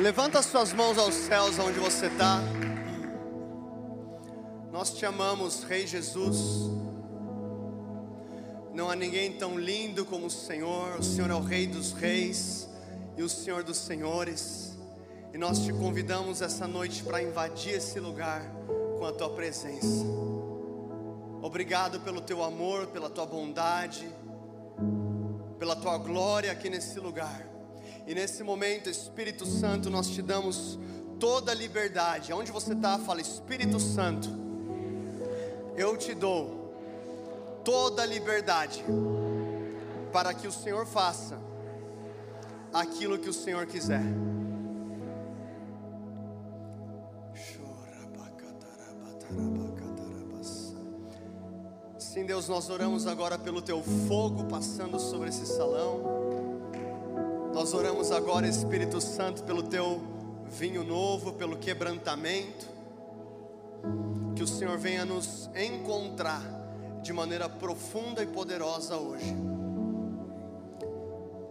Levanta suas mãos aos céus onde você está. Nós te amamos, Rei Jesus. Não há ninguém tão lindo como o Senhor. O Senhor é o Rei dos Reis e o Senhor dos Senhores. E nós te convidamos essa noite para invadir esse lugar com a tua presença. Obrigado pelo teu amor, pela tua bondade, pela tua glória aqui nesse lugar. E nesse momento, Espírito Santo, nós te damos toda a liberdade. Onde você está, fala Espírito Santo. Eu te dou toda a liberdade para que o Senhor faça aquilo que o Senhor quiser. Sim, Deus, nós oramos agora pelo teu fogo passando sobre esse salão. Nós oramos agora, Espírito Santo, pelo teu vinho novo, pelo quebrantamento. Que o Senhor venha nos encontrar de maneira profunda e poderosa hoje.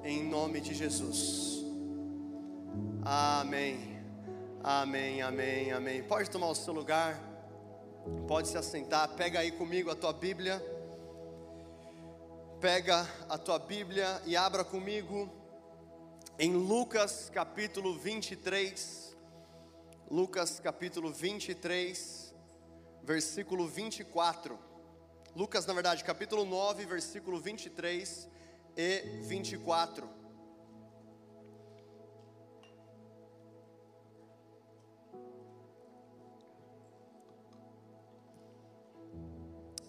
Em nome de Jesus. Amém. Amém, amém, amém. Pode tomar o seu lugar. Pode se assentar. Pega aí comigo a tua Bíblia. Pega a tua Bíblia e abra comigo em Lucas capítulo 23, Lucas capítulo 23, versículo 24. Lucas, na verdade, capítulo 9, versículo 23 e 24.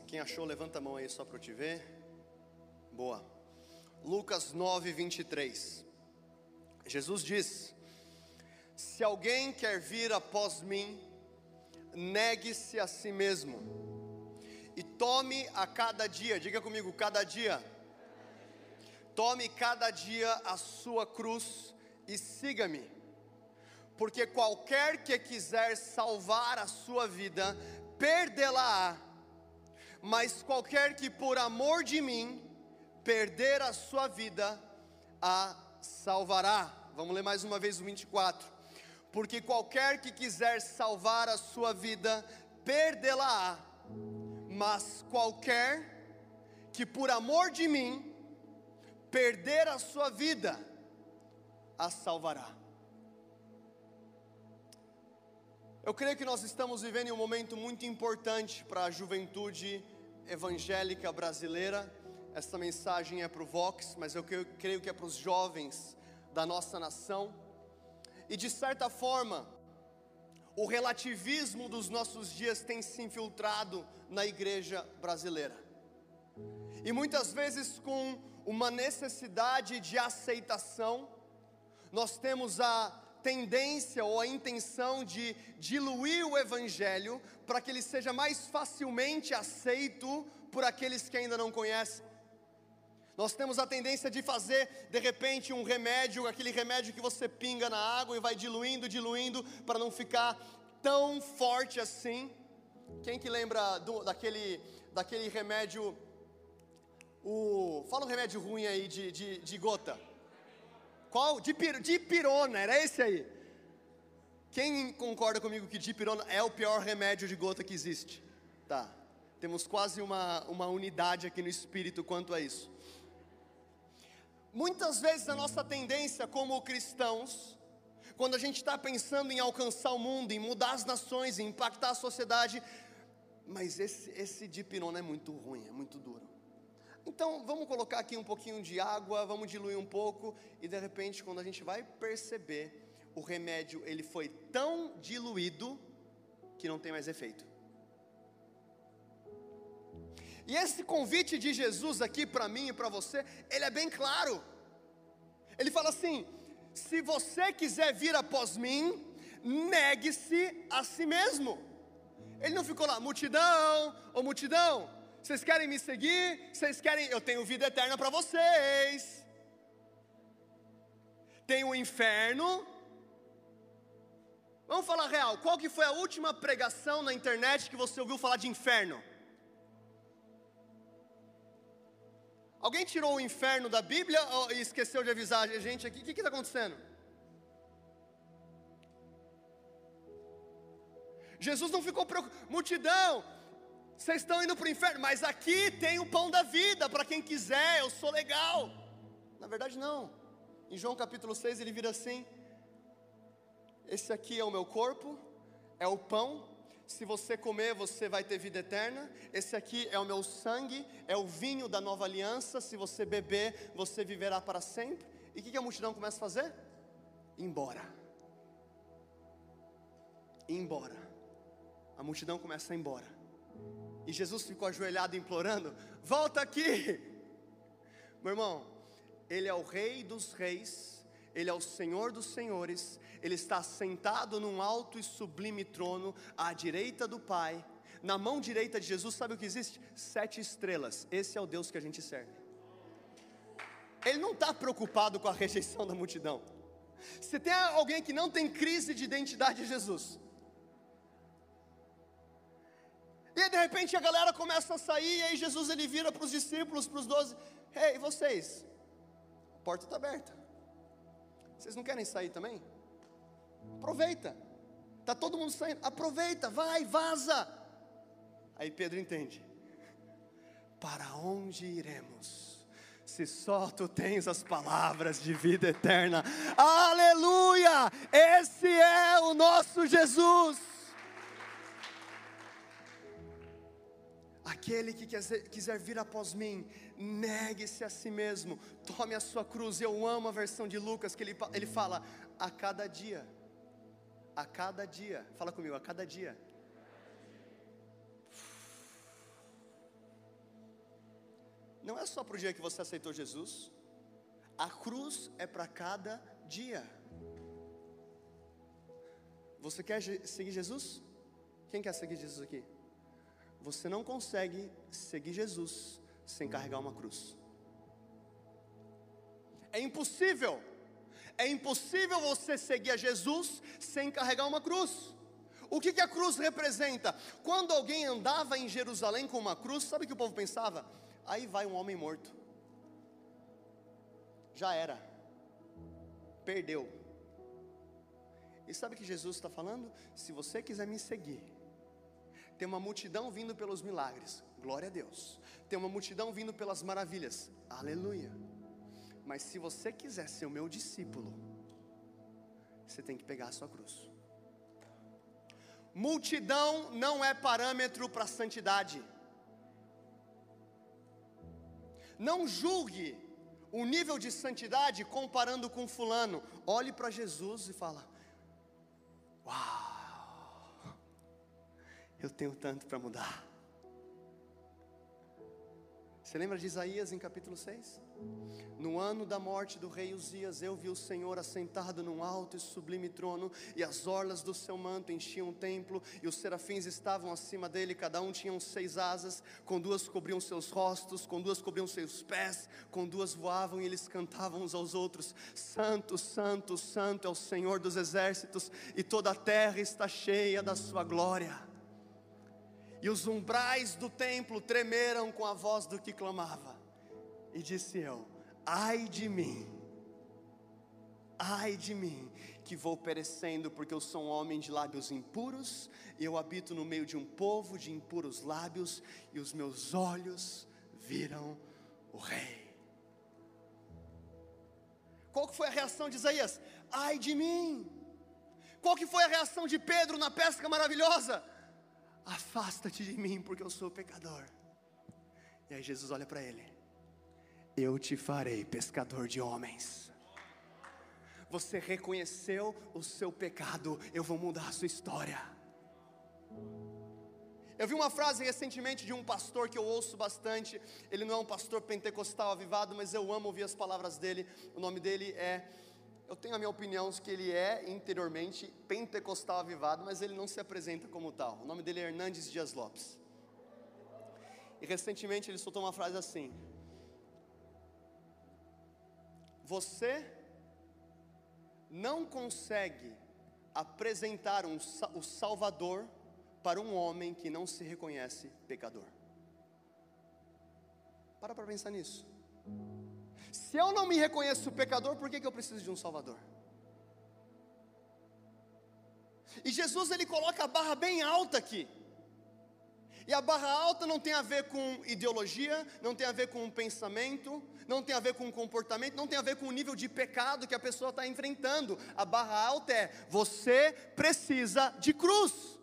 Quem achou, levanta a mão aí só para eu te ver. Boa. Lucas 9, 23. Jesus diz: Se alguém quer vir após mim, negue-se a si mesmo e tome a cada dia, diga comigo, cada dia. Tome cada dia a sua cruz e siga-me. Porque qualquer que quiser salvar a sua vida, perdê-la-á. Mas qualquer que por amor de mim perder a sua vida, a salvará. Vamos ler mais uma vez o 24. Porque qualquer que quiser salvar a sua vida, perdê-la-á. Mas qualquer que por amor de mim perder a sua vida, a salvará. Eu creio que nós estamos vivendo um momento muito importante para a juventude evangélica brasileira essa mensagem é para o Vox, mas eu creio que é para os jovens da nossa nação. E de certa forma, o relativismo dos nossos dias tem se infiltrado na igreja brasileira. E muitas vezes com uma necessidade de aceitação, nós temos a tendência ou a intenção de diluir o evangelho para que ele seja mais facilmente aceito por aqueles que ainda não conhecem. Nós temos a tendência de fazer, de repente, um remédio, aquele remédio que você pinga na água e vai diluindo, diluindo, para não ficar tão forte assim. Quem que lembra do, daquele, daquele remédio? O, fala um remédio ruim aí de, de, de gota. Qual? Dipir, dipirona, era esse aí. Quem concorda comigo que dipirona é o pior remédio de gota que existe? Tá. Temos quase uma, uma unidade aqui no espírito quanto a isso. Muitas vezes a nossa tendência como cristãos, quando a gente está pensando em alcançar o mundo, em mudar as nações, em impactar a sociedade, mas esse, esse dipirona é muito ruim, é muito duro. Então vamos colocar aqui um pouquinho de água, vamos diluir um pouco, e de repente, quando a gente vai perceber, o remédio ele foi tão diluído que não tem mais efeito. E esse convite de Jesus aqui para mim e para você, ele é bem claro. Ele fala assim: se você quiser vir após mim, negue-se a si mesmo. Ele não ficou lá, multidão, ou multidão, vocês querem me seguir? Vocês querem, eu tenho vida eterna para vocês. Tem o inferno. Vamos falar real, qual que foi a última pregação na internet que você ouviu falar de inferno? Alguém tirou o inferno da Bíblia e esqueceu de avisar a gente aqui? O que está acontecendo? Jesus não ficou preocupado. Multidão, vocês estão indo para o inferno, mas aqui tem o pão da vida para quem quiser, eu sou legal. Na verdade, não. Em João capítulo 6 ele vira assim: Esse aqui é o meu corpo, é o pão se você comer, você vai ter vida eterna. Esse aqui é o meu sangue, é o vinho da nova aliança. Se você beber, você viverá para sempre. E o que a multidão começa a fazer? Embora. Embora. A multidão começa a ir embora. E Jesus ficou ajoelhado implorando: Volta aqui. Meu irmão, Ele é o Rei dos Reis, Ele é o Senhor dos Senhores, Ele está sentado num alto e sublime trono à direita do Pai. Na mão direita de Jesus, sabe o que existe? Sete estrelas. Esse é o Deus que a gente serve. Ele não está preocupado com a rejeição da multidão. Se tem alguém que não tem crise de identidade, é Jesus. E aí, de repente a galera começa a sair, e aí Jesus ele vira para os discípulos, para os doze: Ei, hey, vocês, a porta está aberta. Vocês não querem sair também? Aproveita. Está todo mundo saindo. Aproveita, vai, vaza. Aí Pedro entende. Para onde iremos? Se só tu tens as palavras de vida eterna. Aleluia! Esse é o nosso Jesus. Aquele que quiser vir após mim, negue-se a si mesmo, tome a sua cruz. Eu amo a versão de Lucas que ele, ele fala: a cada dia, a cada dia, fala comigo, a cada dia. Não é só para o dia que você aceitou Jesus, a cruz é para cada dia. Você quer seguir Jesus? Quem quer seguir Jesus aqui? Você não consegue seguir Jesus sem carregar uma cruz. É impossível. É impossível você seguir a Jesus sem carregar uma cruz. O que, que a cruz representa? Quando alguém andava em Jerusalém com uma cruz, sabe o que o povo pensava? Aí vai um homem morto. Já era. Perdeu. E sabe o que Jesus está falando? Se você quiser me seguir, tem uma multidão vindo pelos milagres, glória a Deus. Tem uma multidão vindo pelas maravilhas, aleluia. Mas se você quiser ser o meu discípulo, você tem que pegar a sua cruz. Multidão não é parâmetro para santidade. Não julgue o nível de santidade comparando com fulano. Olhe para Jesus e fala: Uau! eu tenho tanto para mudar. Você lembra de Isaías em capítulo 6? No ano da morte do rei Uzias, eu vi o Senhor assentado num alto e sublime trono, e as orlas do seu manto enchiam o templo, e os serafins estavam acima dele, cada um tinha seis asas, com duas cobriam seus rostos, com duas cobriam seus pés, com duas voavam e eles cantavam uns aos outros: Santo, Santo, Santo é o Senhor dos exércitos, e toda a terra está cheia da sua glória e os umbrais do templo tremeram com a voz do que clamava. E disse eu: Ai de mim, ai de mim, que vou perecendo, porque eu sou um homem de lábios impuros, e eu habito no meio de um povo de impuros lábios, e os meus olhos viram o Rei. Qual que foi a reação de Isaías? Ai de mim! Qual que foi a reação de Pedro na pesca maravilhosa? afasta-te de mim, porque eu sou pecador. E aí Jesus olha para ele: Eu te farei pescador de homens. Você reconheceu o seu pecado, eu vou mudar a sua história. Eu vi uma frase recentemente de um pastor que eu ouço bastante. Ele não é um pastor pentecostal avivado, mas eu amo ouvir as palavras dele. O nome dele é eu tenho a minha opinião que ele é interiormente pentecostal avivado, mas ele não se apresenta como tal. O nome dele é Hernandes Dias Lopes. E recentemente ele soltou uma frase assim: Você não consegue apresentar um, o Salvador para um homem que não se reconhece pecador. Para para pensar nisso. Se eu não me reconheço pecador, por que, que eu preciso de um Salvador? E Jesus ele coloca a barra bem alta aqui. E a barra alta não tem a ver com ideologia, não tem a ver com pensamento, não tem a ver com comportamento, não tem a ver com o nível de pecado que a pessoa está enfrentando. A barra alta é: você precisa de cruz.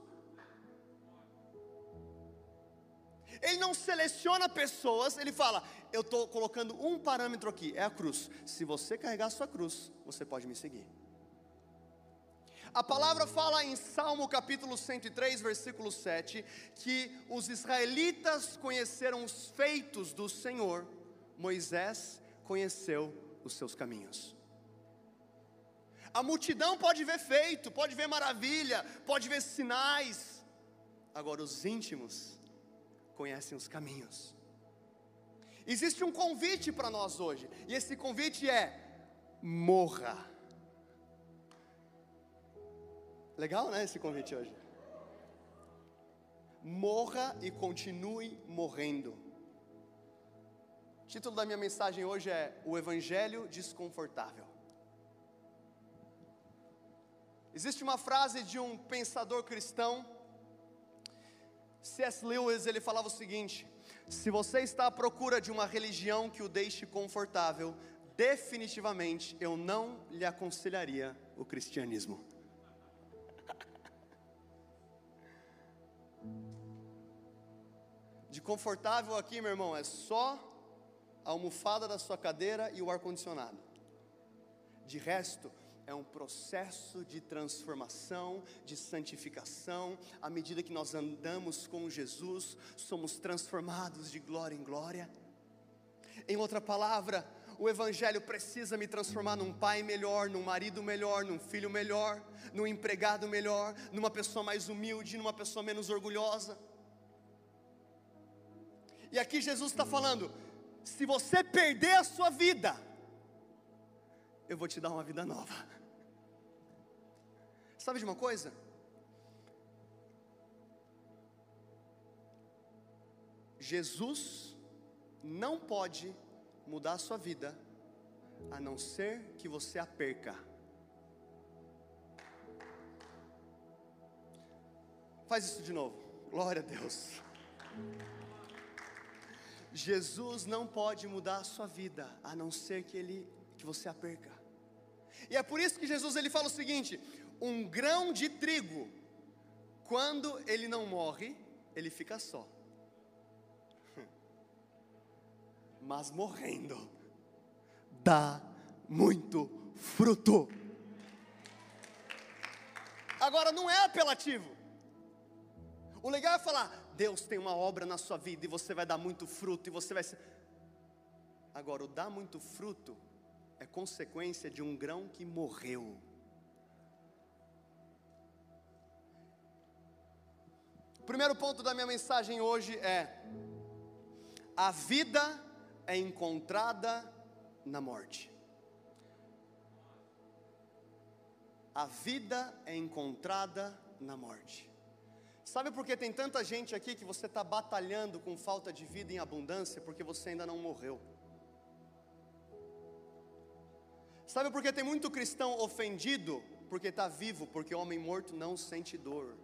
Ele não seleciona pessoas, ele fala: eu estou colocando um parâmetro aqui, é a cruz. Se você carregar a sua cruz, você pode me seguir. A palavra fala em Salmo capítulo 103, versículo 7, que os israelitas conheceram os feitos do Senhor, Moisés conheceu os seus caminhos. A multidão pode ver feito, pode ver maravilha, pode ver sinais, agora os íntimos conhecem os caminhos. Existe um convite para nós hoje, e esse convite é: morra. Legal, né? Esse convite hoje. Morra e continue morrendo. O título da minha mensagem hoje é O Evangelho Desconfortável. Existe uma frase de um pensador cristão, C.S. Lewis, ele falava o seguinte: se você está à procura de uma religião que o deixe confortável, definitivamente eu não lhe aconselharia o cristianismo. De confortável aqui, meu irmão, é só a almofada da sua cadeira e o ar-condicionado. De resto, é um processo de transformação, de santificação. À medida que nós andamos com Jesus, somos transformados de glória em glória. Em outra palavra, o Evangelho precisa me transformar num pai melhor, num marido melhor, num filho melhor, num empregado melhor, numa pessoa mais humilde, numa pessoa menos orgulhosa. E aqui Jesus está falando: se você perder a sua vida, eu vou te dar uma vida nova. Sabe de uma coisa? Jesus não pode mudar a sua vida, a não ser que você a perca. Faz isso de novo. Glória a Deus. Jesus não pode mudar a sua vida, a não ser que ele que você a perca. E é por isso que Jesus ele fala o seguinte: um grão de trigo, quando ele não morre, ele fica só. Mas morrendo, dá muito fruto. Agora não é apelativo. O legal é falar, Deus tem uma obra na sua vida e você vai dar muito fruto e você vai ser. Agora, o dar muito fruto é consequência de um grão que morreu. O primeiro ponto da minha mensagem hoje é: a vida é encontrada na morte. A vida é encontrada na morte. Sabe por que tem tanta gente aqui que você está batalhando com falta de vida em abundância? Porque você ainda não morreu. Sabe por que tem muito cristão ofendido? Porque está vivo, porque homem morto não sente dor.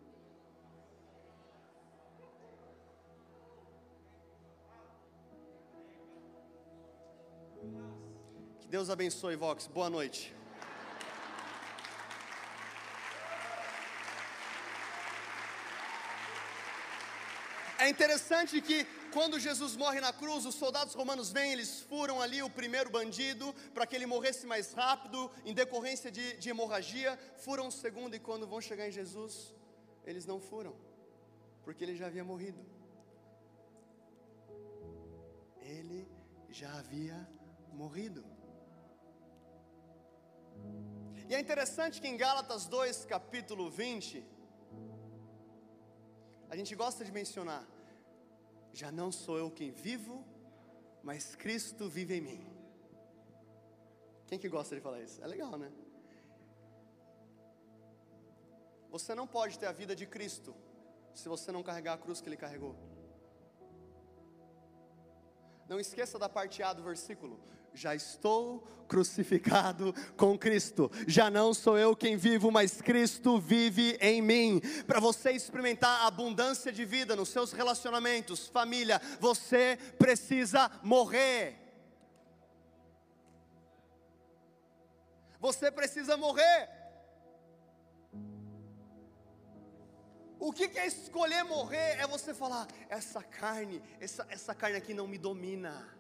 Que Deus abençoe, Vox. Boa noite. É interessante que quando Jesus morre na cruz, os soldados romanos vêm, eles furam ali o primeiro bandido para que ele morresse mais rápido, em decorrência de, de hemorragia, furam o segundo e quando vão chegar em Jesus, eles não furam, porque ele já havia morrido. Ele já havia morrido. E é interessante que em Gálatas 2, capítulo 20, a gente gosta de mencionar: já não sou eu quem vivo, mas Cristo vive em mim. Quem que gosta de falar isso? É legal, né? Você não pode ter a vida de Cristo se você não carregar a cruz que ele carregou. Não esqueça da parte A do versículo. Já estou crucificado com Cristo. Já não sou eu quem vivo, mas Cristo vive em mim. Para você experimentar a abundância de vida nos seus relacionamentos, família, você precisa morrer. Você precisa morrer. O que, é escolher morrer? É você falar: essa carne, essa, essa carne aqui não me domina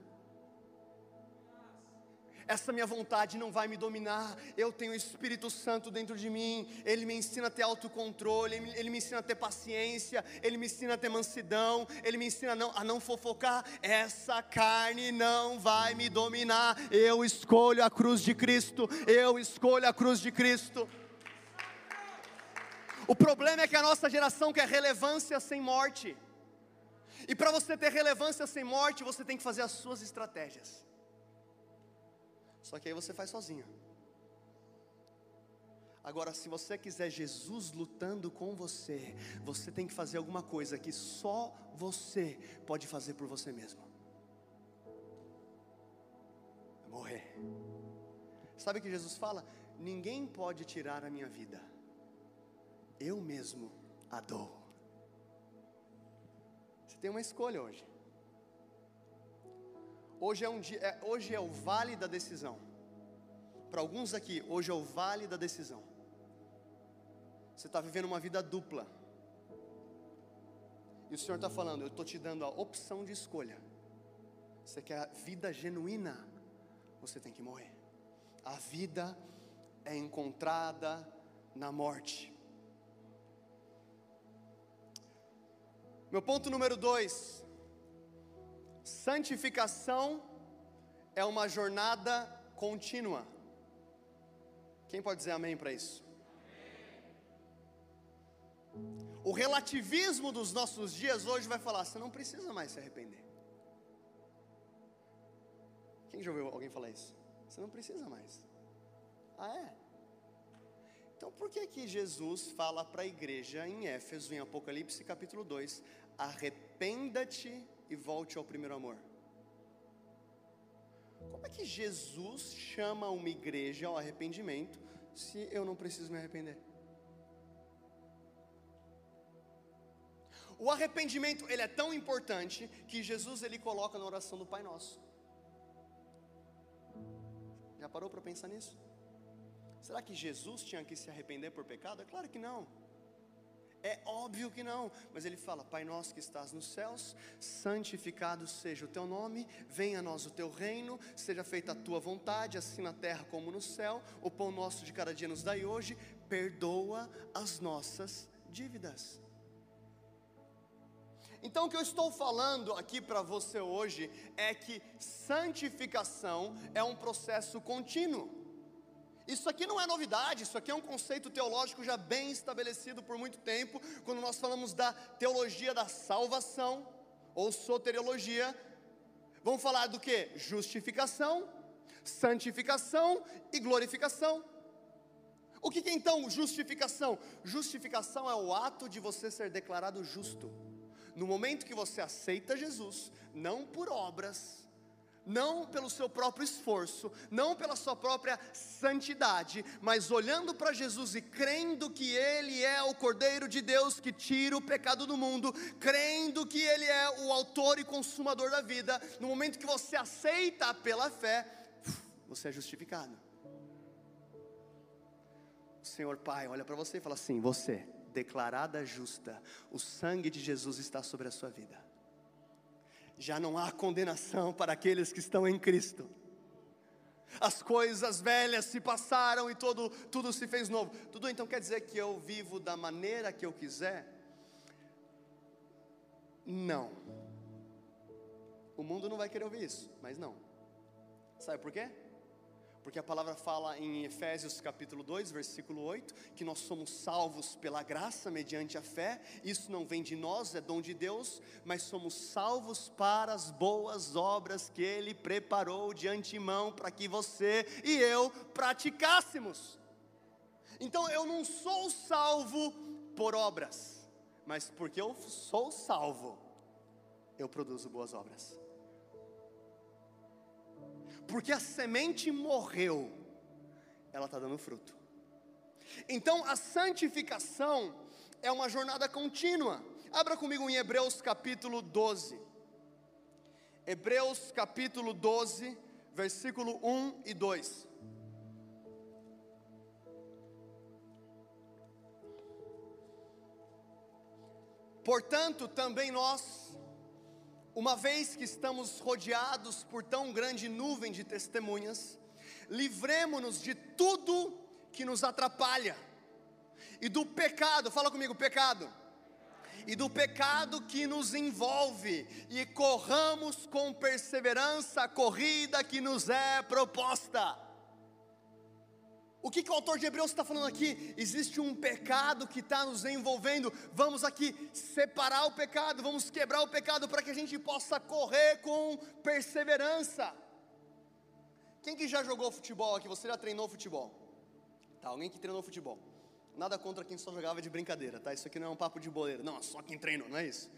essa minha vontade não vai me dominar, eu tenho o Espírito Santo dentro de mim, ele me ensina a ter autocontrole, ele, me ensina a ter paciência, ele me ensina a ter mansidão, ele me ensina a não, a não fofocar. Essa carne não vai me dominar, eu escolho a cruz de Cristo, eu escolho a cruz de Cristo. O problema é que a nossa geração quer relevância sem morte. E para você ter relevância sem morte, você tem que fazer as suas estratégias. Só que aí você faz sozinho. Agora, se você quiser Jesus lutando com você, você tem que fazer alguma coisa que só você pode fazer por você mesmo. Morrer. Sabe o que Jesus fala? Ninguém pode tirar a minha vida. Eu mesmo a dou. Você tem uma escolha hoje. Hoje é um dia, é, hoje é o vale da decisão. Para alguns aqui, hoje é o vale da decisão. Você está vivendo uma vida dupla. E o Senhor está falando, eu estou te dando a opção de escolha. Você quer a vida genuína? Você tem que morrer. A vida é encontrada na morte. Meu ponto número dois Santificação é uma jornada contínua. Quem pode dizer amém para isso? O relativismo dos nossos dias hoje vai falar: você não precisa mais se arrepender. Quem já ouviu alguém falar isso? Você não precisa mais. Ah, é? Então por que que Jesus fala para a igreja em Éfeso, em Apocalipse capítulo 2, arrependa-te e volte ao primeiro amor. Como é que Jesus chama uma igreja ao arrependimento se eu não preciso me arrepender? O arrependimento ele é tão importante que Jesus ele coloca na oração do Pai Nosso. Já parou para pensar nisso? Será que Jesus tinha que se arrepender por pecado? É claro que não. É óbvio que não, mas ele fala: Pai nosso que estás nos céus, santificado seja o teu nome, venha a nós o teu reino, seja feita a tua vontade, assim na terra como no céu. O pão nosso de cada dia nos dai hoje, perdoa as nossas dívidas. Então, o que eu estou falando aqui para você hoje é que santificação é um processo contínuo. Isso aqui não é novidade, isso aqui é um conceito teológico já bem estabelecido por muito tempo, quando nós falamos da teologia da salvação, ou soteriologia, vamos falar do que? Justificação, santificação e glorificação. O que, que é então justificação? Justificação é o ato de você ser declarado justo. No momento que você aceita Jesus, não por obras, não pelo seu próprio esforço, não pela sua própria santidade, mas olhando para Jesus e crendo que Ele é o Cordeiro de Deus que tira o pecado do mundo, crendo que Ele é o autor e consumador da vida, no momento que você aceita pela fé, você é justificado. O Senhor Pai olha para você e fala assim: Você, declarada justa, o sangue de Jesus está sobre a sua vida já não há condenação para aqueles que estão em Cristo. As coisas velhas se passaram e todo, tudo se fez novo. Tudo então quer dizer que eu vivo da maneira que eu quiser? Não. O mundo não vai querer ouvir isso, mas não. Sabe por quê? Porque a palavra fala em Efésios capítulo 2, versículo 8, que nós somos salvos pela graça mediante a fé. Isso não vem de nós, é dom de Deus, mas somos salvos para as boas obras que ele preparou de antemão para que você e eu praticássemos. Então eu não sou salvo por obras, mas porque eu sou salvo, eu produzo boas obras. Porque a semente morreu, ela está dando fruto. Então a santificação é uma jornada contínua. Abra comigo em Hebreus capítulo 12. Hebreus capítulo 12, versículo 1 e 2. Portanto, também nós, uma vez que estamos rodeados por tão grande nuvem de testemunhas, livremos-nos de tudo que nos atrapalha e do pecado, fala comigo, pecado. E do pecado que nos envolve, e corramos com perseverança a corrida que nos é proposta. O que, que o autor de Hebreus está falando aqui? Existe um pecado que está nos envolvendo. Vamos aqui separar o pecado, vamos quebrar o pecado para que a gente possa correr com perseverança. Quem que já jogou futebol aqui? Você já treinou futebol? Tá, alguém que treinou futebol. Nada contra quem só jogava de brincadeira, tá? Isso aqui não é um papo de boleiro. Não, só quem treinou, não é isso.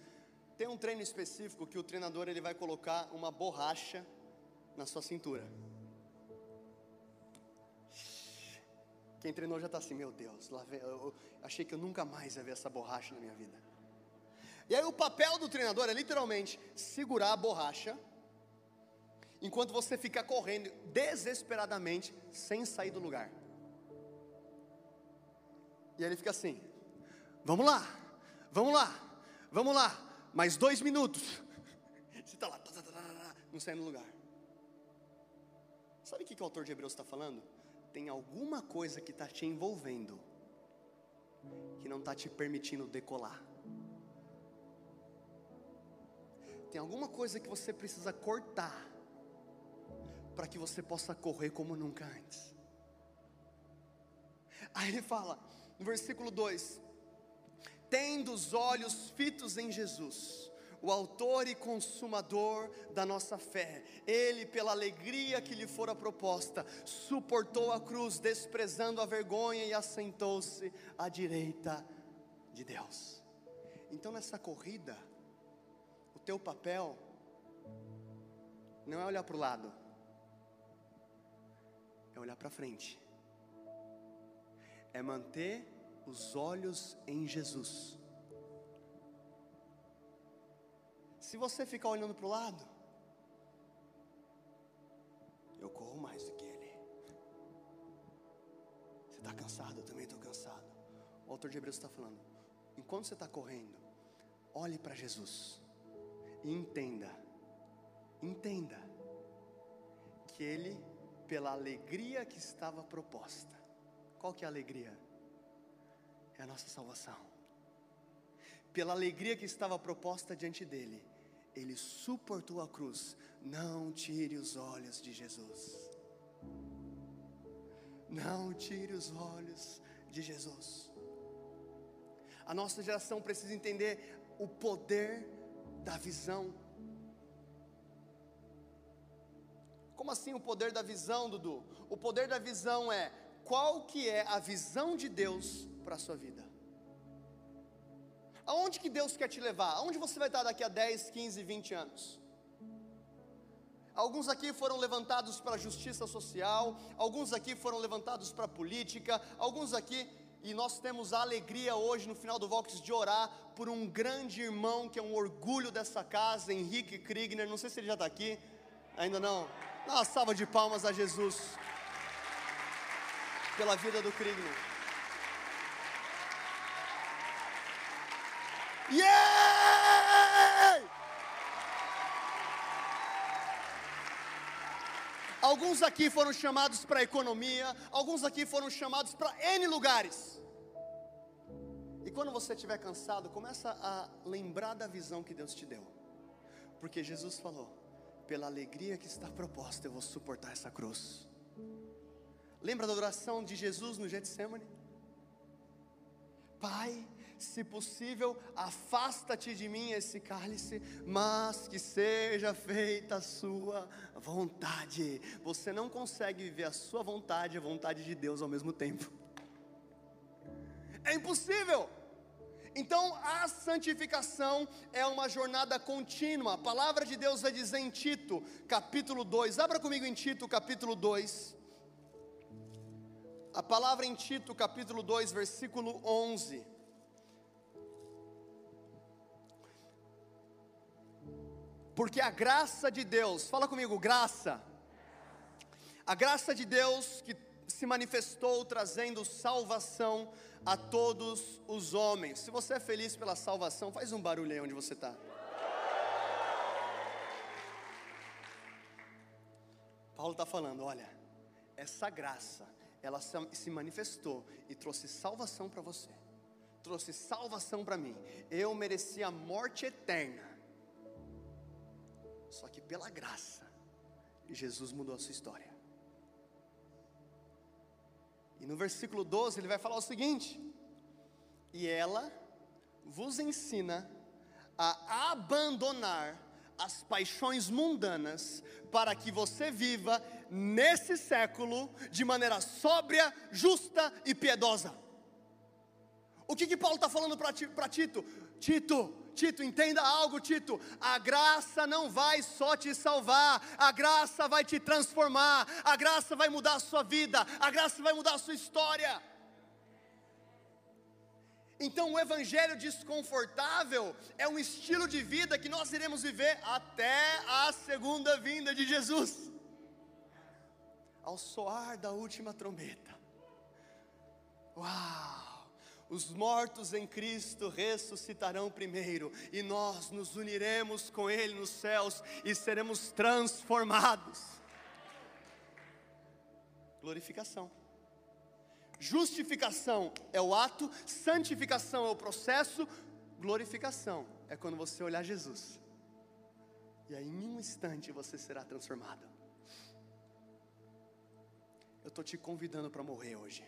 Tem um treino específico que o treinador ele vai colocar uma borracha na sua cintura. Quem treinou já está assim, meu Deus, vem, eu, eu achei que eu nunca mais ia ver essa borracha na minha vida. E aí o papel do treinador é literalmente segurar a borracha, enquanto você fica correndo desesperadamente, sem sair do lugar. E aí ele fica assim: vamos lá, vamos lá, vamos lá, mais dois minutos. Você está lá, tá, tá, tá, não sai do lugar. Sabe o que o autor de Hebreus está falando? Tem alguma coisa que está te envolvendo, que não está te permitindo decolar. Tem alguma coisa que você precisa cortar, para que você possa correr como nunca antes. Aí ele fala, no versículo 2: Tendo os olhos fitos em Jesus, o autor e consumador da nossa fé. Ele, pela alegria que lhe fora proposta, suportou a cruz, desprezando a vergonha e assentou-se à direita de Deus. Então, nessa corrida, o teu papel não é olhar para o lado, é olhar para frente, é manter os olhos em Jesus Se você ficar olhando para o lado, eu corro mais do que ele. Você está cansado, eu também estou cansado. O autor de Hebreus está falando: enquanto você está correndo, olhe para Jesus e entenda, entenda que ele, pela alegria que estava proposta, qual que é a alegria? É a nossa salvação. Pela alegria que estava proposta diante dele, ele suportou a cruz. Não tire os olhos de Jesus. Não tire os olhos de Jesus. A nossa geração precisa entender o poder da visão. Como assim o poder da visão, Dudu? O poder da visão é qual que é a visão de Deus para a sua vida. Aonde que Deus quer te levar? Aonde você vai estar daqui a 10, 15, 20 anos? Alguns aqui foram levantados para a justiça social, alguns aqui foram levantados para a política, alguns aqui, e nós temos a alegria hoje no final do Vox de orar por um grande irmão que é um orgulho dessa casa, Henrique Kriegner. Não sei se ele já está aqui, ainda não. Dá uma salva de palmas a Jesus pela vida do Kriegner. Yeah! Alguns aqui foram chamados para a economia, alguns aqui foram chamados para N lugares. E quando você estiver cansado, começa a lembrar da visão que Deus te deu. Porque Jesus falou: pela alegria que está proposta, eu vou suportar essa cruz. Lembra da oração de Jesus no Getsemane? Pai, se possível, afasta-te de mim esse cálice, mas que seja feita a sua vontade. Você não consegue viver a sua vontade e a vontade de Deus ao mesmo tempo. É impossível. Então, a santificação é uma jornada contínua. A palavra de Deus vai dizer em Tito, capítulo 2. Abra comigo em Tito, capítulo 2. A palavra em Tito, capítulo 2, versículo 11. Porque a graça de Deus, fala comigo, graça. A graça de Deus que se manifestou trazendo salvação a todos os homens. Se você é feliz pela salvação, faz um barulho aí onde você está. Paulo está falando: olha, essa graça, ela se manifestou e trouxe salvação para você, trouxe salvação para mim. Eu merecia a morte eterna, só que pela graça, Jesus mudou a sua história. E no versículo 12 ele vai falar o seguinte: E ela vos ensina a abandonar as paixões mundanas, para que você viva nesse século de maneira sóbria, justa e piedosa. O que, que Paulo está falando para Tito? Tito, Tito, entenda algo, Tito. A graça não vai só te salvar, a graça vai te transformar, a graça vai mudar a sua vida, a graça vai mudar a sua história. Então, o evangelho desconfortável é um estilo de vida que nós iremos viver até a segunda vinda de Jesus. Ao soar da última trombeta. Uau! Os mortos em Cristo ressuscitarão primeiro, e nós nos uniremos com Ele nos céus e seremos transformados. Glorificação. Justificação é o ato, santificação é o processo, glorificação é quando você olhar Jesus. E aí, em um instante, você será transformado. Eu estou te convidando para morrer hoje.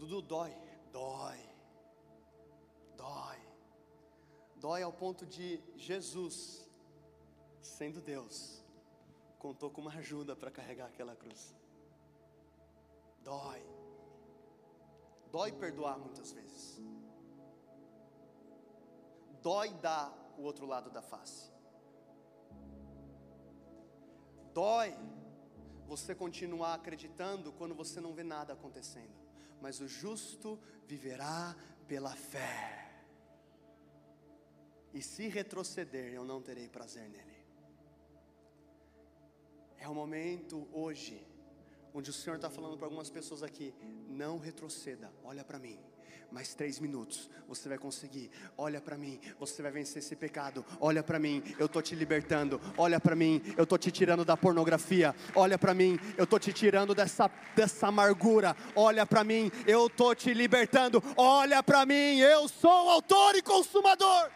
Dudu dói, dói, dói, dói ao ponto de Jesus, sendo Deus, contou com uma ajuda para carregar aquela cruz. Dói, dói perdoar muitas vezes, dói dar o outro lado da face, dói você continuar acreditando quando você não vê nada acontecendo mas o justo viverá pela fé. E se retroceder, eu não terei prazer nele. É o momento hoje, onde o Senhor está falando para algumas pessoas aqui: não retroceda, olha para mim mais três minutos, você vai conseguir. Olha para mim, você vai vencer esse pecado. Olha para mim, eu tô te libertando. Olha para mim, eu tô te tirando da pornografia. Olha para mim, eu tô te tirando dessa dessa amargura. Olha para mim, eu tô te libertando. Olha para mim, eu sou autor e consumador.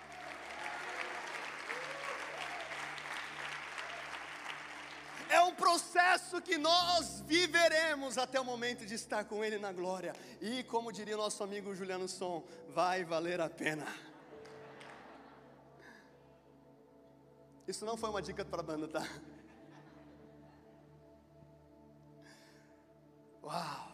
É um processo que nós viveremos até o momento de estar com Ele na glória. E como diria nosso amigo Juliano Som, vai valer a pena. Isso não foi uma dica para a banda, tá? Uau!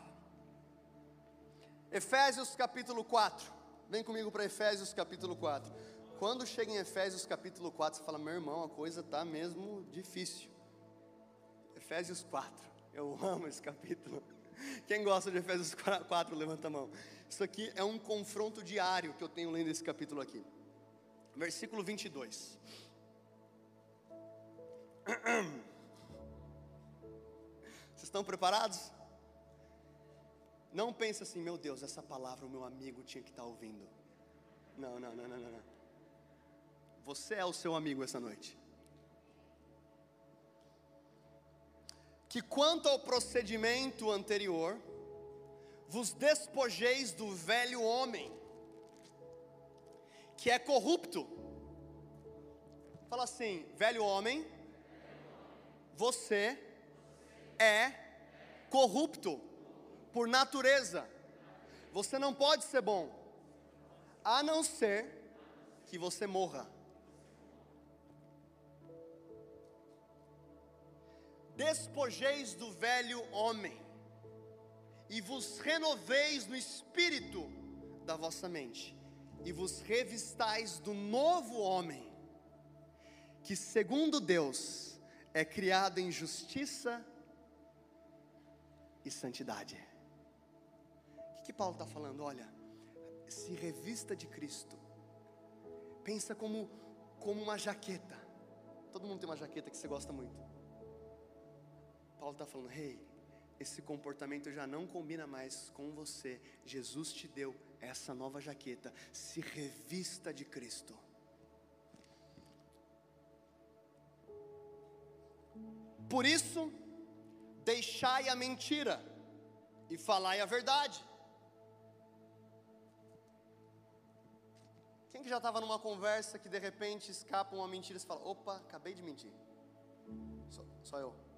Efésios capítulo 4. Vem comigo para Efésios capítulo 4. Quando chega em Efésios capítulo 4, você fala, meu irmão, a coisa está mesmo difícil. Efésios 4. Eu amo esse capítulo. Quem gosta de Efésios 4, levanta a mão. Isso aqui é um confronto diário que eu tenho lendo esse capítulo aqui. Versículo 22. Vocês estão preparados? Não pense assim, meu Deus, essa palavra o meu amigo tinha que estar ouvindo. Não, não, não, não, não. Você é o seu amigo essa noite. Que quanto ao procedimento anterior, vos despojeis do velho homem, que é corrupto. Fala assim, velho homem, você é corrupto por natureza. Você não pode ser bom, a não ser que você morra. Despojeis do velho homem e vos renoveis no espírito da vossa mente, e vos revistais do novo homem, que segundo Deus é criado em justiça e santidade. O que, que Paulo está falando? Olha, se revista de Cristo, pensa como, como uma jaqueta. Todo mundo tem uma jaqueta que você gosta muito. Paulo está falando, rei, hey, esse comportamento já não combina mais com você. Jesus te deu essa nova jaqueta. Se revista de Cristo. Por isso, deixai a mentira e falai a verdade. Quem que já estava numa conversa que de repente escapa uma mentira e fala: opa, acabei de mentir. Só, só eu.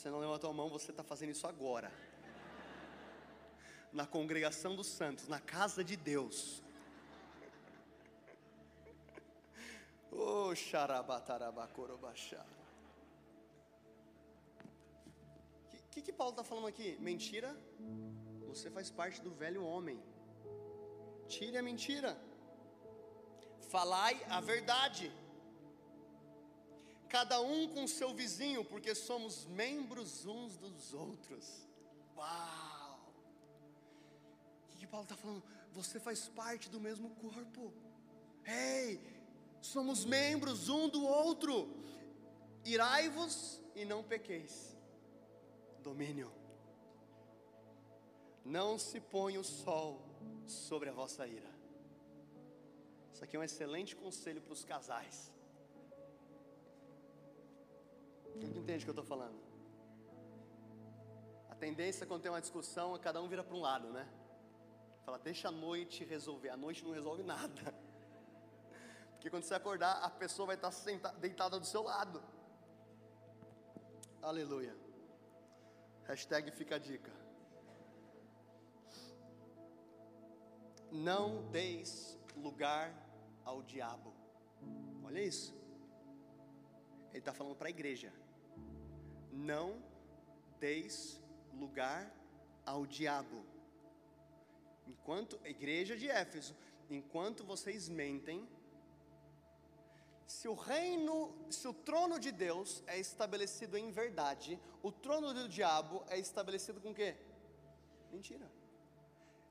Você não levantou a mão, você está fazendo isso agora. Na congregação dos santos, na casa de Deus. Oh, xarabatarabacorobachá. O que, que Paulo está falando aqui? Mentira? Você faz parte do velho homem. Tire a mentira. Falai a verdade. Cada um com seu vizinho, porque somos membros uns dos outros. Uau! O que Paulo está falando? Você faz parte do mesmo corpo. Ei, somos membros um do outro. Irai-vos e não pequeis. Domínio. Não se põe o sol sobre a vossa ira. Isso aqui é um excelente conselho para os casais. Quem entende o que eu estou falando? A tendência quando tem uma discussão é cada um vira para um lado, né? Fala, deixa a noite resolver. A noite não resolve nada. Porque quando você acordar, a pessoa vai estar sentada, deitada do seu lado. Aleluia. Hashtag fica a dica. não deis lugar ao diabo. Olha isso. Ele está falando para a igreja. Não deis lugar ao diabo. Enquanto, igreja de Éfeso, enquanto vocês mentem, se o reino, se o trono de Deus é estabelecido em verdade, o trono do diabo é estabelecido com quê? Mentira.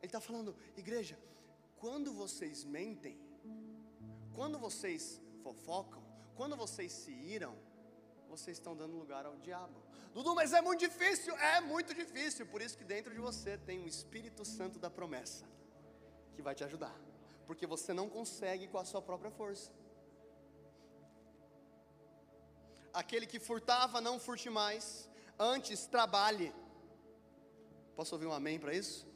Ele está falando, igreja, quando vocês mentem, quando vocês fofocam, quando vocês se iram, vocês estão dando lugar ao diabo. Dudu, mas é muito difícil, é muito difícil, por isso que dentro de você tem o Espírito Santo da promessa, que vai te ajudar, porque você não consegue com a sua própria força. Aquele que furtava, não furte mais, antes trabalhe. Posso ouvir um amém para isso?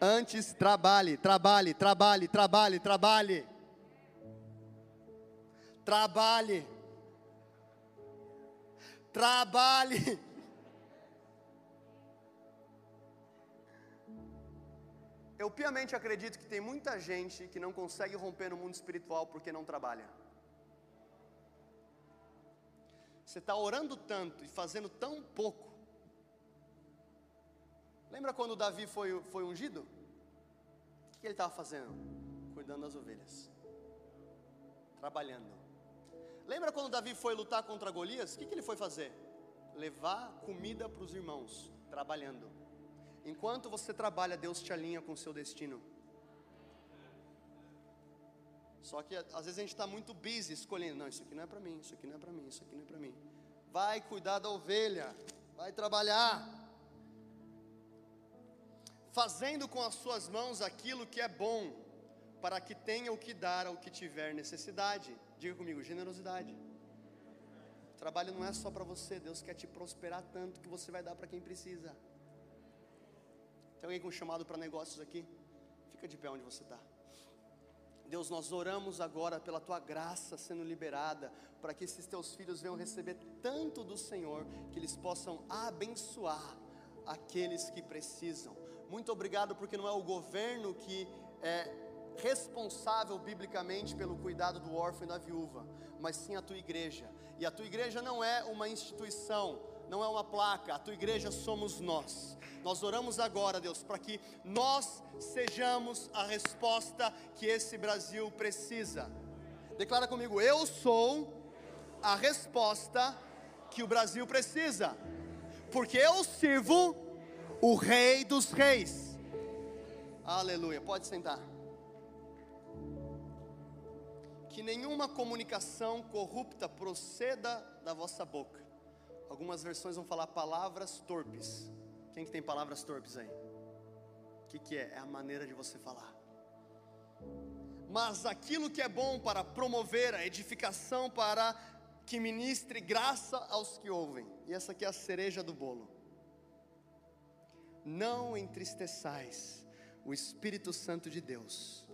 Antes trabalhe, trabalhe, trabalhe, trabalhe, trabalhe. Trabalhe. Trabalhe. Eu piamente acredito que tem muita gente que não consegue romper no mundo espiritual porque não trabalha. Você está orando tanto e fazendo tão pouco Lembra quando Davi foi, foi ungido? O que ele estava fazendo? Cuidando das ovelhas, trabalhando. Lembra quando Davi foi lutar contra Golias? O que, que ele foi fazer? Levar comida para os irmãos, trabalhando. Enquanto você trabalha, Deus te alinha com o seu destino. Só que às vezes a gente está muito busy escolhendo, não, isso aqui não é para mim, isso aqui não é para mim, isso aqui não é para mim. Vai cuidar da ovelha, vai trabalhar fazendo com as suas mãos aquilo que é bom, para que tenha o que dar ao que tiver necessidade. Diga comigo, generosidade. O trabalho não é só para você, Deus quer te prosperar tanto que você vai dar para quem precisa. Tem alguém com chamado para negócios aqui? Fica de pé onde você está. Deus, nós oramos agora pela tua graça sendo liberada, para que esses teus filhos venham receber tanto do Senhor, que eles possam abençoar aqueles que precisam. Muito obrigado, porque não é o governo que é responsável biblicamente pelo cuidado do órfão e da viúva, mas sim a tua igreja. E a tua igreja não é uma instituição, não é uma placa, a tua igreja somos nós. Nós oramos agora, Deus, para que nós sejamos a resposta que esse Brasil precisa. Declara comigo: Eu sou a resposta que o Brasil precisa, porque eu sirvo o Rei dos Reis. Aleluia, pode sentar. Que nenhuma comunicação corrupta proceda da vossa boca. Algumas versões vão falar palavras torpes. Quem que tem palavras torpes aí? O que, que é? É a maneira de você falar. Mas aquilo que é bom para promover a edificação, para que ministre graça aos que ouvem. E essa aqui é a cereja do bolo. Não entristeçais o Espírito Santo de Deus,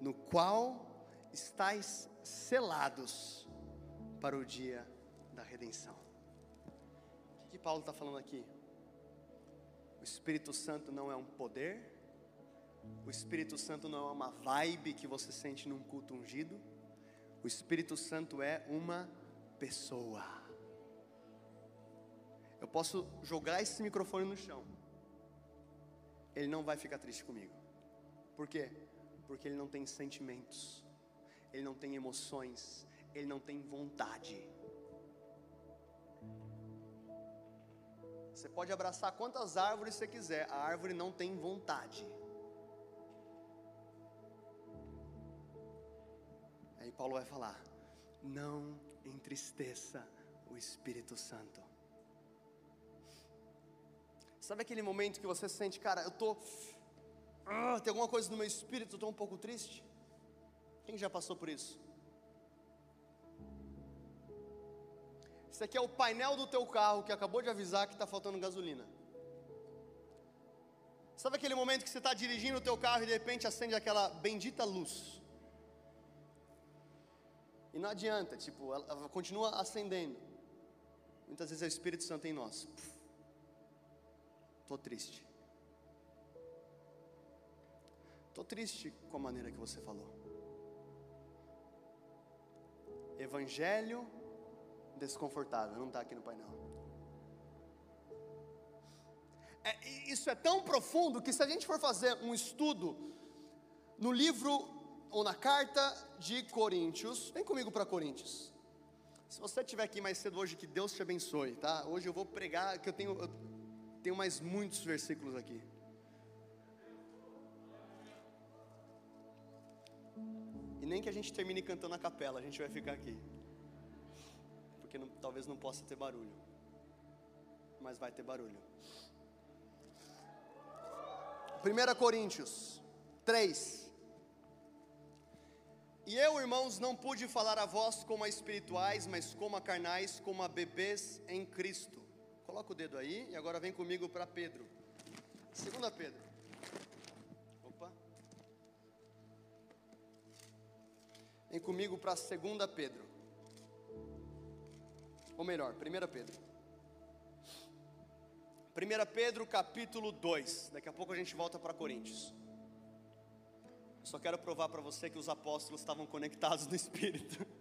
no qual estáis selados para o dia da redenção. O que, que Paulo está falando aqui? O Espírito Santo não é um poder, o Espírito Santo não é uma vibe que você sente num culto ungido, o Espírito Santo é uma pessoa. Eu posso jogar esse microfone no chão, ele não vai ficar triste comigo, por quê? Porque ele não tem sentimentos, ele não tem emoções, ele não tem vontade. Você pode abraçar quantas árvores você quiser, a árvore não tem vontade. Aí Paulo vai falar: não entristeça o Espírito Santo. Sabe aquele momento que você sente, cara, eu tô, ah, tem alguma coisa no meu espírito, eu tô um pouco triste? Quem já passou por isso? Isso aqui é o painel do teu carro que acabou de avisar que está faltando gasolina. Sabe aquele momento que você está dirigindo o teu carro e de repente acende aquela bendita luz? E não adianta, tipo, ela, ela continua acendendo. Muitas vezes é o Espírito Santo em nós. Estou triste. Estou triste com a maneira que você falou. Evangelho desconfortável, não está aqui no painel. É, isso é tão profundo que se a gente for fazer um estudo no livro ou na carta de Coríntios, vem comigo para Coríntios. Se você estiver aqui mais cedo hoje, que Deus te abençoe, tá? Hoje eu vou pregar, que eu tenho, eu tenho mais muitos versículos aqui. Nem que a gente termine cantando a capela, a gente vai ficar aqui porque não, talvez não possa ter barulho, mas vai ter barulho. 1 Coríntios 3. E eu, irmãos, não pude falar a vós como a espirituais, mas como a carnais, como a bebês em Cristo. Coloca o dedo aí e agora vem comigo para Pedro. Segunda Pedro. Vem comigo para segunda Pedro. Ou melhor, 1 Pedro. 1 Pedro capítulo 2. Daqui a pouco a gente volta para Coríntios. Só quero provar para você que os apóstolos estavam conectados no Espírito.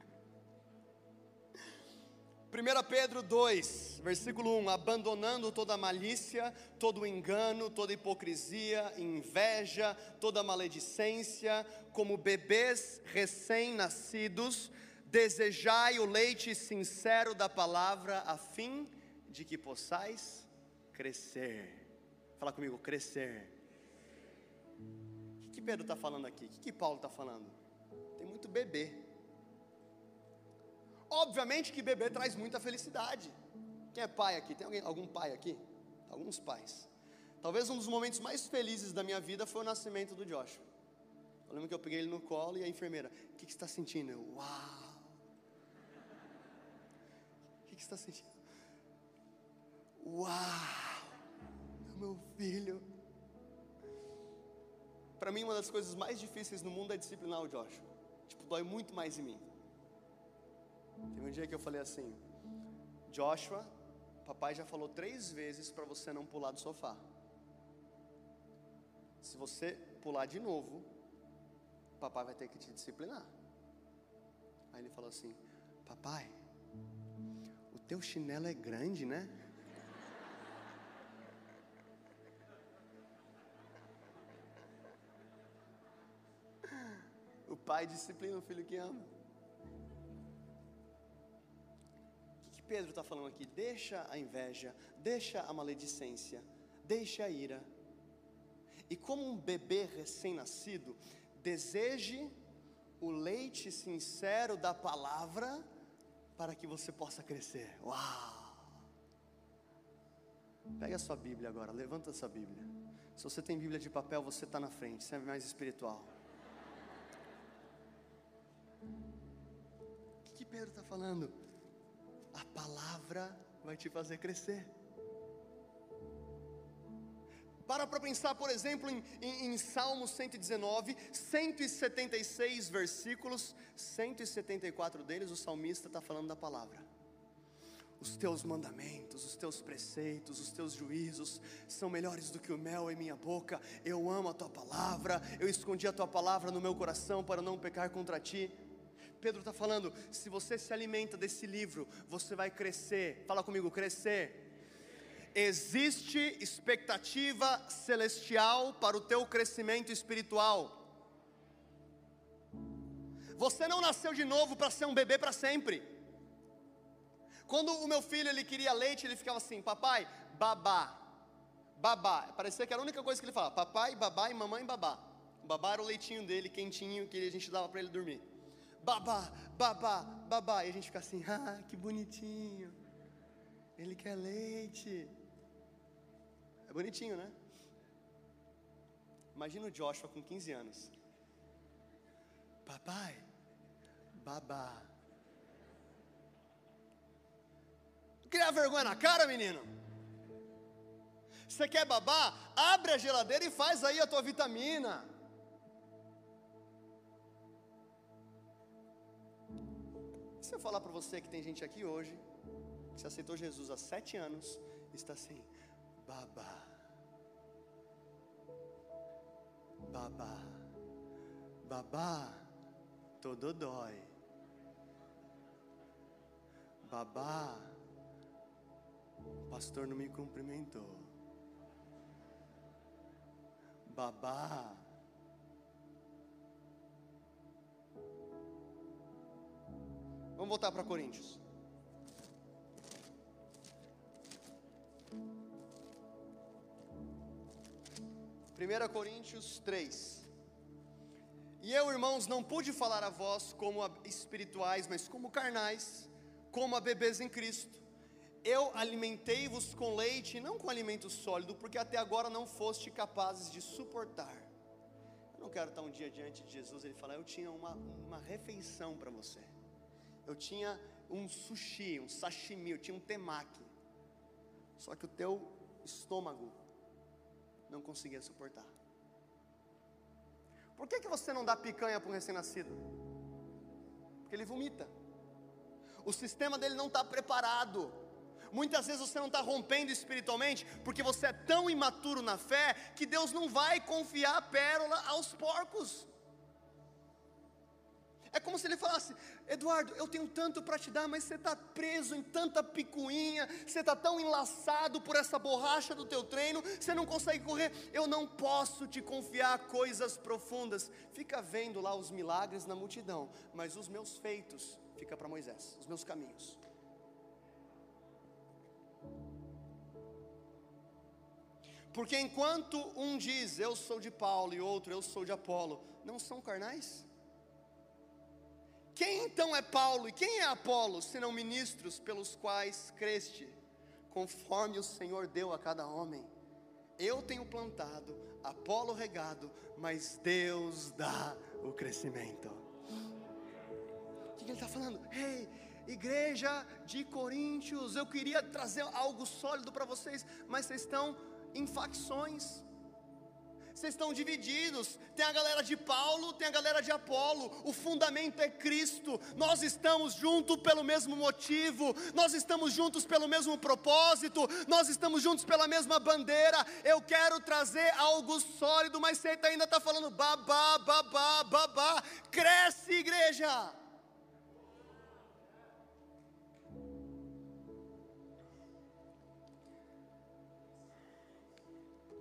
1 Pedro 2, versículo 1: Abandonando toda malícia, todo engano, toda hipocrisia, inveja, toda maledicência, como bebês recém-nascidos, Desejai o leite sincero da palavra, a fim de que possais crescer. Fala comigo, crescer. O que, Pedro está falando aqui? O que, que Paulo está falando? Tem muito bebê. Obviamente que bebê traz muita felicidade. Quem é pai aqui? Tem alguém, algum pai aqui? Alguns pais. Talvez um dos momentos mais felizes da minha vida foi o nascimento do Joshua. Eu lembro que eu peguei ele no colo e a enfermeira, o que, que você está sentindo? Eu, uau! que está sentindo? Uau! Meu filho. Para mim, uma das coisas mais difíceis no mundo é disciplinar o Joshua. Tipo, dói muito mais em mim. Teve um dia que eu falei assim: Joshua, papai já falou três vezes para você não pular do sofá. Se você pular de novo, papai vai ter que te disciplinar. Aí ele falou assim: Papai, o teu chinelo é grande, né? o pai disciplina o filho que ama. Pedro está falando aqui? Deixa a inveja, deixa a maledicência, deixa a ira. E como um bebê recém-nascido, deseje o leite sincero da palavra para que você possa crescer. Uau! Pega a sua Bíblia agora, levanta a sua Bíblia. Se você tem Bíblia de papel, você está na frente, você é mais espiritual. O que, que Pedro está falando? A palavra vai te fazer crescer. Para para pensar, por exemplo, em, em, em Salmo 119, 176 versículos, 174 deles, o salmista está falando da palavra os teus mandamentos, os teus preceitos, os teus juízos são melhores do que o mel em minha boca. Eu amo a tua palavra, eu escondi a tua palavra no meu coração para não pecar contra ti. Pedro está falando: se você se alimenta desse livro, você vai crescer. Fala comigo, crescer. Existe expectativa celestial para o teu crescimento espiritual. Você não nasceu de novo para ser um bebê para sempre. Quando o meu filho ele queria leite, ele ficava assim: papai, babá, babá. Parecia que era a única coisa que ele falava: papai, babá e mamãe, babá. O babá era o leitinho dele, quentinho, que a gente dava para ele dormir. Babá, babá, babá. E a gente fica assim: ah, que bonitinho. Ele quer leite. É bonitinho, né? Imagina o Joshua com 15 anos. Papai, babá. Cria vergonha na cara, menino. Você quer babar? Abre a geladeira e faz aí a tua vitamina. Se eu falar para você que tem gente aqui hoje, que se aceitou Jesus há sete anos, está assim, babá, babá, babá, todo dói, babá, o pastor não me cumprimentou. Babá. Vamos voltar para Coríntios. Primeira Coríntios 3. E eu, irmãos, não pude falar a vós como a espirituais, mas como carnais, como a bebês em Cristo eu alimentei-vos com leite, não com alimento sólido, porque até agora não foste capazes de suportar. Eu não quero estar um dia diante de Jesus ele falar: Eu tinha uma, uma refeição para você. Eu tinha um sushi, um sashimi, eu tinha um temaki. Só que o teu estômago não conseguia suportar. Por que, que você não dá picanha para um recém-nascido? Porque ele vomita. O sistema dele não está preparado. Muitas vezes você não está rompendo espiritualmente porque você é tão imaturo na fé que Deus não vai confiar a pérola aos porcos. É como se ele falasse: Eduardo, eu tenho tanto para te dar, mas você está preso em tanta picuinha, você está tão enlaçado por essa borracha do teu treino, você não consegue correr. Eu não posso te confiar coisas profundas. Fica vendo lá os milagres na multidão, mas os meus feitos fica para Moisés, os meus caminhos. Porque enquanto um diz eu sou de Paulo e outro eu sou de Apolo, não são carnais? Quem então é Paulo e quem é Apolo, senão ministros pelos quais creste, conforme o Senhor deu a cada homem? Eu tenho plantado, Apolo regado, mas Deus dá o crescimento. O que ele está falando? Ei, hey, igreja de Coríntios, eu queria trazer algo sólido para vocês, mas vocês estão em facções. Vocês estão divididos. Tem a galera de Paulo, tem a galera de Apolo. O fundamento é Cristo. Nós estamos juntos pelo mesmo motivo. Nós estamos juntos pelo mesmo propósito. Nós estamos juntos pela mesma bandeira. Eu quero trazer algo sólido, mas você ainda está falando babá, babá, babá. Cresce, igreja.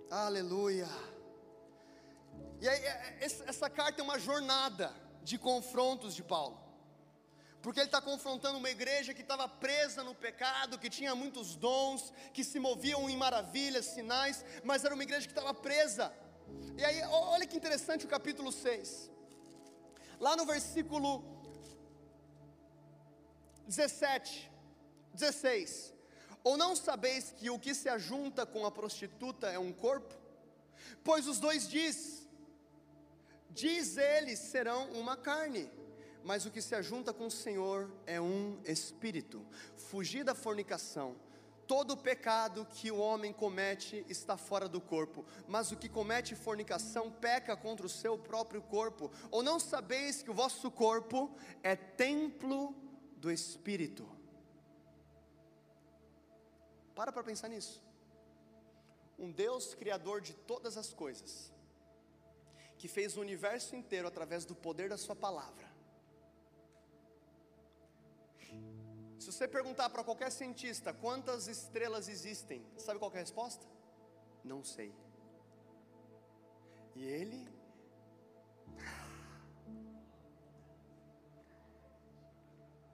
Aleluia. E aí, é, é, essa carta é uma jornada de confrontos de Paulo. Porque ele está confrontando uma igreja que estava presa no pecado, que tinha muitos dons, que se moviam em maravilhas, sinais, mas era uma igreja que estava presa. E aí, olha que interessante o capítulo 6. Lá no versículo 17, 16. Ou não sabeis que o que se ajunta com a prostituta é um corpo? Pois os dois diz, diz eles serão uma carne, mas o que se ajunta com o Senhor é um espírito. Fugir da fornicação. Todo pecado que o homem comete está fora do corpo, mas o que comete fornicação peca contra o seu próprio corpo. Ou não sabeis que o vosso corpo é templo do Espírito? Para para pensar nisso. Um Deus criador de todas as coisas, que fez o universo inteiro através do poder da Sua palavra. Se você perguntar para qualquer cientista quantas estrelas existem, sabe qual é a resposta? Não sei. E ele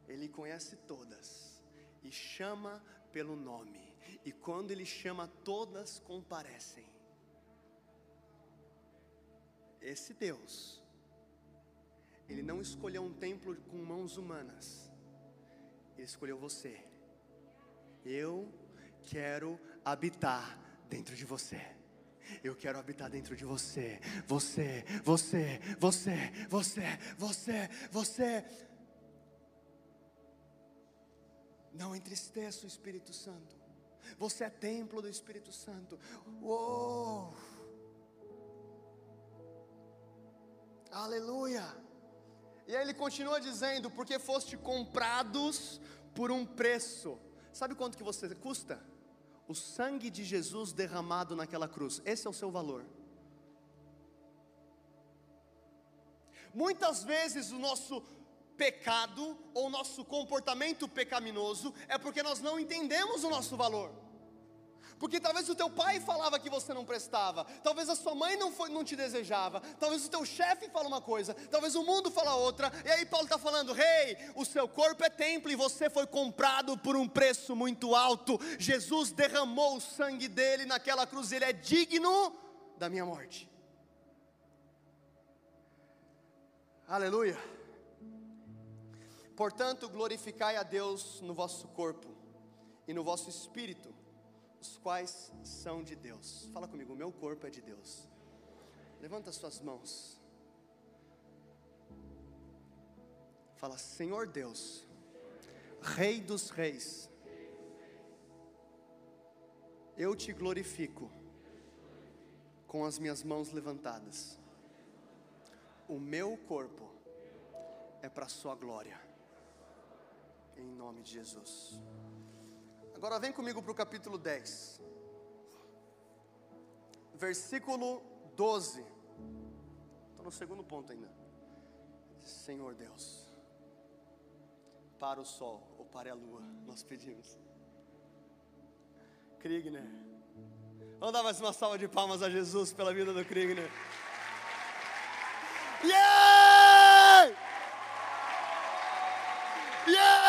Ele conhece todas e chama pelo nome. E quando ele chama, todas comparecem. Esse Deus, ele não escolheu um templo com mãos humanas. Ele escolheu você. Eu quero habitar dentro de você. Eu quero habitar dentro de você. Você, você, você, você, você, você. Não entristeça o Espírito Santo. Você é templo do Espírito Santo. Uou! Aleluia! E aí ele continua dizendo: porque foste comprados por um preço. Sabe quanto que você custa? O sangue de Jesus derramado naquela cruz. Esse é o seu valor. Muitas vezes o nosso pecado ou nosso comportamento pecaminoso é porque nós não entendemos o nosso valor. Porque talvez o teu pai falava que você não prestava, talvez a sua mãe não, foi, não te desejava, talvez o teu chefe fala uma coisa, talvez o mundo fala outra, e aí Paulo está falando: rei, hey, o seu corpo é templo e você foi comprado por um preço muito alto. Jesus derramou o sangue dele naquela cruz, ele é digno da minha morte. Aleluia. Portanto, glorificai a Deus no vosso corpo e no vosso espírito, os quais são de Deus. Fala comigo, o meu corpo é de Deus. Levanta as suas mãos. Fala, Senhor Deus, Rei dos Reis, eu te glorifico com as minhas mãos levantadas. O meu corpo é para a Sua glória em nome de Jesus. Agora vem comigo para o capítulo 10, versículo 12. Estou no segundo ponto ainda. Senhor Deus, para o sol ou para a lua, nós pedimos. Kriegner, vamos dar mais uma salva de palmas a Jesus pela vida do Kriegner. Yeah! Yeah!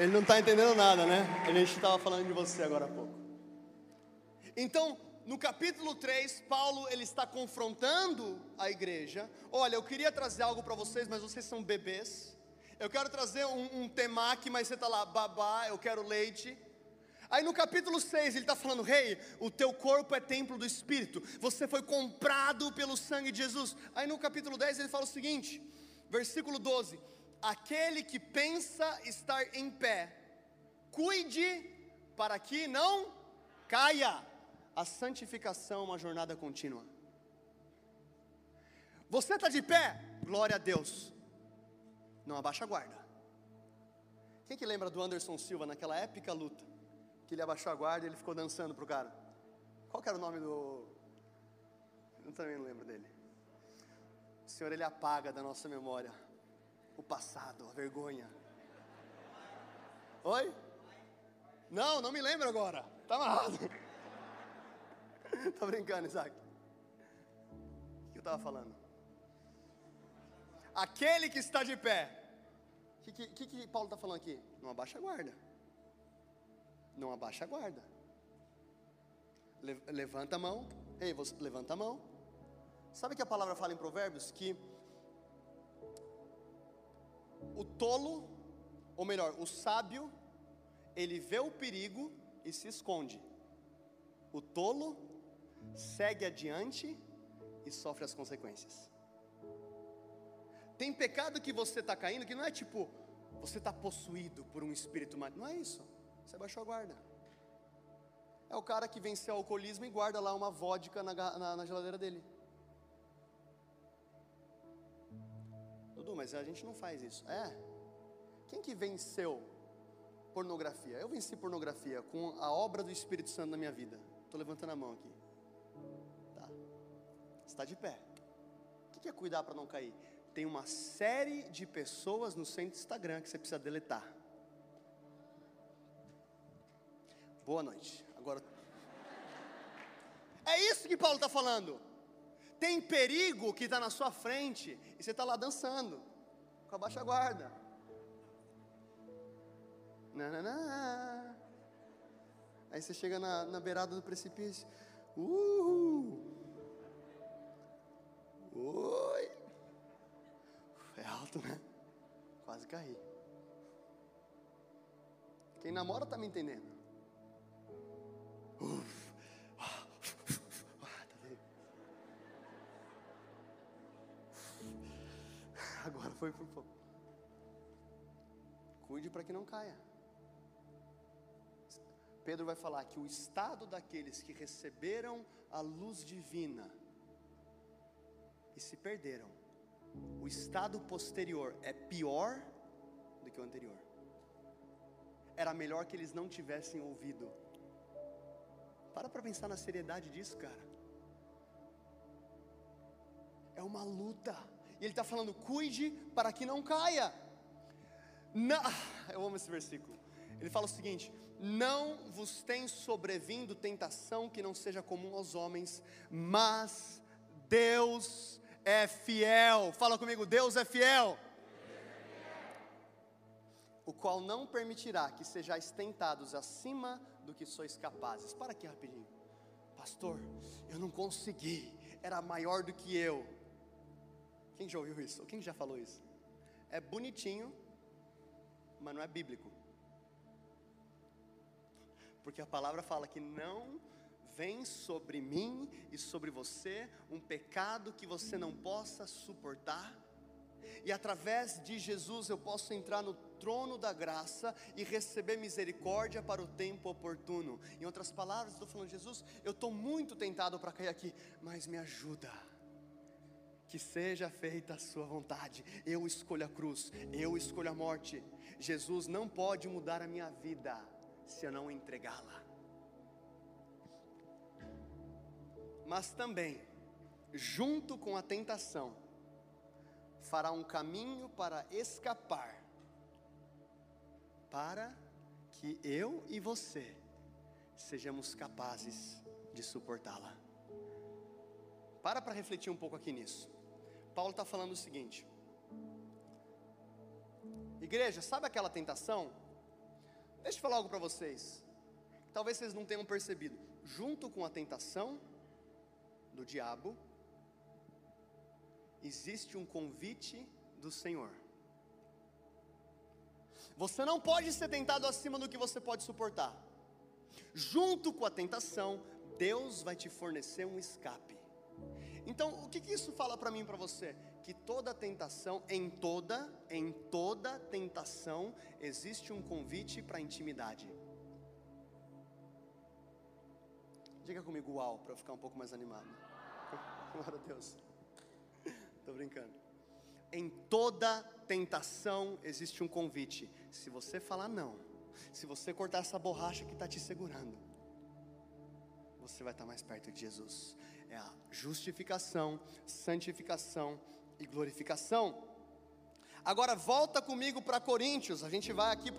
Ele não está entendendo nada, né? A gente estava falando de você agora há pouco. Então, no capítulo 3, Paulo ele está confrontando a igreja. Olha, eu queria trazer algo para vocês, mas vocês são bebês. Eu quero trazer um, um temaki, mas você está lá, babá, eu quero leite. Aí no capítulo 6 ele está falando: Rei, hey, o teu corpo é templo do Espírito, você foi comprado pelo sangue de Jesus. Aí no capítulo 10 ele fala o seguinte, versículo 12: aquele que pensa estar em pé, cuide para que não caia. A santificação é uma jornada contínua. Você está de pé? Glória a Deus. Não abaixa a guarda. Quem que lembra do Anderson Silva naquela épica luta? Que ele abaixou a guarda e ele ficou dançando pro cara. Qual era o nome do. Eu também não lembro dele. O Senhor, ele apaga da nossa memória o passado, a vergonha. Oi? Não, não me lembro agora. Tá amarrado. Tô brincando, Isaac. que eu estava falando? Aquele que está de pé. O que, que, que Paulo está falando aqui? Não abaixa a guarda. Não abaixa a guarda. Levanta a mão. Ei, você levanta a mão. Sabe que a palavra fala em Provérbios que o tolo, ou melhor, o sábio, ele vê o perigo e se esconde. O tolo segue adiante e sofre as consequências. Tem pecado que você está caindo que não é tipo, você está possuído por um espírito maligno. Não é isso. Você baixou a guarda. É o cara que venceu o alcoolismo e guarda lá uma vodka na, na, na geladeira dele. Dudu, mas a gente não faz isso. É. Quem que venceu pornografia? Eu venci pornografia com a obra do Espírito Santo na minha vida. Estou levantando a mão aqui. Tá. Está de pé. O que é cuidar para não cair? Tem uma série de pessoas no seu Instagram que você precisa deletar. Boa noite. Agora. É isso que Paulo está falando. Tem perigo que está na sua frente e você está lá dançando, com a baixa guarda. Nananã. Aí você chega na, na beirada do precipício. Uhul. Oi. É alto, né? Quase caí. Quem namora está me entendendo. Uf. Foi por pouco. Cuide para que não caia. Pedro vai falar que o estado daqueles que receberam a luz divina e se perderam, o estado posterior é pior do que o anterior. Era melhor que eles não tivessem ouvido. Para para pensar na seriedade disso, cara. É uma luta. E ele está falando: cuide para que não caia. Não, eu amo esse versículo. Ele fala o seguinte: não vos tem sobrevindo tentação que não seja comum aos homens, mas Deus é fiel. Fala comigo, Deus é fiel. O qual não permitirá que sejais tentados acima do que sois capazes. Para aqui rapidinho. Pastor, eu não consegui, era maior do que eu. Quem já ouviu isso? Quem já falou isso? É bonitinho, mas não é bíblico. Porque a palavra fala que não vem sobre mim e sobre você um pecado que você não possa suportar. E através de Jesus eu posso entrar no trono da graça e receber misericórdia para o tempo oportuno. Em outras palavras, estou falando, Jesus, eu estou muito tentado para cair aqui, mas me ajuda. Que seja feita a sua vontade. Eu escolho a cruz, eu escolho a morte. Jesus não pode mudar a minha vida se eu não entregá-la. Mas também, junto com a tentação, fará um caminho para escapar, para que eu e você sejamos capazes de suportá-la. Para para refletir um pouco aqui nisso. Paulo está falando o seguinte: Igreja, sabe aquela tentação Deixa eu falar algo para vocês. Talvez vocês não tenham percebido. Junto com a tentação do diabo, existe um convite do Senhor. Você não pode ser tentado acima do que você pode suportar. Junto com a tentação, Deus vai te fornecer um escape. Então, o que, que isso fala para mim e para você? que toda tentação, em toda, em toda tentação, existe um convite para intimidade. Diga comigo uau, para eu ficar um pouco mais animado. Glória a Deus. Estou brincando. Em toda tentação existe um convite. Se você falar não, se você cortar essa borracha que está te segurando, você vai estar mais perto de Jesus. É a justificação, santificação e glorificação. Agora volta comigo para Coríntios, a gente vai aqui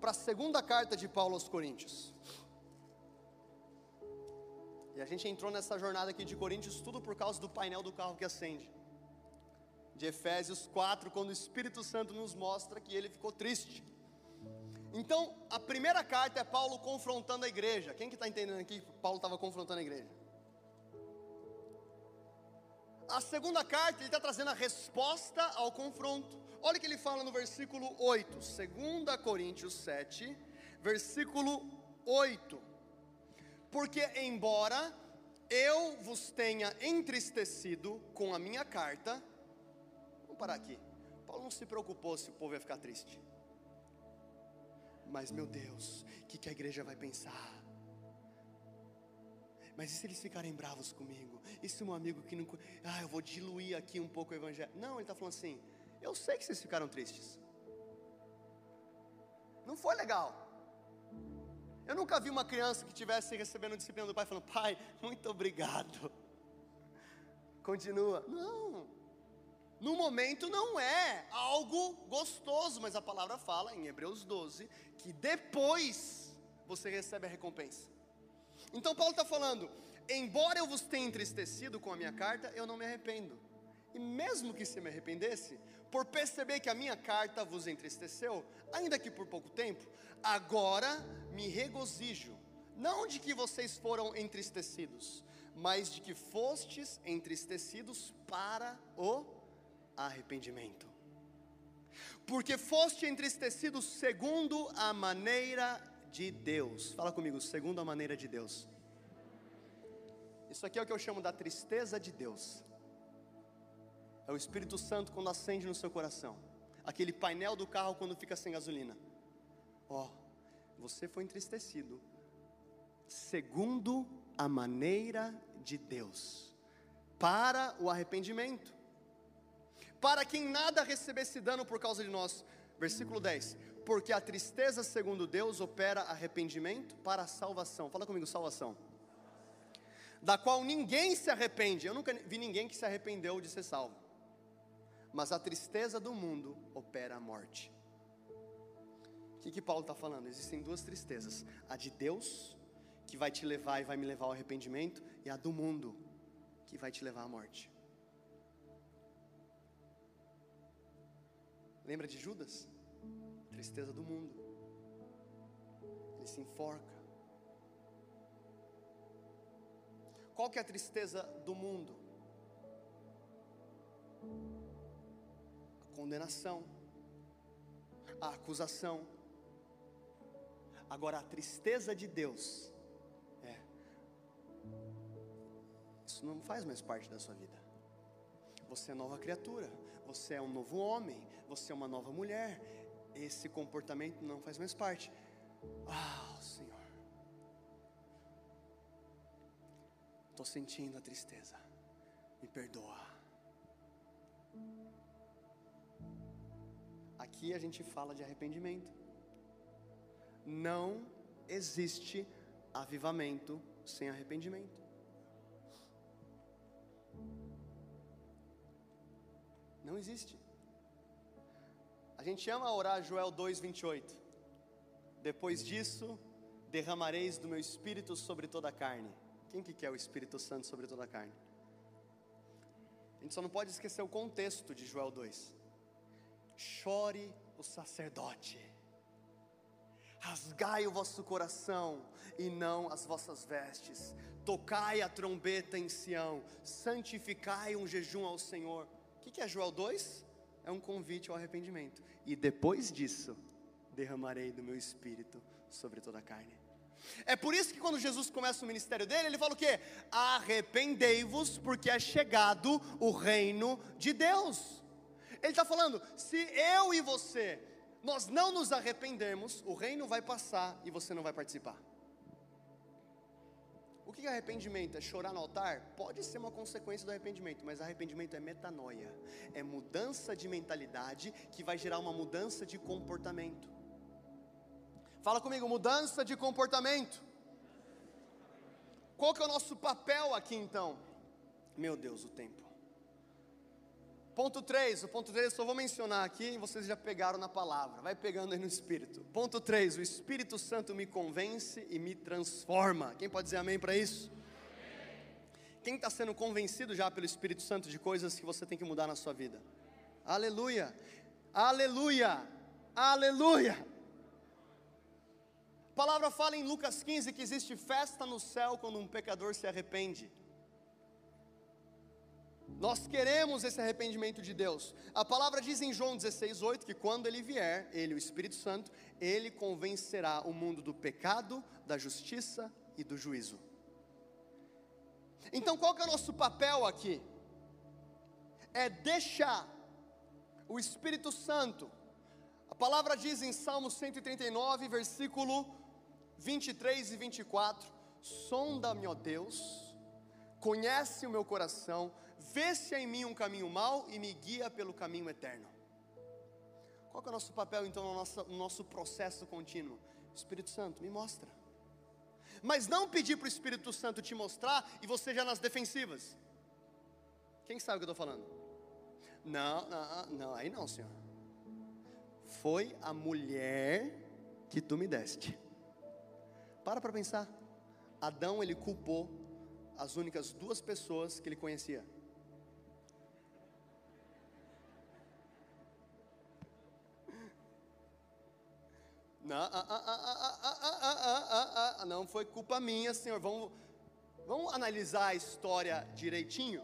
para a segunda carta de Paulo aos Coríntios. E a gente entrou nessa jornada aqui de Coríntios tudo por causa do painel do carro que acende. De Efésios 4, quando o Espírito Santo nos mostra que ele ficou triste. Então, a primeira carta é Paulo confrontando a igreja. Quem que está entendendo aqui que Paulo estava confrontando a igreja? A segunda carta, ele está trazendo a resposta ao confronto. Olha o que ele fala no versículo 8, 2 Coríntios 7, versículo 8. Porque, embora eu vos tenha entristecido com a minha carta, vamos parar aqui. Paulo não se preocupou se o povo ia ficar triste. Mas, meu Deus, o que, que a igreja vai pensar? Mas e se eles ficarem bravos comigo? E se um amigo que não. Ah, eu vou diluir aqui um pouco o evangelho. Não, ele está falando assim: eu sei que vocês ficaram tristes. Não foi legal. Eu nunca vi uma criança que estivesse recebendo disciplina do pai falando: Pai, muito obrigado. Continua. Não. No momento não é algo gostoso, mas a palavra fala em Hebreus 12 que depois você recebe a recompensa. Então Paulo está falando: embora eu vos tenha entristecido com a minha carta, eu não me arrependo. E mesmo que se me arrependesse, por perceber que a minha carta vos entristeceu, ainda que por pouco tempo, agora me regozijo, não de que vocês foram entristecidos, mas de que fostes entristecidos para o arrependimento. Porque foste entristecido segundo a maneira de Deus. Fala comigo, segundo a maneira de Deus. Isso aqui é o que eu chamo da tristeza de Deus. É o Espírito Santo quando acende no seu coração. Aquele painel do carro quando fica sem gasolina. Ó, oh, você foi entristecido segundo a maneira de Deus, para o arrependimento, para que em nada recebesse dano por causa de nós. Versículo 10: Porque a tristeza, segundo Deus, opera arrependimento para a salvação. Fala comigo, salvação. Da qual ninguém se arrepende. Eu nunca vi ninguém que se arrependeu de ser salvo. Mas a tristeza do mundo opera a morte. O que, que Paulo está falando? Existem duas tristezas: a de Deus, que vai te levar e vai me levar ao arrependimento, e a do mundo, que vai te levar à morte. Lembra de Judas? Tristeza do mundo. Ele se enforca. Qual que é a tristeza do mundo? A condenação, a acusação. Agora a tristeza de Deus é isso não faz mais parte da sua vida. Você é nova criatura, você é um novo homem, você é uma nova mulher. Esse comportamento não faz mais parte. Ah, Senhor. Estou sentindo a tristeza. Me perdoa. Aqui a gente fala de arrependimento. Não existe avivamento sem arrependimento. Não existe. A gente ama orar Joel 2:28. Depois disso, derramareis do meu espírito sobre toda a carne. Quem que quer o Espírito Santo sobre toda a carne? A gente só não pode esquecer o contexto de Joel 2. Chore o sacerdote. Rasgai o vosso coração e não as vossas vestes. Tocai a trombeta em Sião, santificai um jejum ao Senhor que, que é Joel 2? É um convite ao arrependimento. E depois disso, derramarei do meu espírito sobre toda a carne. É por isso que quando Jesus começa o ministério dele, ele fala o quê? Arrependei-vos, porque é chegado o reino de Deus. Ele está falando: se eu e você, nós não nos arrependermos, o reino vai passar e você não vai participar. Que é arrependimento? É chorar no altar? Pode ser uma consequência do arrependimento, mas arrependimento é metanoia, é mudança de mentalidade que vai gerar uma mudança de comportamento. Fala comigo, mudança de comportamento. Qual que é o nosso papel aqui então? Meu Deus, o tempo. Ponto 3, o ponto 3 eu só vou mencionar aqui e vocês já pegaram na palavra, vai pegando aí no Espírito. Ponto 3, o Espírito Santo me convence e me transforma. Quem pode dizer amém para isso? Quem está sendo convencido já pelo Espírito Santo de coisas que você tem que mudar na sua vida? Aleluia, aleluia, aleluia. A palavra fala em Lucas 15 que existe festa no céu quando um pecador se arrepende. Nós queremos esse arrependimento de Deus. A palavra diz em João 16:8 que quando ele vier, ele, o Espírito Santo, ele convencerá o mundo do pecado, da justiça e do juízo. Então, qual que é o nosso papel aqui? É deixar o Espírito Santo. A palavra diz em Salmo 139, versículo 23 e 24: Sonda-me, ó Deus, conhece o meu coração, vê se há em mim um caminho mau e me guia pelo caminho eterno. Qual é o nosso papel então no nosso, no nosso processo contínuo? Espírito Santo, me mostra. Mas não pedir para o Espírito Santo te mostrar e você já nas defensivas. Quem sabe o que eu estou falando? Não, não, não, aí não, Senhor. Foi a mulher que tu me deste. Para para pensar. Adão ele culpou as únicas duas pessoas que ele conhecia. Não, não foi culpa minha, Senhor. Vamos, vamos analisar a história direitinho.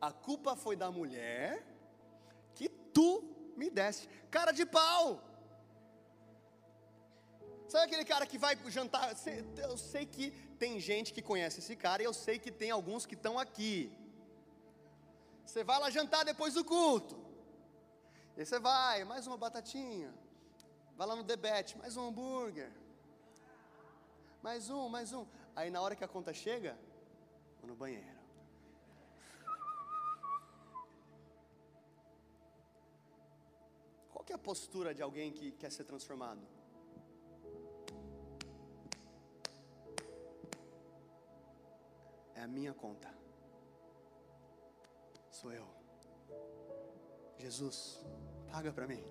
A culpa foi da mulher que tu me deste. Cara de pau. Sabe aquele cara que vai jantar? Eu sei que tem gente que conhece esse cara e eu sei que tem alguns que estão aqui. Você vai lá jantar depois do culto. E você vai, mais uma batatinha. Vai lá no debete, mais um hambúrguer. Mais um, mais um. Aí na hora que a conta chega, vou no banheiro. Qual que é a postura de alguém que quer ser transformado? É a minha conta. Sou eu. Jesus, paga para mim.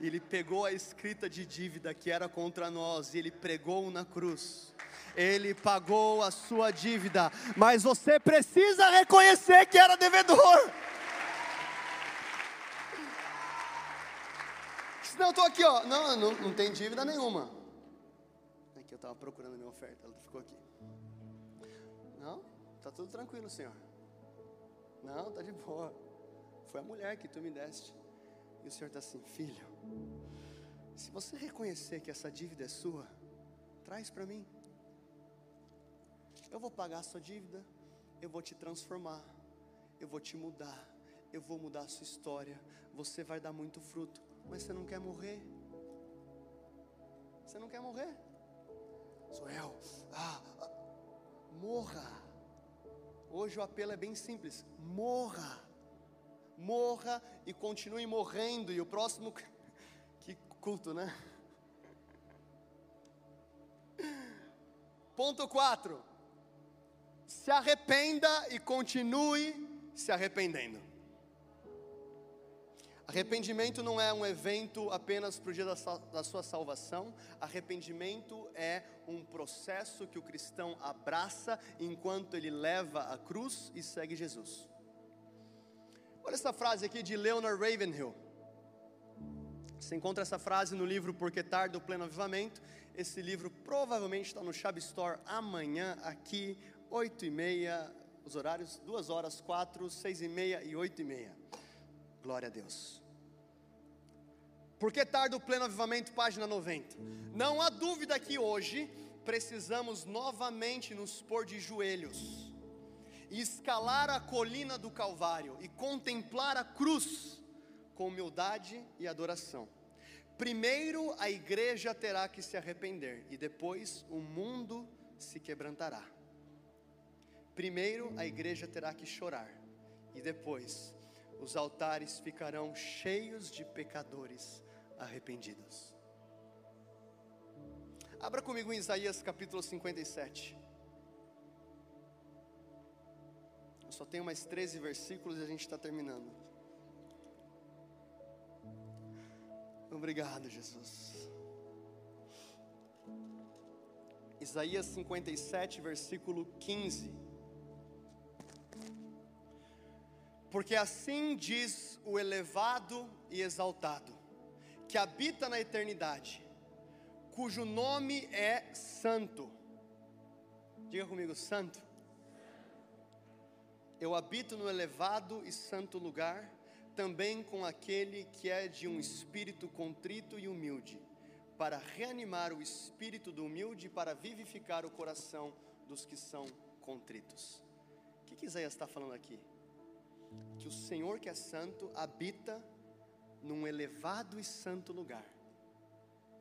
Ele pegou a escrita de dívida que era contra nós e ele pregou na cruz. Ele pagou a sua dívida, mas você precisa reconhecer que era devedor. Senão eu estou aqui, ó. Não, não, não tem dívida nenhuma. Estava procurando a minha oferta, ela ficou aqui. Não, está tudo tranquilo, Senhor. Não, está de boa. Foi a mulher que tu me deste. E o Senhor está assim, filho. Se você reconhecer que essa dívida é sua, traz para mim. Eu vou pagar a sua dívida, eu vou te transformar, eu vou te mudar, eu vou mudar a sua história. Você vai dar muito fruto, mas você não quer morrer. Você não quer morrer? Sou eu. Ah, ah, morra. Hoje o apelo é bem simples: morra. Morra e continue morrendo. E o próximo, que culto, né? Ponto 4. Se arrependa e continue se arrependendo. Arrependimento não é um evento apenas para o dia da, sua salvação, arrependimento é um processo que o cristão abraça enquanto ele leva a cruz e segue Jesus. Olha essa frase aqui de Leonard Ravenhill. Você encontra essa frase no livro Porque Tarde do Pleno Avivamento. Esse livro provavelmente está no Shab Store amanhã, aqui, oito e meia, os horários, duas horas, quatro, seis e meia e oito e meia. Glória a Deus. Porque Tarde do Pleno Avivamento, página 90. Não há dúvida que hoje precisamos novamente nos pôr de joelhos e escalar a colina do Calvário e contemplar a cruz com humildade e adoração. Primeiro a igreja terá que se arrepender e depois o mundo se quebrantará. Primeiro a igreja terá que chorar e depois os altares ficarão cheios de pecadores arrependidos. Abra comigo em Isaías capítulo 57. Só tem mais 13 versículos e a gente está terminando. Obrigado, Jesus. Isaías 57, versículo 15. Porque assim diz o elevado e exaltado, que habita na eternidade, cujo nome é Santo. Diga comigo, Santo. Eu habito no elevado e santo lugar, também com aquele que é de um espírito contrito e humilde para reanimar o espírito do humilde e para vivificar o coração dos que são contritos. O que, que Isaías está falando aqui? Que o Senhor que é santo habita num elevado e santo lugar.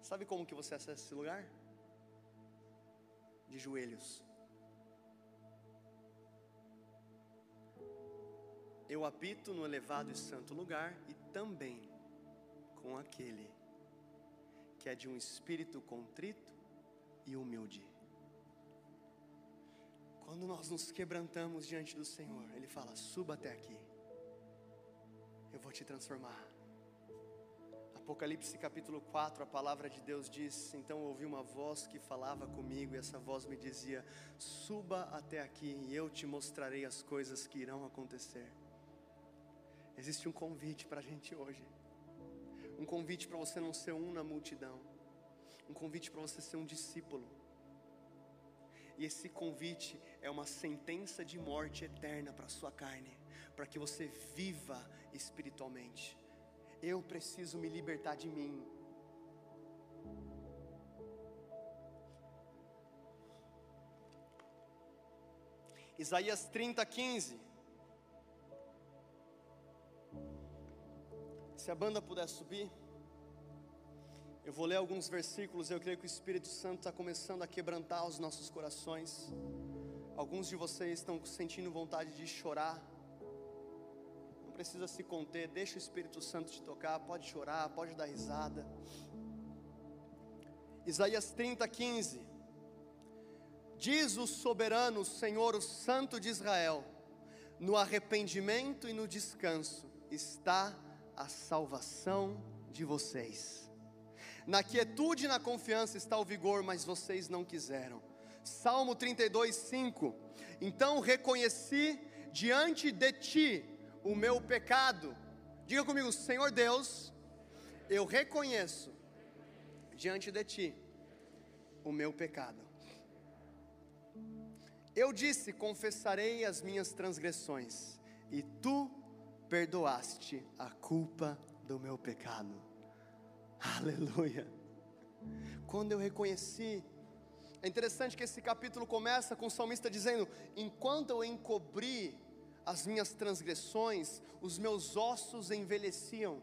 Sabe como que você acessa esse lugar? De joelhos. Eu habito no elevado e santo lugar e também com aquele que é de um espírito contrito e humilde. Quando nós nos quebrantamos diante do Senhor, Ele fala: suba até aqui, eu vou te transformar. Apocalipse capítulo 4, a palavra de Deus diz: Então ouvi uma voz que falava comigo, e essa voz me dizia: Suba até aqui e eu te mostrarei as coisas que irão acontecer. Existe um convite para a gente hoje um convite para você não ser um na multidão, um convite para você ser um discípulo. E esse convite é uma sentença de morte eterna para a sua carne, para que você viva espiritualmente. Eu preciso me libertar de mim. Isaías 30, 15. Se a banda puder subir, eu vou ler alguns versículos. Eu creio que o Espírito Santo está começando a quebrantar os nossos corações. Alguns de vocês estão sentindo vontade de chorar. Não precisa se conter, deixa o Espírito Santo te tocar. Pode chorar, pode dar risada. Isaías 30, 15. Diz o soberano Senhor, o Santo de Israel: no arrependimento e no descanso está a salvação de vocês. Na quietude e na confiança está o vigor, mas vocês não quiseram. Salmo 32, 5. Então reconheci diante de ti o meu pecado. Diga comigo, Senhor Deus, eu reconheço diante de ti o meu pecado. Eu disse: confessarei as minhas transgressões, e tu perdoaste a culpa do meu pecado. Aleluia. Quando eu reconheci, é interessante que esse capítulo começa com o salmista dizendo: Enquanto eu encobri as minhas transgressões, os meus ossos envelheciam.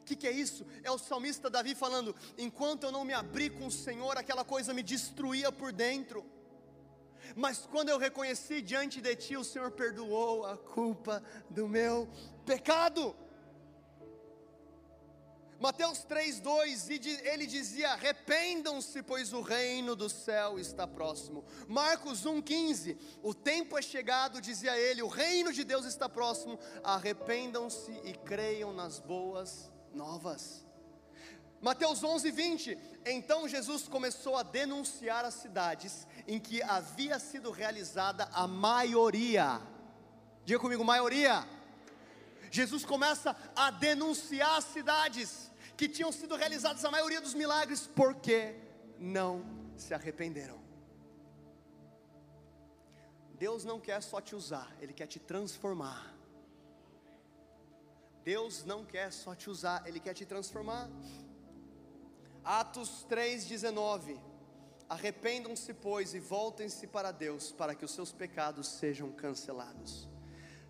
O que, que é isso? É o salmista Davi falando: Enquanto eu não me abri com o Senhor, aquela coisa me destruía por dentro. Mas quando eu reconheci diante de ti, o Senhor perdoou a culpa do meu pecado. Mateus 3:2 ele dizia: "Arrependam-se, pois o reino do céu está próximo". Marcos 1:15, o tempo é chegado, dizia ele, o reino de Deus está próximo. Arrependam-se e creiam nas boas novas. Mateus 11:20, então Jesus começou a denunciar as cidades em que havia sido realizada a maioria. Diga comigo, maioria. Jesus começa a denunciar as cidades que tinham sido realizadas a maioria dos milagres, porque não se arrependeram. Deus não quer só te usar, Ele quer te transformar. Deus não quer só te usar, Ele quer te transformar. Atos 3,19 Arrependam-se, pois, e voltem-se para Deus, para que os seus pecados sejam cancelados.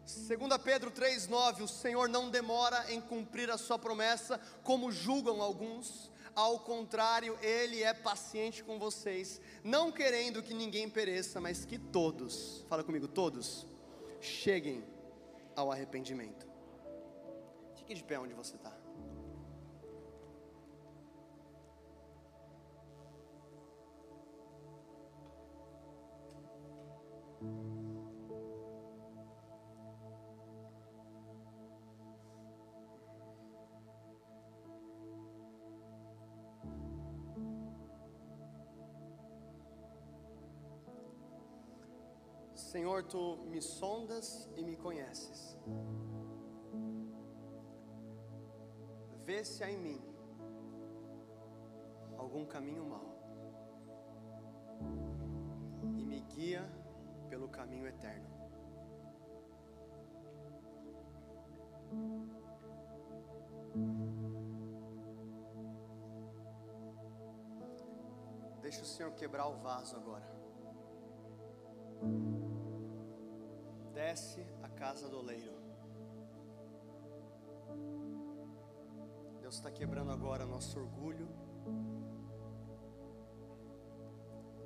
2 Pedro 3,9: O Senhor não demora em cumprir a sua promessa, como julgam alguns, ao contrário, Ele é paciente com vocês, não querendo que ninguém pereça, mas que todos, fala comigo, todos, cheguem ao arrependimento. Fique de pé onde você está. Senhor, tu me sondas e me conheces. Vê se há em mim algum caminho mau e me guia pelo caminho eterno. Deixa o Senhor quebrar o vaso agora. Desce a casa do oleiro. Deus está quebrando agora nosso orgulho.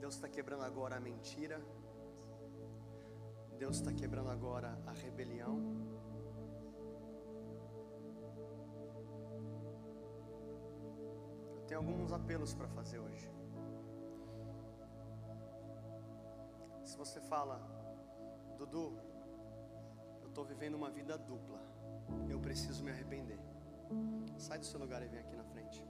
Deus está quebrando agora a mentira. Deus está quebrando agora a rebelião. Eu tenho alguns apelos para fazer hoje. Se você fala, Dudu, estou vivendo uma vida dupla, eu preciso me arrepender. Sai do seu lugar e vem aqui na frente.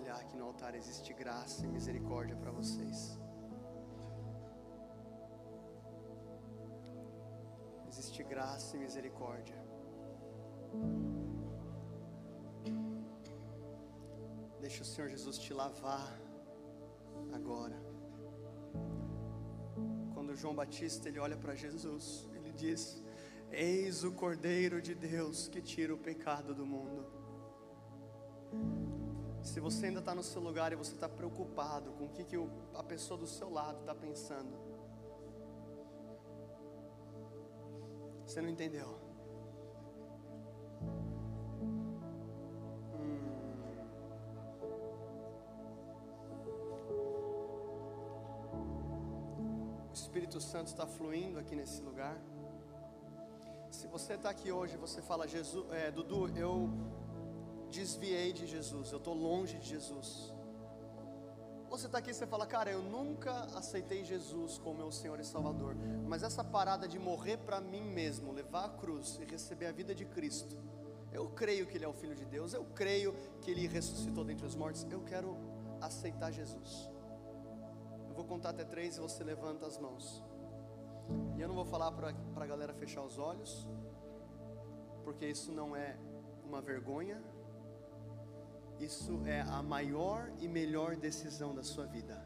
Espalhar aqui no altar, existe graça e misericórdia para vocês. Existe graça e misericórdia. Deixa o Senhor Jesus te lavar agora. Quando João Batista ele olha para Jesus, ele diz: Eis o Cordeiro de Deus que tira o pecado do mundo. Se você ainda está no seu lugar e você está preocupado com o que, que o- a pessoa do seu lado está pensando, você não entendeu. O Espírito Santo está fluindo aqui nesse lugar. Se você está aqui hoje, você fala, Jesus, é, Dudu, eu desviei de Jesus, eu estou longe de Jesus. Você está aqui e você fala, cara, eu nunca aceitei Jesus como meu Senhor e Salvador, mas essa parada de morrer para mim mesmo, levar a cruz e receber a vida de Cristo, eu creio que Ele é o Filho de Deus, eu creio que Ele ressuscitou dentre os mortos, eu quero aceitar Jesus. Eu vou contar até três e você levanta as mãos. E eu não vou falar para a galera fechar os olhos, porque isso não é uma vergonha, isso é a maior e melhor decisão da sua vida.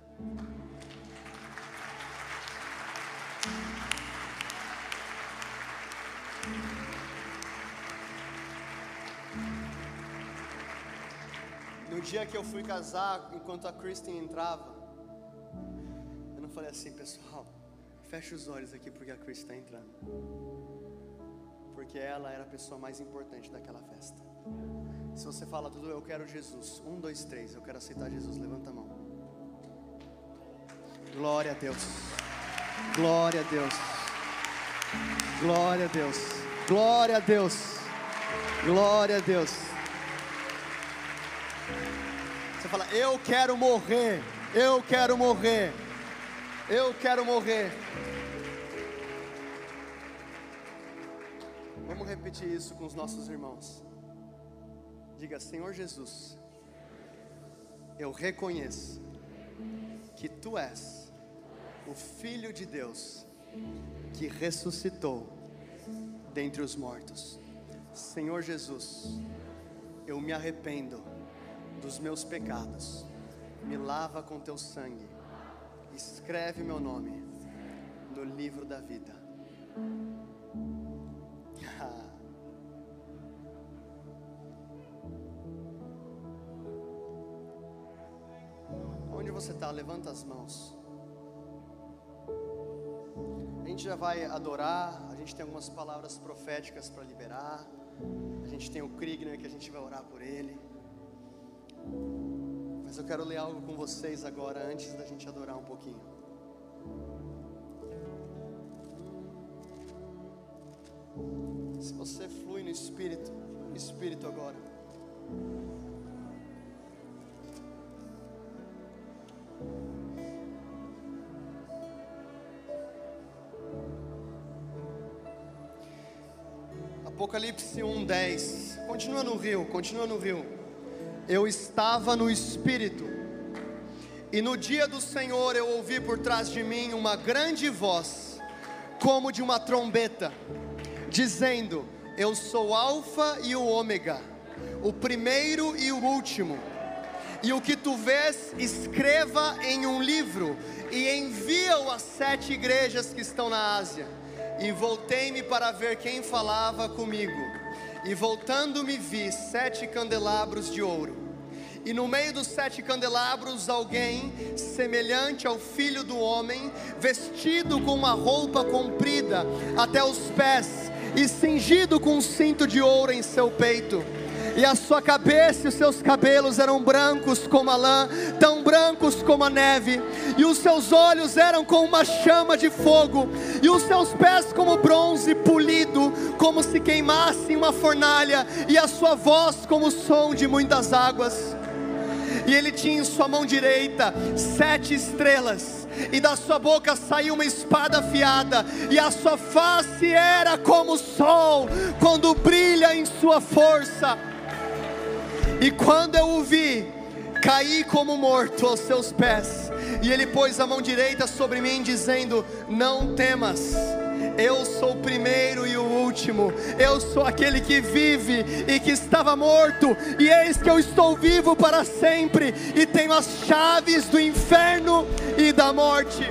No dia que eu fui casar, enquanto a Kristen entrava, eu não falei assim, pessoal, fecha os olhos aqui porque a Kristen está entrando. Porque ela era a pessoa mais importante daquela festa. Se você fala tudo, eu quero Jesus. Um, dois, três, eu quero aceitar Jesus. Levanta a mão. Glória a Deus. Glória a Deus. Glória a Deus. Glória a Deus. Glória a Deus. Você fala, eu quero morrer. Eu quero morrer. Eu quero morrer. Vamos repetir isso com os nossos irmãos. Diga, Senhor Jesus, eu reconheço que Tu és o Filho de Deus que ressuscitou dentre os mortos. Senhor Jesus, eu me arrependo dos meus pecados, me lava com Teu sangue, escreve meu nome no livro da vida. Você está? Levanta as mãos. A gente já vai adorar. A gente tem algumas palavras proféticas para liberar. A gente tem o Krigner que a gente vai orar por ele. Mas eu quero ler algo com vocês agora, antes da gente adorar um pouquinho. Se você flui no Espírito, no Espírito agora. Apocalipse 1:10. Continua no rio, continua no rio. Eu estava no espírito. E no dia do Senhor eu ouvi por trás de mim uma grande voz, como de uma trombeta, dizendo: Eu sou Alfa e o Ômega, o primeiro e o último. E o que tu vês, escreva em um livro e envia-o às sete igrejas que estão na Ásia. E voltei-me para ver quem falava comigo. E voltando-me vi sete candelabros de ouro. E no meio dos sete candelabros, alguém semelhante ao filho do homem, vestido com uma roupa comprida até os pés, e cingido com um cinto de ouro em seu peito e a sua cabeça e os seus cabelos eram brancos como a lã, tão brancos como a neve, e os seus olhos eram como uma chama de fogo, e os seus pés como bronze polido, como se queimasse em uma fornalha, e a sua voz como o som de muitas águas. E ele tinha em sua mão direita sete estrelas, e da sua boca saiu uma espada afiada, e a sua face era como o sol, quando brilha em sua força. E quando eu o vi, caí como morto aos seus pés. E ele pôs a mão direita sobre mim, dizendo: Não temas. Eu sou o primeiro e o último. Eu sou aquele que vive e que estava morto, e eis que eu estou vivo para sempre e tenho as chaves do inferno e da morte.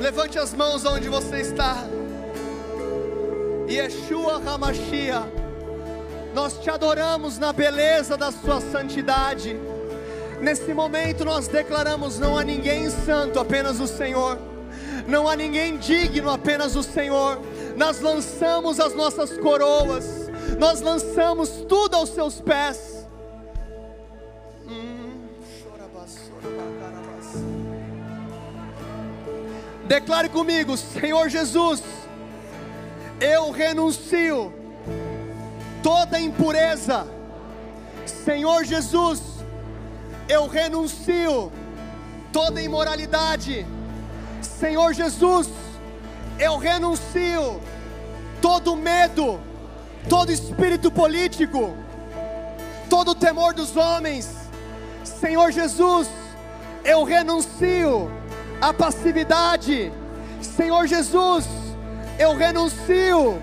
Levante as mãos onde você está. Yeshua Hamashia, nós te adoramos na beleza da Sua santidade. Nesse momento nós declaramos: não há ninguém santo, apenas o Senhor. Não há ninguém digno, apenas o Senhor. Nós lançamos as nossas coroas, nós lançamos tudo aos seus pés. Declare comigo, Senhor Jesus, eu renuncio toda impureza. Senhor Jesus, eu renuncio toda imoralidade. Senhor Jesus, eu renuncio todo medo, todo espírito político, todo temor dos homens. Senhor Jesus, eu renuncio a passividade. Senhor Jesus, eu renuncio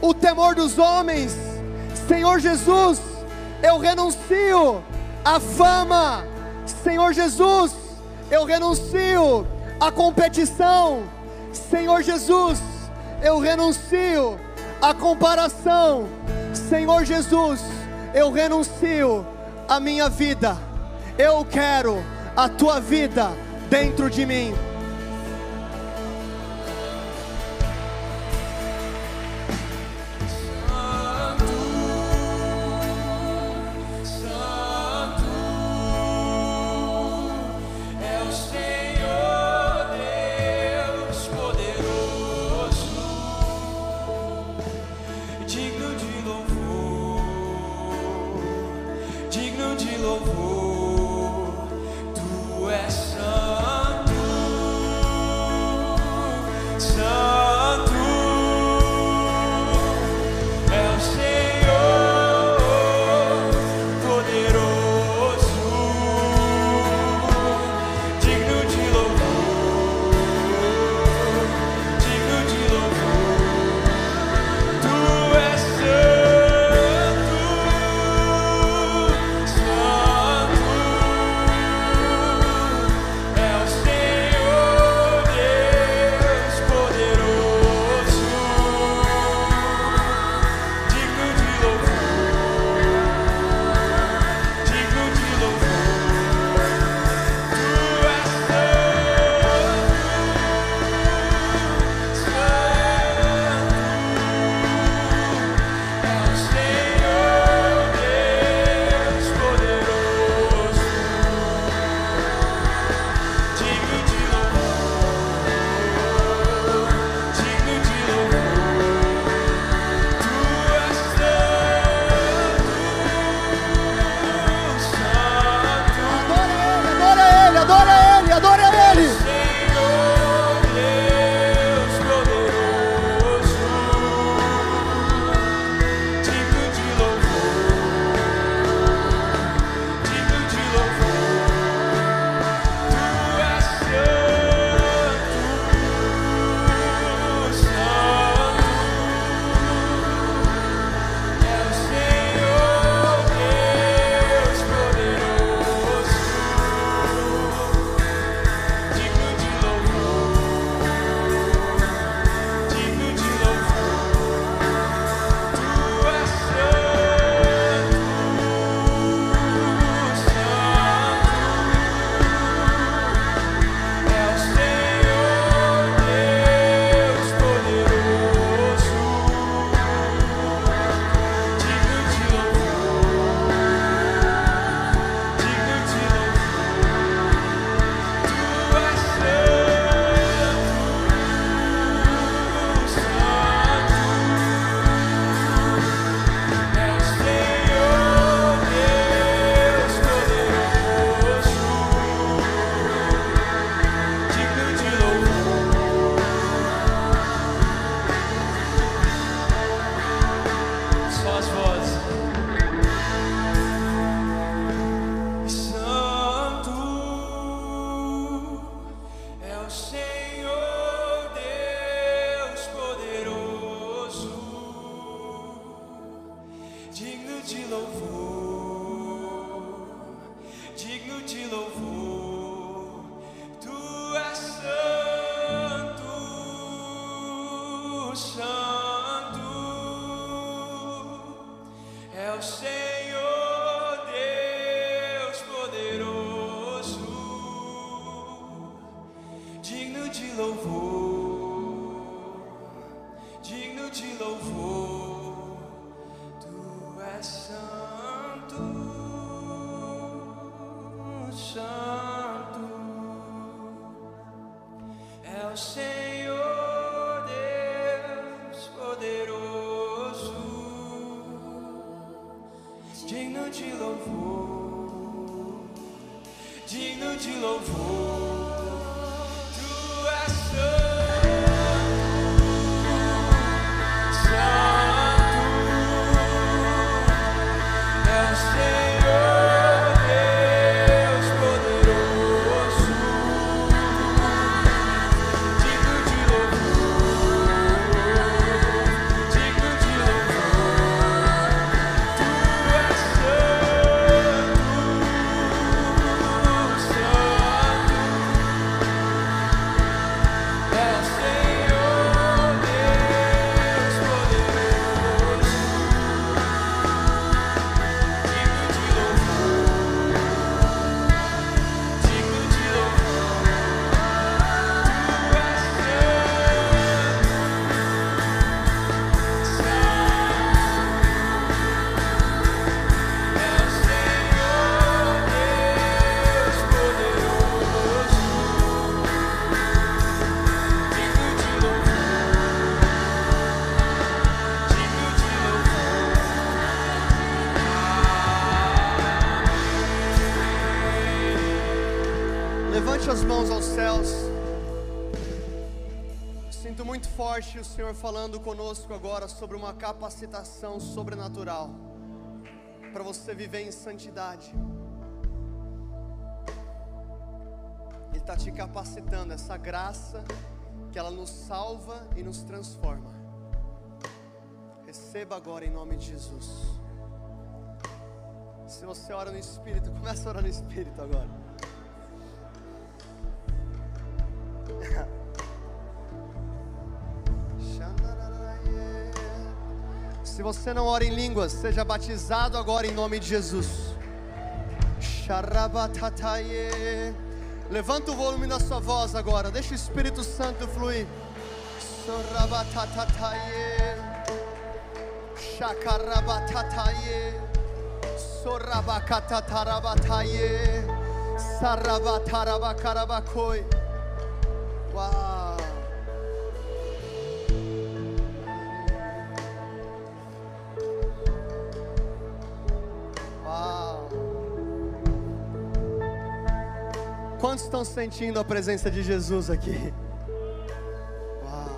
o temor dos homens. Senhor Jesus, eu renuncio a fama. Senhor Jesus, eu renuncio a competição. Senhor Jesus, eu renuncio a comparação. Senhor Jesus, eu renuncio a minha vida. Eu quero a tua vida dentro de mim. Senhor falando conosco agora sobre uma capacitação sobrenatural para você viver em santidade. Ele está te capacitando, essa graça que ela nos salva e nos transforma. Receba agora em nome de Jesus. Se você ora no Espírito, começa a orar no Espírito agora. Se você não ora em línguas, seja batizado agora em nome de Jesus. Levanta o volume da sua voz agora, deixa o Espírito Santo fluir. Shakarabatataye. Sorabakatatarabataye. Sarabatarabakarabakoi. Sentindo a presença de Jesus aqui? Uau!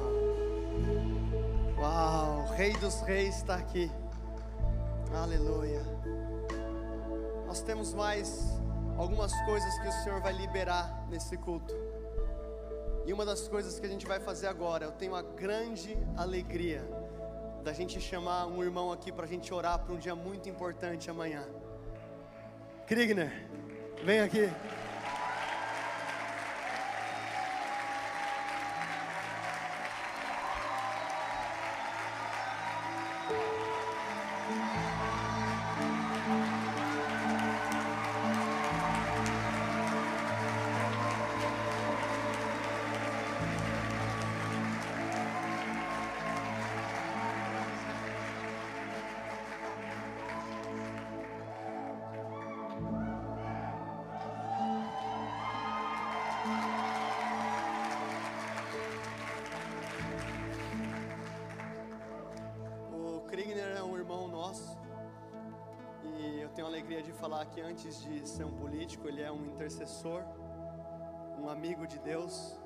Uau! O Rei dos Reis está aqui. Aleluia! Nós temos mais algumas coisas que o Senhor vai liberar nesse culto. E uma das coisas que a gente vai fazer agora, eu tenho a grande alegria da gente chamar um irmão aqui para a gente orar para um dia muito importante amanhã. Krigner, vem aqui. De falar que antes de ser um político, ele é um intercessor, um amigo de Deus,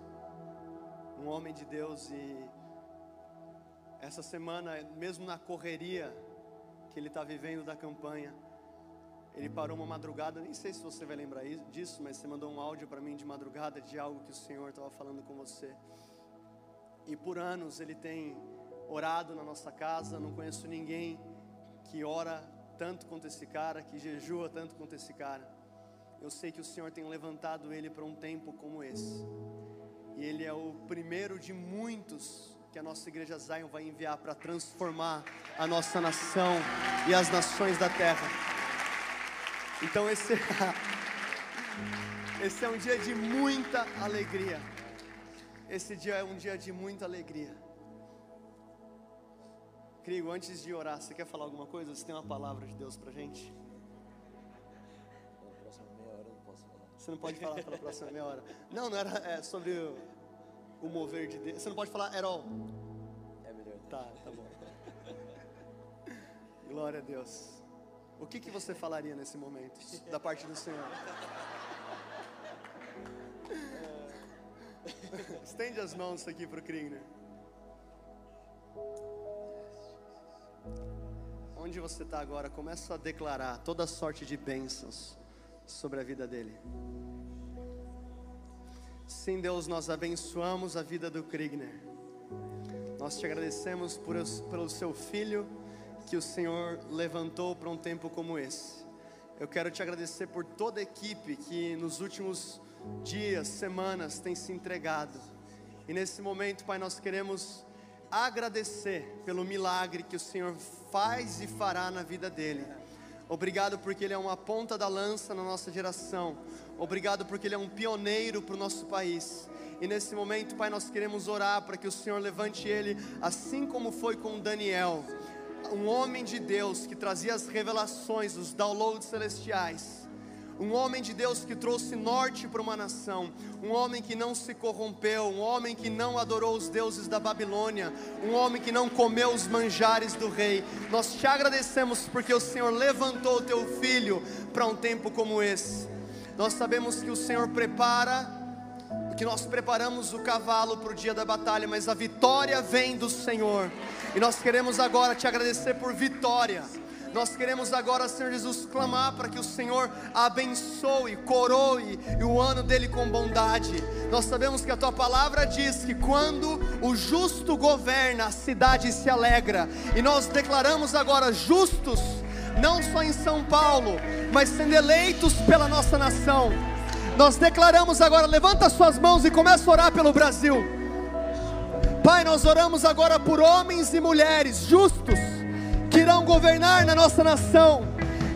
um homem de Deus e essa semana, mesmo na correria que ele está vivendo da campanha, ele parou uma madrugada, nem sei se você vai lembrar disso, mas você mandou um áudio para mim de madrugada de algo que o Senhor estava falando com você. E por anos ele tem orado na nossa casa. Não conheço ninguém que ora tanto quanto esse cara, que jejua tanto quanto esse cara. Eu sei que o Senhor tem levantado ele para um tempo como esse. E ele é o primeiro de muitos que a nossa igreja Zion vai enviar para transformar a nossa nação e as nações da terra. Então esse esse é um dia de muita alegria. Esse dia é um dia de muita alegria. Crigo, antes de orar, você quer falar alguma coisa? Você tem uma palavra de Deus pra gente? Na próxima meia hora eu não posso falar. Você não pode falar pela próxima meia hora. Não, não era é, sobre o, o mover de Deus. Você não pode falar at all. É melhor. Tá, tá bom. Glória a Deus. O que, que você falaria nesse momento, da parte do Senhor? Estende as mãos aqui para o Krigner. Onde você está agora, começa a declarar toda sorte de bênçãos sobre a vida dele. Sim, Deus, nós abençoamos a vida do Krigner. Nós te agradecemos por, pelo seu filho que o Senhor levantou para um tempo como esse. Eu quero te agradecer por toda a equipe que nos últimos dias, semanas tem se entregado. E nesse momento, Pai, nós queremos agradecer pelo milagre que o Senhor faz e fará na vida dele. Obrigado porque ele é uma ponta da lança na nossa geração. Obrigado porque ele é um pioneiro para o nosso país. E nesse momento, Pai, nós queremos orar para que o Senhor levante ele, assim como foi com Daniel, um homem de Deus que trazia as revelações, os downloads celestiais. Um homem de Deus que trouxe norte para uma nação, um homem que não se corrompeu, um homem que não adorou os deuses da Babilônia, um homem que não comeu os manjares do rei. Nós te agradecemos porque o Senhor levantou o teu filho para um tempo como esse. Nós sabemos que o Senhor prepara que nós preparamos o cavalo para o dia da batalha, mas a vitória vem do Senhor. E nós queremos agora te agradecer por vitória. Nós queremos agora, Senhor Jesus, clamar para que o Senhor abençoe, coroe o ano dele com bondade. Nós sabemos que a tua palavra diz que quando o justo governa, a cidade se alegra. E nós declaramos agora justos, não só em São Paulo, mas sendo eleitos pela nossa nação. Nós declaramos agora, levanta suas mãos e começa a orar pelo Brasil. Pai, nós oramos agora por homens e mulheres justos que irão governar na nossa nação,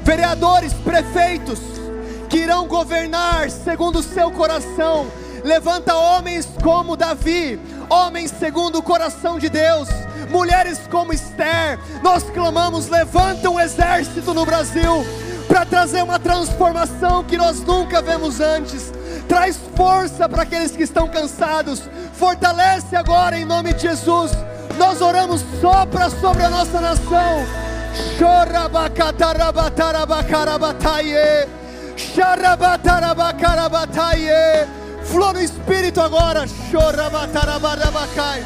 vereadores, prefeitos que irão governar segundo o seu coração. Levanta homens como Davi, homens segundo o coração de Deus, mulheres como Esther. Nós clamamos: levanta um exército no Brasil para trazer uma transformação que nós nunca vemos antes. Traz força para aqueles que estão cansados. Fortalece agora em nome de Jesus. Nós oramos sopra sobre a nossa nação. Flua no espírito agora. Chorabatarabacai.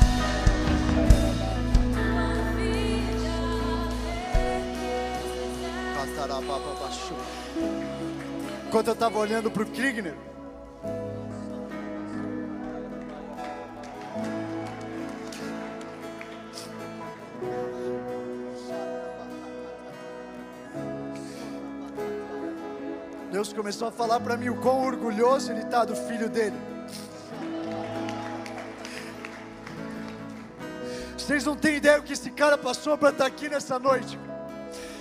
Enquanto eu estava olhando para o Kriegner, Deus começou a falar para mim o quão orgulhoso ele está do filho dele. Vocês não têm ideia o que esse cara passou para estar aqui nessa noite.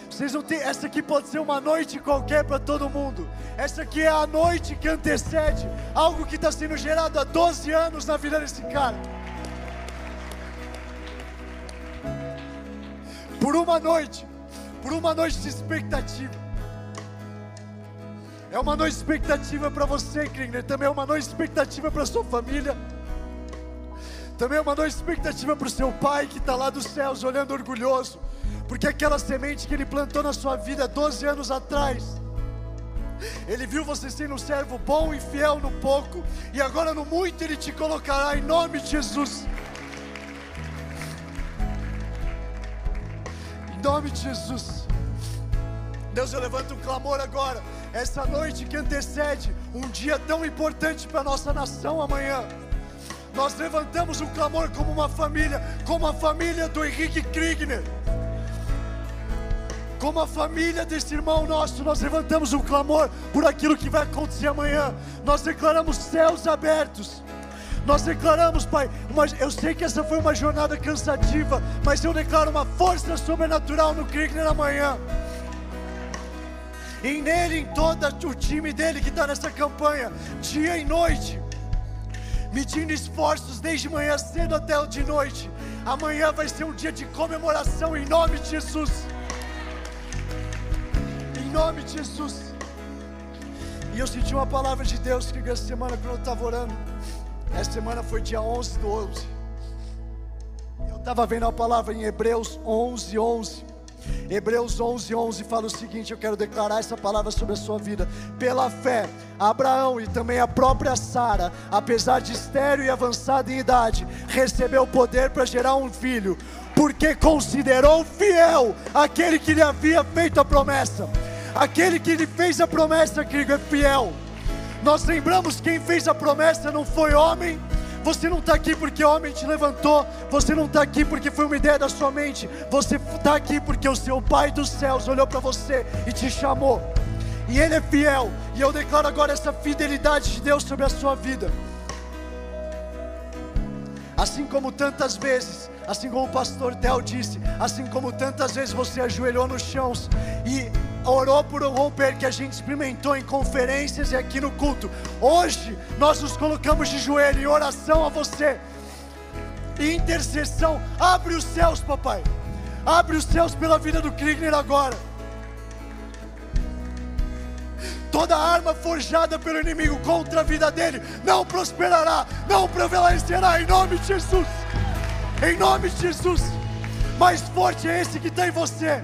Vocês não têm. Essa aqui pode ser uma noite qualquer para todo mundo. Essa aqui é a noite que antecede algo que está sendo gerado há 12 anos na vida desse cara. Por uma noite, por uma noite de expectativa. É uma de expectativa para você, Kriegner. Também é uma de expectativa para sua família. Também é uma de expectativa para o seu pai que está lá dos céus olhando orgulhoso. Porque aquela semente que ele plantou na sua vida 12 anos atrás, ele viu você sendo um servo bom e fiel no pouco, e agora no muito ele te colocará em nome de Jesus. Em nome de Jesus. Deus, eu levanto um clamor agora, essa noite que antecede um dia tão importante para nossa nação amanhã. Nós levantamos um clamor como uma família, como a família do Henrique Kriegner. Como a família desse irmão nosso, nós levantamos um clamor por aquilo que vai acontecer amanhã. Nós declaramos céus abertos. Nós declaramos, Pai, uma- eu sei que essa foi uma jornada cansativa, mas eu declaro uma força sobrenatural no Kriegner amanhã. E nele, em todo o time dele que está nessa campanha, dia e noite. medindo esforços desde manhã cedo até de noite. Amanhã vai ser um dia de comemoração em nome de Jesus. Em nome de Jesus. E eu senti uma palavra de Deus que essa semana quando eu estava orando. Essa semana foi dia 11 do 11. Eu estava vendo a palavra em Hebreus 11, 11. Hebreus 11, 11 fala o seguinte: Eu quero declarar essa palavra sobre a sua vida. Pela fé, Abraão e também a própria Sara, apesar de estéril e avançada em idade, recebeu poder para gerar um filho, porque considerou fiel aquele que lhe havia feito a promessa. Aquele que lhe fez a promessa, que é fiel. Nós lembramos quem fez a promessa não foi homem. Você não está aqui porque homem te levantou. Você não está aqui porque foi uma ideia da sua mente. Você está aqui porque o seu Pai dos céus olhou para você e te chamou. E Ele é fiel. E eu declaro agora essa fidelidade de Deus sobre a sua vida. Assim como tantas vezes, assim como o pastor Theo disse, assim como tantas vezes você ajoelhou nos chãos e orou por um romper que a gente experimentou em conferências e aqui no culto. Hoje nós nos colocamos de joelho em oração a você. Em intercessão, abre os céus, papai. Abre os céus pela vida do Kriegner agora. Toda arma forjada pelo inimigo contra a vida dele não prosperará, não prevalecerá em nome de Jesus. Em nome de Jesus. Mais forte é esse que está em você.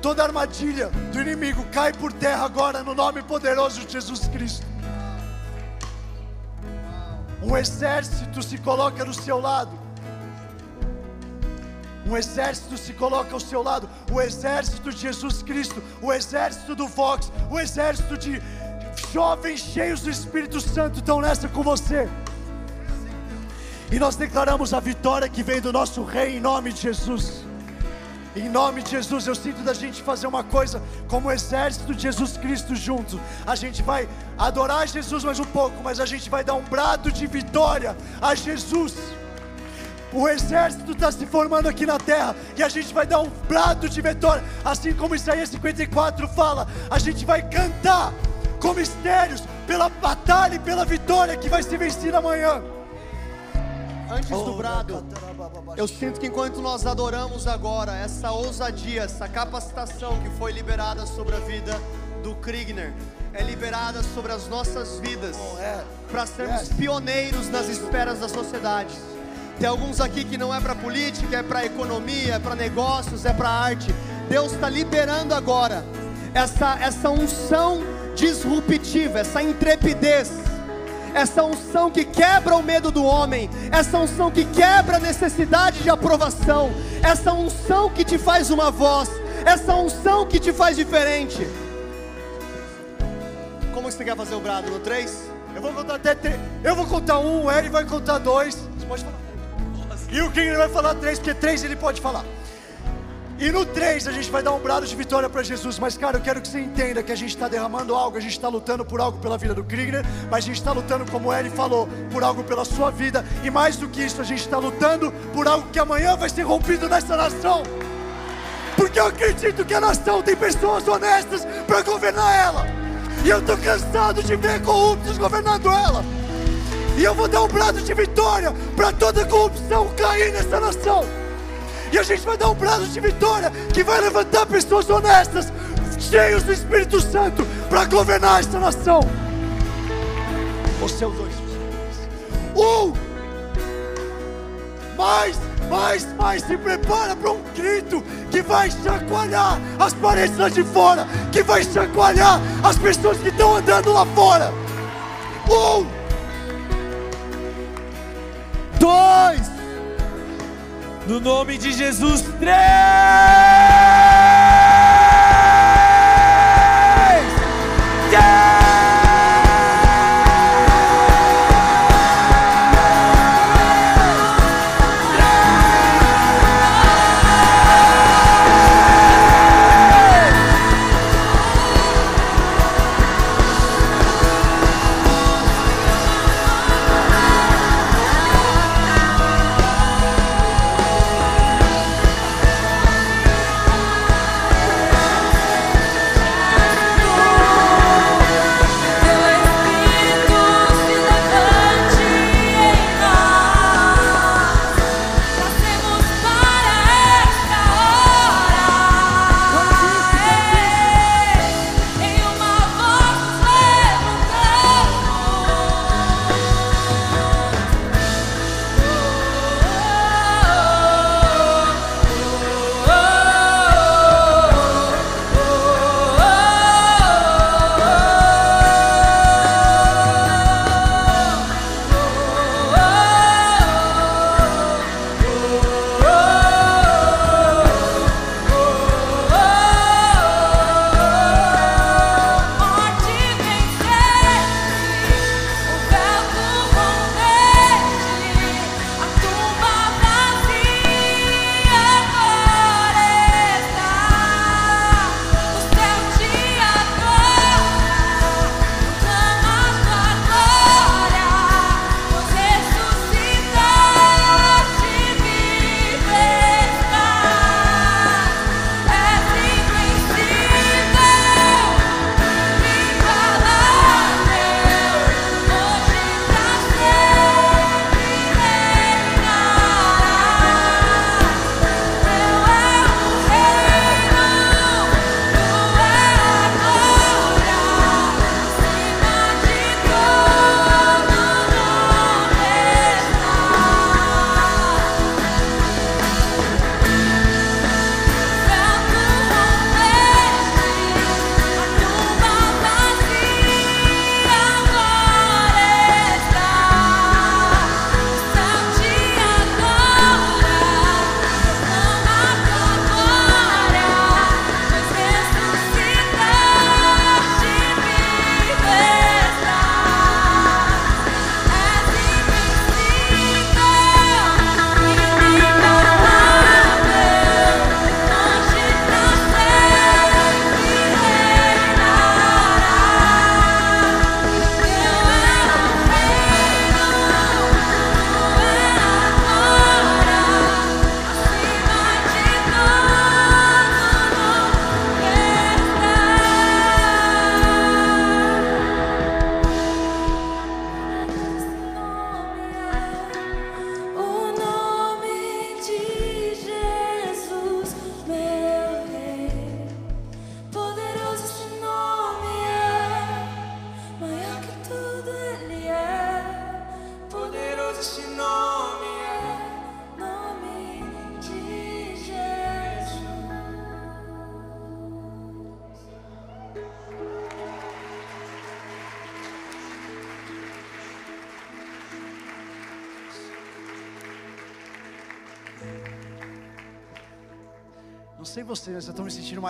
Toda armadilha do inimigo cai por terra agora no nome poderoso de Jesus Cristo. Um exército se coloca do seu lado. Um exército se coloca ao seu lado. O exército de Jesus Cristo. O exército do Vox. O exército de jovens cheios do Espírito Santo estão nessa com você. E nós declaramos a vitória que vem do nosso Rei em nome de Jesus. Em nome de Jesus, eu sinto da gente fazer uma coisa como o exército de Jesus Cristo junto. A gente vai adorar Jesus mais um pouco, mas a gente vai dar um brado de vitória a Jesus. O exército está se formando aqui na terra e a gente vai dar um brado de vitória, assim como Isaías 54 fala. A gente vai cantar com mistérios pela batalha e pela vitória que vai ser vencida amanhã. Antes do brado, eu sinto que enquanto nós adoramos agora, essa ousadia, essa capacitação que foi liberada sobre a vida do Kriegner, é liberada sobre as nossas vidas, é. para sermos pioneiros nas esferas da sociedade. Tem alguns aqui que não é para política, é para economia, é para negócios, é para arte. Deus está liberando agora essa, essa unção disruptiva, essa intrepidez, essa unção que quebra o medo do homem, essa unção que quebra a necessidade de aprovação, essa unção que te faz uma voz, essa unção que te faz diferente. Como você quer fazer o brado? No 3? Eu vou contar até três. Eu vou contar um, o vai contar dois. Você pode falar. E o King vai falar três, porque três ele pode falar. E no três a gente vai dar um brado de vitória para Jesus. Mas, cara, eu quero que você entenda que a gente está derramando algo, a gente está lutando por algo pela vida do Krieger, mas a gente está lutando, como ele falou, por algo pela sua vida. E mais do que isso, a gente está lutando por algo que amanhã vai ser rompido nessa nação. Porque eu acredito que a nação tem pessoas honestas para governar ela. E eu estou cansado de ver corruptos governando ela. E eu vou dar um brado de vitória para toda corrupção cair nessa nação. E a gente vai dar um brado de vitória que vai levantar pessoas honestas, cheios do Espírito Santo, para governar essa nação. Os seus dois. Um. Mais, mais, mais. Se prepara para um grito que vai chacoalhar as paredes lá de fora, que vai chacoalhar as pessoas que estão andando lá fora. Um. Dois. No nome de Jesus, três. Três.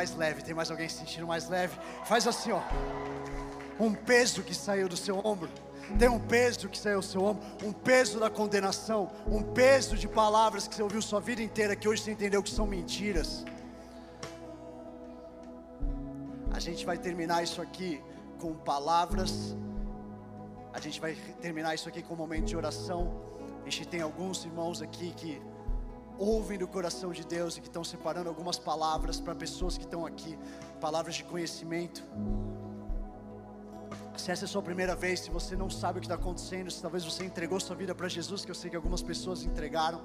Mais leve. Tem mais alguém se sentindo mais leve? Faz assim, ó. Um peso que saiu do seu ombro. Tem um peso que saiu do seu ombro, um peso da condenação, um peso de palavras que você ouviu sua vida inteira que hoje você entendeu que são mentiras. A gente vai terminar isso aqui com palavras. A gente vai terminar isso aqui com um momento de oração. A gente tem alguns irmãos aqui que ouvem do coração de Deus e que estão separando algumas palavras para pessoas que estão aqui, palavras de conhecimento. Se essa é a sua primeira vez, se você não sabe o que está acontecendo, se talvez você entregou sua vida para Jesus, que eu sei que algumas pessoas entregaram,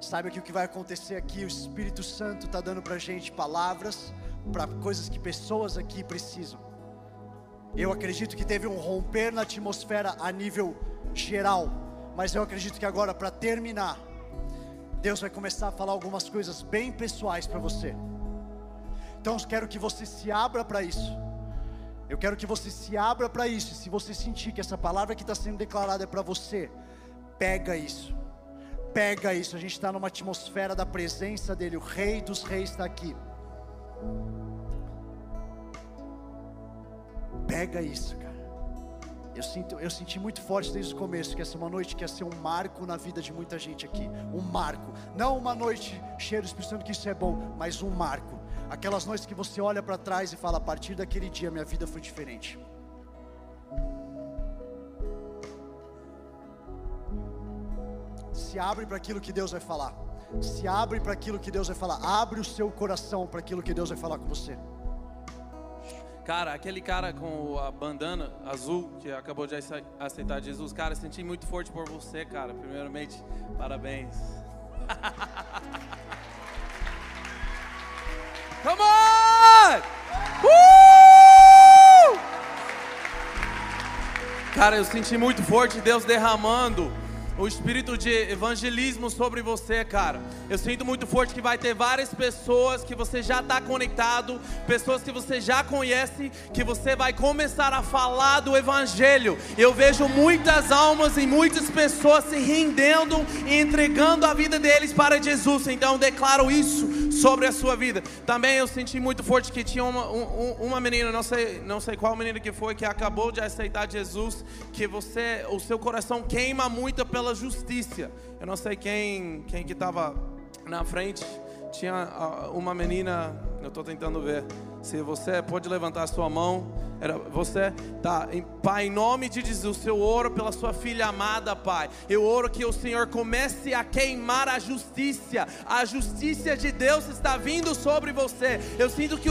saiba que o que vai acontecer aqui, o Espírito Santo está dando para a gente palavras, para coisas que pessoas aqui precisam. Eu acredito que teve um romper na atmosfera a nível geral, mas eu acredito que agora, para terminar, Deus vai começar a falar algumas coisas bem pessoais para você. Então eu quero que você se abra para isso. Eu quero que você se abra para isso. Se você sentir que essa palavra que está sendo declarada é para você, pega isso. Pega isso. A gente está numa atmosfera da presença dEle. O Rei dos Reis está aqui. Pega isso, cara. Eu, sinto, eu senti muito forte desde o começo que essa é uma noite que ia ser um marco na vida de muita gente aqui. Um marco. Não uma noite cheia do Espírito Santo, que isso é bom, mas um marco. Aquelas noites que você olha para trás e fala: a partir daquele dia minha vida foi diferente. Se abre para aquilo que Deus vai falar. Se abre para aquilo que Deus vai falar. Abre o seu coração para aquilo que Deus vai falar com você. Cara, aquele cara com a bandana azul que acabou de aceitar Jesus, cara, senti muito forte por você, cara. Primeiramente, parabéns. Come on! Uh! Cara, eu senti muito forte Deus derramando o espírito de evangelismo sobre você, cara. Eu sinto muito forte que vai ter várias pessoas que você já está conectado, pessoas que você já conhece, que você vai começar a falar do evangelho. Eu vejo muitas almas e muitas pessoas se rendendo e entregando a vida deles para Jesus. Então declaro isso sobre a sua vida. Também eu senti muito forte que tinha uma, um, uma menina, não sei, não sei qual menina que foi, que acabou de aceitar Jesus, que você, o seu coração queima muito pela pela justiça. Eu não sei quem, quem que estava na frente. Tinha ah, uma menina, eu estou tentando ver. Se você pode levantar a sua mão. Era você? Tá. Em, pai, em nome de Jesus, eu oro pela sua filha amada, Pai. Eu oro que o Senhor comece a queimar a justiça. A justiça de Deus está vindo sobre você. Eu sinto que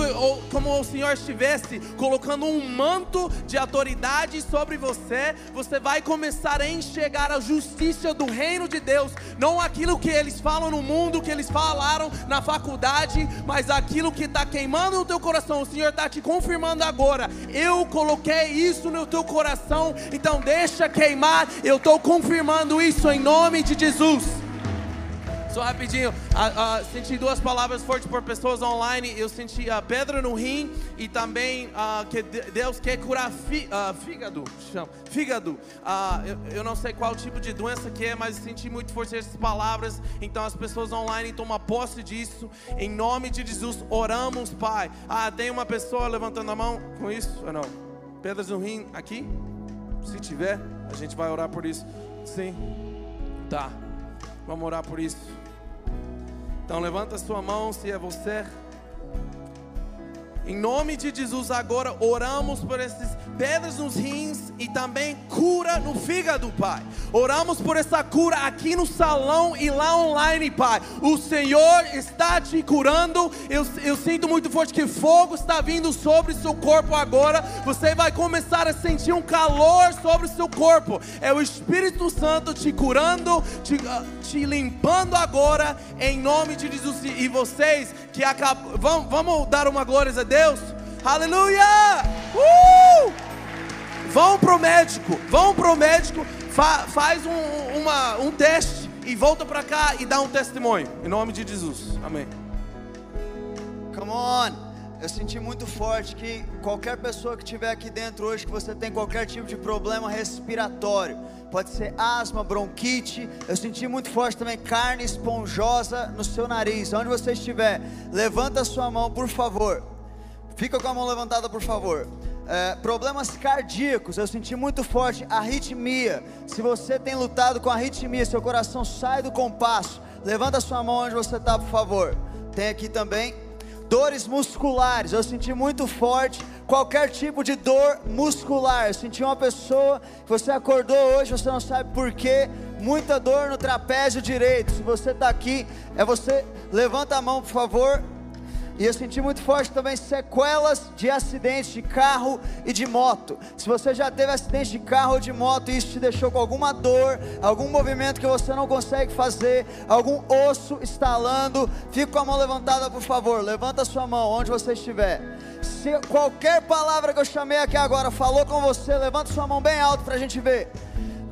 como o Senhor estivesse colocando um manto de autoridade sobre você, você vai começar a enxergar a justiça do reino de Deus, não aquilo que eles falam no mundo, que eles falaram na faculdade, mas aquilo que está queimando no teu coração. O Senhor está te confirmando agora eu coloquei isso no teu coração, então deixa queimar. Eu estou confirmando isso em nome de Jesus. Só rapidinho, uh, uh, senti duas palavras fortes por pessoas online. Eu senti a pedra no rim e também uh, que Deus quer curar fi, uh, fígado. Chama, fígado. Uh, eu, eu, não sei qual tipo de doença que é, mas senti muito forte essas palavras. Então as pessoas online tomam posse disso. Em nome de Jesus, oramos, Pai. Ah, tem uma pessoa levantando a mão com isso ou não? Pedras no rim aqui? Se tiver, a gente vai orar por isso. Sim. Tá. Vamos orar por isso. Então levanta sua mão se é você. Em nome de Jesus, agora oramos por esses pedras nos rins e também cura no fígado, Pai. Oramos por essa cura aqui no salão e lá online, Pai. O Senhor está te curando. Eu, eu sinto muito forte que fogo está vindo sobre seu corpo agora. Você vai começar a sentir um calor sobre seu corpo. É o Espírito Santo te curando, te, uh, te limpando agora, em nome de Jesus. E vocês que acabam, vamos, vamos dar uma glória a Deus. Aleluia! Uh! Vão pro médico, vão pro médico, fa, faz um, uma, um teste e volta para cá e dá um testemunho. Em nome de Jesus. Amém. Come on. eu senti muito forte que qualquer pessoa que estiver aqui dentro hoje, que você tem qualquer tipo de problema respiratório, pode ser asma, bronquite, eu senti muito forte também carne esponjosa no seu nariz, onde você estiver, levanta a sua mão, por favor. Fica com a mão levantada, por favor. É, problemas cardíacos, eu senti muito forte arritmia. Se você tem lutado com arritmia, seu coração sai do compasso. Levanta a sua mão onde você está, por favor. Tem aqui também dores musculares. Eu senti muito forte qualquer tipo de dor muscular. Eu senti uma pessoa que você acordou hoje, você não sabe porquê, muita dor no trapézio direito. Se você está aqui, é você levanta a mão, por favor. E eu senti muito forte também sequelas de acidentes de carro e de moto. Se você já teve acidente de carro ou de moto e isso te deixou com alguma dor, algum movimento que você não consegue fazer, algum osso estalando, fique com a mão levantada, por favor. Levanta sua mão onde você estiver. Se qualquer palavra que eu chamei aqui agora falou com você, levanta sua mão bem alto para a gente ver.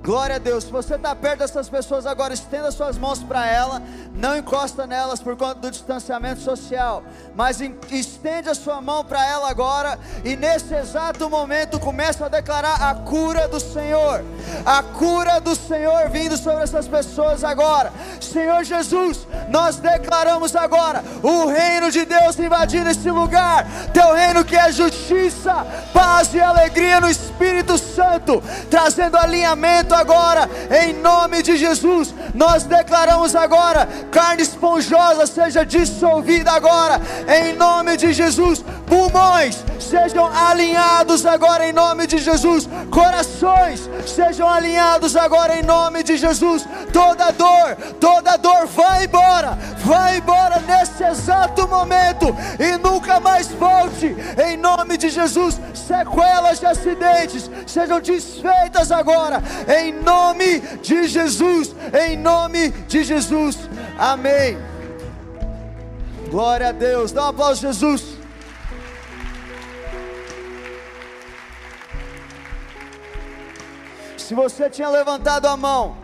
Glória a Deus. Se você está perto dessas pessoas agora, estenda suas mãos para ela. Não encosta nelas por conta do distanciamento social. Mas estende a sua mão para ela agora. E nesse exato momento começa a declarar a cura do Senhor. A cura do Senhor vindo sobre essas pessoas agora. Senhor Jesus, nós declaramos agora o reino de Deus invadindo esse lugar. Teu reino que é justiça, paz e alegria no Espírito Santo, trazendo alinhamento agora, em nome de Jesus. Nós declaramos agora: carne esponjosa seja dissolvida agora, em nome de Jesus. Pulmões sejam alinhados agora, em nome de Jesus. Corações sejam alinhados agora, em nome de Jesus. Toda dor, toda dor, vai embora, vai embora nesse exato momento e nunca mais volte, em nome de Jesus. Sequelas de acidentes sejam desfeitas agora, em nome de Jesus, em nome de Jesus, amém. Glória a Deus, dá um aplauso, Jesus. Se você tinha levantado a mão,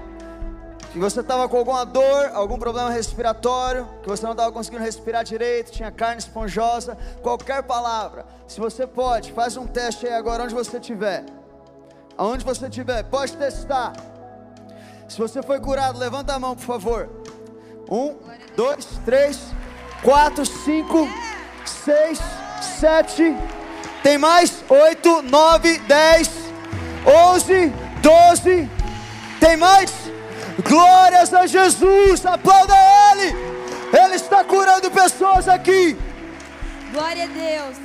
que você estava com alguma dor, algum problema respiratório, que você não estava conseguindo respirar direito, tinha carne esponjosa, qualquer palavra, se você pode, faz um teste aí agora onde você estiver. Aonde você estiver, pode testar. Se você foi curado, levanta a mão, por favor. Um, dois, três, quatro, cinco, seis, sete. Tem mais? Oito, nove, dez, onze, doze. Tem mais? Glórias a Jesus. Aplauda Ele. Ele está curando pessoas aqui. Glória a Deus.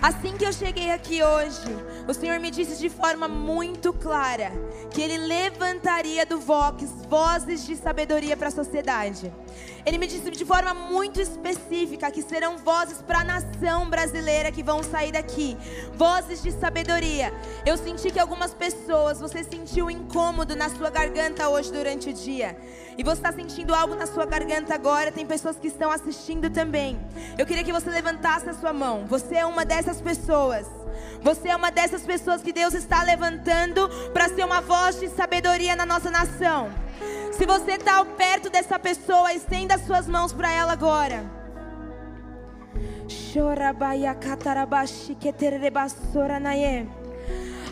Assim que eu cheguei aqui hoje, o Senhor me disse de forma muito clara que Ele levantaria do Vox vozes de sabedoria para a sociedade. Ele me disse de forma muito específica que serão vozes para a nação brasileira que vão sair daqui, vozes de sabedoria. Eu senti que algumas pessoas, você sentiu incômodo na sua garganta hoje durante o dia, e você está sentindo algo na sua garganta agora. Tem pessoas que estão assistindo também. Eu queria que você levantasse a sua mão. Você é uma dessas pessoas. Você é uma dessas pessoas que Deus está levantando para ser uma voz de sabedoria na nossa nação. Se você está perto dessa pessoa, estenda as suas mãos para ela agora.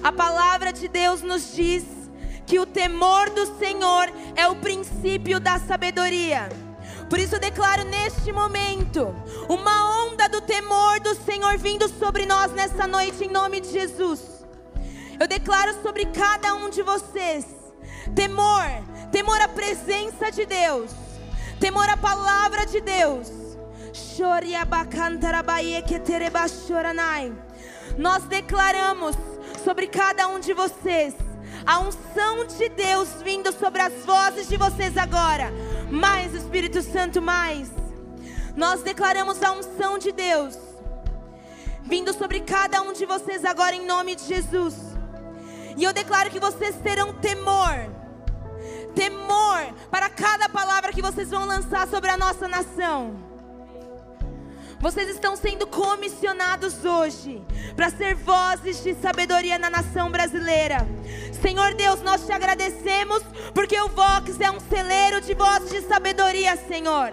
A palavra de Deus nos diz que o temor do Senhor é o princípio da sabedoria. Por isso eu declaro neste momento uma onda do temor do Senhor vindo sobre nós nessa noite em nome de Jesus. Eu declaro sobre cada um de vocês temor, temor à presença de Deus, temor à palavra de Deus. Nós declaramos sobre cada um de vocês a unção de Deus vindo sobre as vozes de vocês agora. Mais Espírito Santo, mais. Nós declaramos a unção de Deus vindo sobre cada um de vocês agora em nome de Jesus. E eu declaro que vocês terão temor. Temor para cada palavra que vocês vão lançar sobre a nossa nação. Vocês estão sendo comissionados hoje para ser vozes de sabedoria na nação brasileira. Senhor Deus, nós te agradecemos porque o Vox é um celeiro de vozes de sabedoria, Senhor.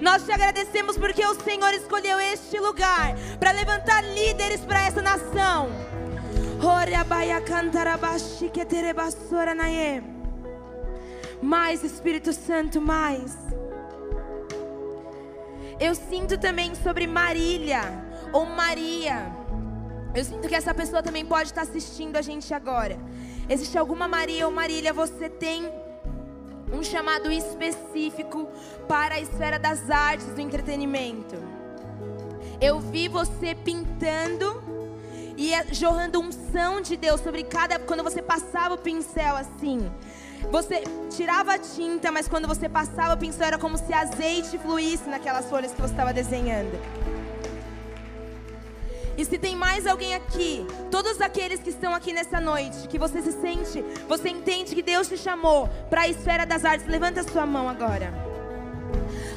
Nós te agradecemos porque o Senhor escolheu este lugar para levantar líderes para essa nação. Mais Espírito Santo, mais. Eu sinto também sobre Marília ou Maria. Eu sinto que essa pessoa também pode estar assistindo a gente agora. Existe alguma Maria ou Marília, você tem um chamado específico para a esfera das artes, do entretenimento. Eu vi você pintando e jorrando unção de Deus sobre cada quando você passava o pincel assim. Você tirava a tinta, mas quando você passava o pincel era como se azeite fluísse naquelas folhas que você estava desenhando. E se tem mais alguém aqui, todos aqueles que estão aqui nessa noite, que você se sente, você entende que Deus te chamou para a esfera das artes, levanta a sua mão agora.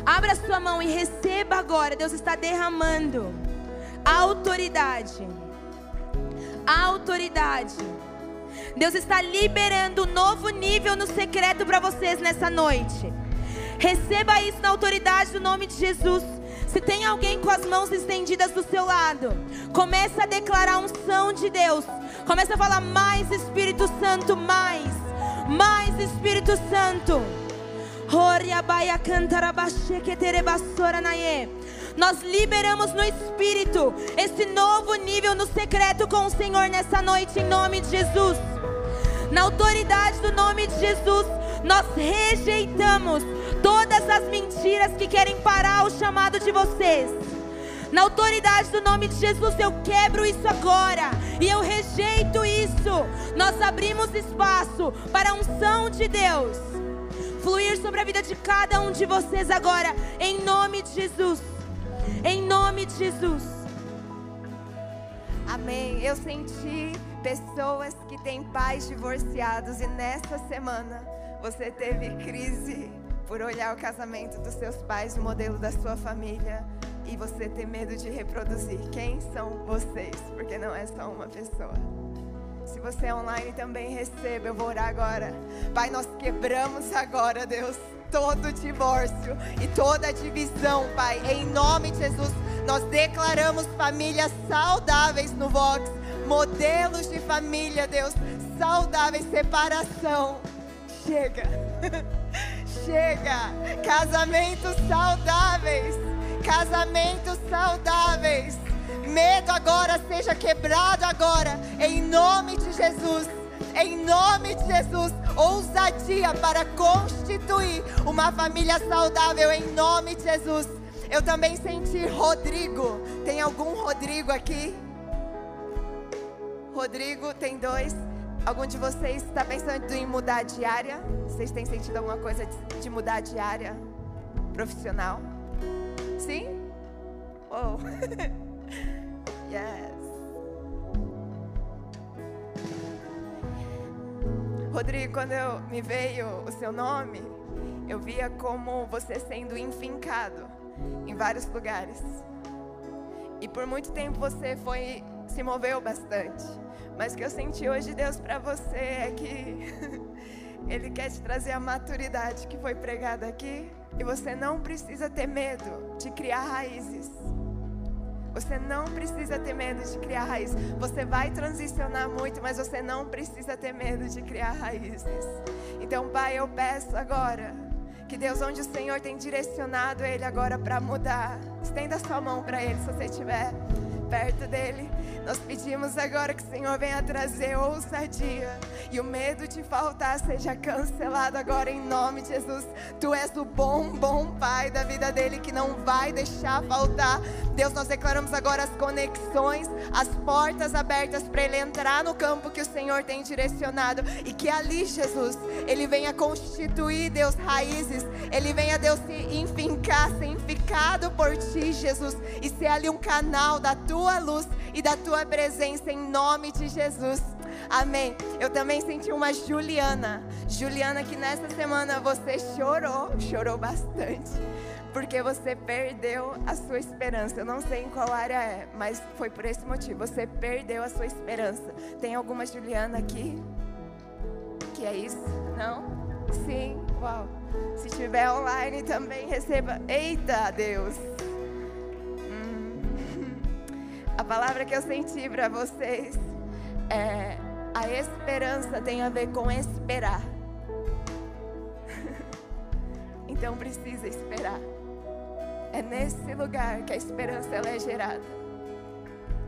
Abra a sua mão e receba agora. Deus está derramando autoridade. Autoridade. Deus está liberando um novo nível no secreto para vocês nessa noite. Receba isso na autoridade do nome de Jesus. Se tem alguém com as mãos estendidas do seu lado, começa a declarar a unção de Deus. Começa a falar mais Espírito Santo, mais, mais Espírito Santo. Nós liberamos no Espírito esse novo nível no secreto com o Senhor nessa noite, em nome de Jesus. Na autoridade do nome de Jesus, nós rejeitamos todas as mentiras que querem parar o chamado de vocês. Na autoridade do nome de Jesus, eu quebro isso agora e eu rejeito isso. Nós abrimos espaço para a unção de Deus fluir sobre a vida de cada um de vocês agora, em nome de Jesus. Em nome de Jesus. Amém. Eu senti pessoas que têm pais divorciados e nessa semana você teve crise por olhar o casamento dos seus pais, o modelo da sua família e você ter medo de reproduzir. Quem são vocês? Porque não é só uma pessoa. Se você é online também receba, eu vou orar agora. Pai, nós quebramos agora, Deus, todo divórcio e toda divisão, Pai. Em nome de Jesus, nós declaramos famílias saudáveis no Vox, modelos de família, Deus, saudáveis, separação chega. chega. Casamentos saudáveis. Casamentos saudáveis. Medo agora seja quebrado agora, em nome de Jesus. Em nome de Jesus, ousadia para constituir uma família saudável em nome de Jesus. Eu também senti Rodrigo. Tem algum Rodrigo aqui? Rodrigo, tem dois. Algum de vocês está pensando em mudar de área? Vocês têm sentido alguma coisa de, mudar de área profissional? Sim? Oh. yes. Rodrigo, quando eu me veio o seu nome, eu via como você sendo enfincado em vários lugares. E por muito tempo você foi se moveu bastante. Mas o que eu senti hoje, Deus, para você é que Ele quer te trazer a maturidade que foi pregada aqui. E você não precisa ter medo de criar raízes. Você não precisa ter medo de criar raízes. Você vai transicionar muito, mas você não precisa ter medo de criar raízes. Então, Pai, eu peço agora que Deus, onde o Senhor tem direcionado Ele agora para mudar, estenda sua mão para Ele se você estiver perto dele. Nós pedimos agora que o Senhor venha trazer ousadia e o medo de faltar seja cancelado agora em nome de Jesus. Tu és o bom, bom Pai da vida dele que não vai deixar faltar. Deus, nós declaramos agora as conexões, as portas abertas para ele entrar no campo que o Senhor tem direcionado e que ali, Jesus, ele venha constituir, Deus, raízes. Ele venha, Deus, se enfincar, ser enficado por ti, Jesus, e ser ali um canal da tua luz e da tua presença em nome de Jesus. Amém. Eu também senti uma Juliana. Juliana, que nessa semana você chorou, chorou bastante. Porque você perdeu a sua esperança. Eu não sei em qual área é, mas foi por esse motivo. Você perdeu a sua esperança. Tem alguma Juliana aqui? Que é isso? Não? Sim, uau. Se estiver online também, receba. Eita, Deus. A palavra que eu senti para vocês é: a esperança tem a ver com esperar. Então precisa esperar. É nesse lugar que a esperança ela é gerada.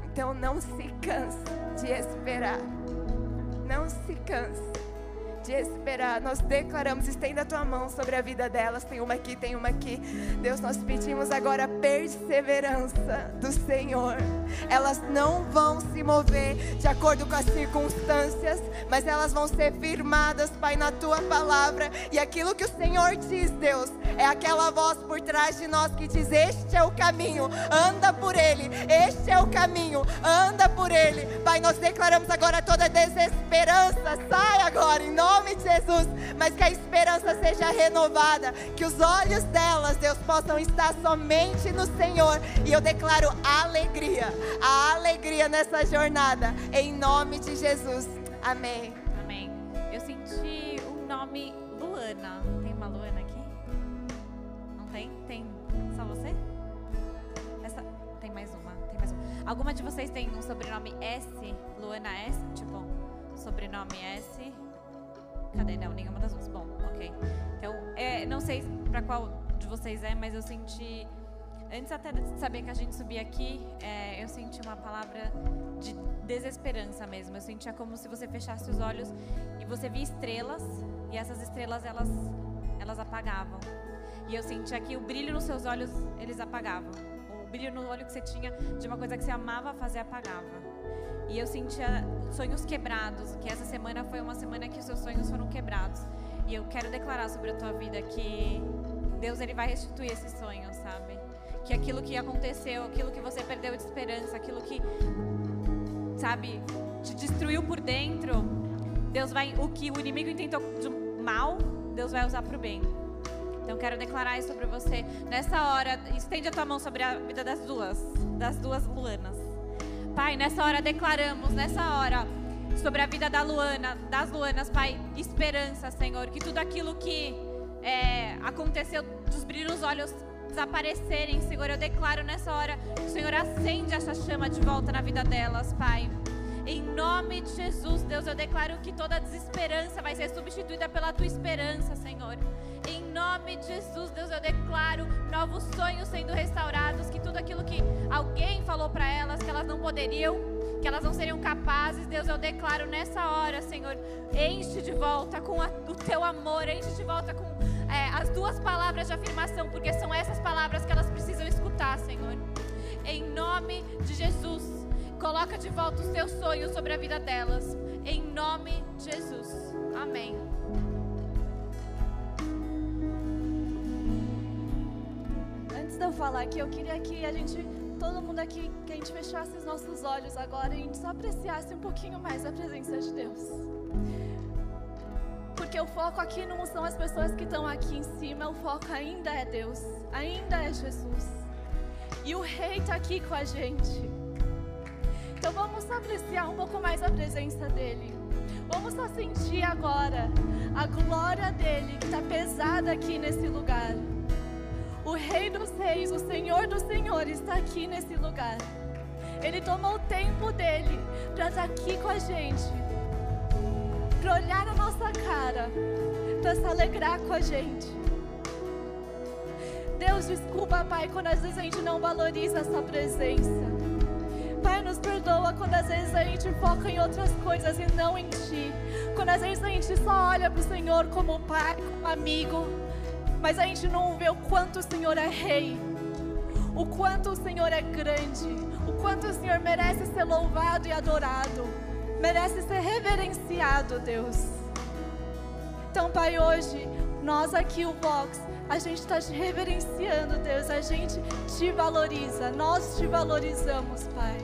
Então não se canse de esperar. Não se canse de esperar. Nós declaramos, estenda a tua mão sobre a vida delas. Tem uma aqui, tem uma aqui. Deus, nós pedimos agora a perseverança do Senhor. Elas não vão se mover de acordo com as circunstâncias, mas elas vão ser firmadas, Pai, na tua palavra. E aquilo que o Senhor diz, Deus, é aquela voz por trás de nós que diz: Este é o caminho, anda por ele. Este é o caminho, anda por ele. Pai, nós declaramos agora toda desesperança. Sai agora, em nome de Jesus. Mas que a esperança seja renovada. Que os olhos delas, Deus, possam estar somente no Senhor. E eu declaro alegria, a alegria nessa jornada. Em nome de Jesus. Amém. Amém. Eu senti o nome Luana. Tem uma Luana aqui? Não tem? Tem só você? Essa tem mais uma, tem mais uma. Alguma de vocês tem um sobrenome S? Luana S? Tipo, sobrenome S? Cadê? Não, nenhuma das duas. Bom, ok. Então, é, não sei pra qual de vocês é, mas eu senti antes até de saber que a gente subia aqui, é, eu senti uma palavra de desesperança mesmo. Eu sentia como se você fechasse os olhos e você via estrelas e essas estrelas elas elas apagavam. E eu sentia que o brilho nos seus olhos eles apagavam. O brilho no olho que você tinha de uma coisa que você amava fazer apagava. E eu sentia sonhos quebrados, que essa semana foi uma semana que os seus sonhos foram quebrados. E eu quero declarar sobre a tua vida que Deus ele vai restituir esses sonhos, sabe? Que aquilo que aconteceu, aquilo que você perdeu de esperança, aquilo que sabe, te destruiu por dentro, Deus vai o que o inimigo intentou de mal, Deus vai usar para o bem. Então quero declarar isso sobre você. Nessa hora, estende a tua mão sobre a vida das duas, das duas Luanas. Pai, nessa hora declaramos, nessa hora, sobre a vida da Luana, das Luanas, Pai, esperança, Senhor, que tudo aquilo que é, aconteceu dos brilhos olhos desaparecerem, Senhor, eu declaro nessa hora que o Senhor acende essa chama de volta na vida delas, Pai. Em nome de Jesus, Deus, eu declaro que toda desesperança vai ser substituída pela tua esperança, Senhor. Nome de Jesus, Deus, eu declaro novos sonhos sendo restaurados, que tudo aquilo que alguém falou para elas que elas não poderiam, que elas não seriam capazes, Deus, eu declaro nessa hora, Senhor, enche de volta com a, o teu amor, enche de volta com é, as duas palavras de afirmação, porque são essas palavras que elas precisam escutar, Senhor. Em nome de Jesus, coloca de volta os teus sonhos sobre a vida delas. Em nome de Jesus. Amém. Antes de eu falar aqui, eu queria que a gente, todo mundo aqui, que a gente fechasse os nossos olhos agora e a gente só apreciasse um pouquinho mais a presença de Deus. Porque o foco aqui não são as pessoas que estão aqui em cima, o foco ainda é Deus, ainda é Jesus. E o Rei está aqui com a gente. Então vamos só apreciar um pouco mais a presença dele. Vamos só sentir agora a glória dele que está pesada aqui nesse lugar. O Rei dos Reis, o Senhor dos Senhores está aqui nesse lugar. Ele tomou o tempo dele para estar aqui com a gente, para olhar na nossa cara, para se alegrar com a gente. Deus, desculpa, Pai, quando às vezes a gente não valoriza essa presença. Pai, nos perdoa quando às vezes a gente foca em outras coisas e não em Ti. Quando às vezes a gente só olha para o Senhor como Pai, como amigo, mas a gente não vê o quanto o Senhor é Rei, o quanto o Senhor é grande, o quanto o Senhor merece ser louvado e adorado, merece ser reverenciado, Deus. Então, Pai, hoje, nós aqui, o Vox, a gente está te reverenciando, Deus, a gente te valoriza, nós te valorizamos, Pai.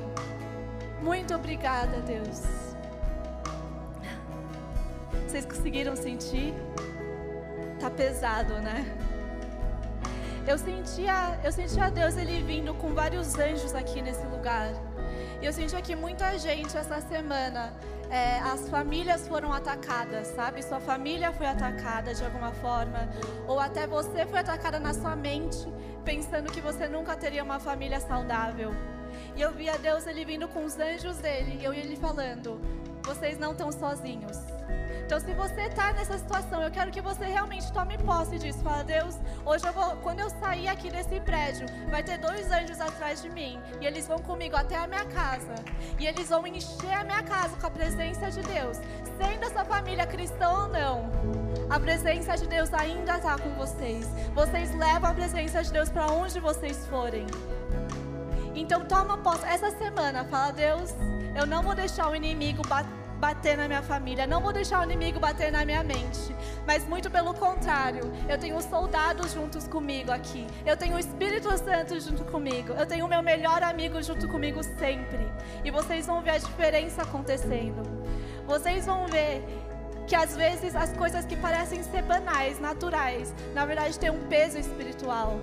Muito obrigada, Deus. Vocês conseguiram sentir? Tá pesado, né? Eu sentia, eu sentia Deus ele vindo com vários anjos aqui nesse lugar. E eu senti que muita gente essa semana é, as famílias foram atacadas, sabe? Sua família foi atacada de alguma forma, ou até você foi atacada na sua mente, pensando que você nunca teria uma família saudável. E eu via Deus ele vindo com os anjos dele, e eu ia ele falando: vocês não estão sozinhos. Então, se você está nessa situação, eu quero que você realmente tome posse disso. Fala, Deus, hoje eu vou, quando eu sair aqui desse prédio, vai ter dois anjos atrás de mim. E eles vão comigo até a minha casa. E eles vão encher a minha casa com a presença de Deus. Sendo essa família cristã ou não, a presença de Deus ainda está com vocês. Vocês levam a presença de Deus para onde vocês forem. Então toma posse. Essa semana, fala, Deus, eu não vou deixar o inimigo bater na minha família, não vou deixar o inimigo bater na minha mente, mas muito pelo contrário, eu tenho soldados juntos comigo aqui, eu tenho o Espírito Santo junto comigo, eu tenho o meu melhor amigo junto comigo sempre, e vocês vão ver a diferença acontecendo, vocês vão ver que às vezes as coisas que parecem ser banais, naturais, na verdade têm um peso espiritual.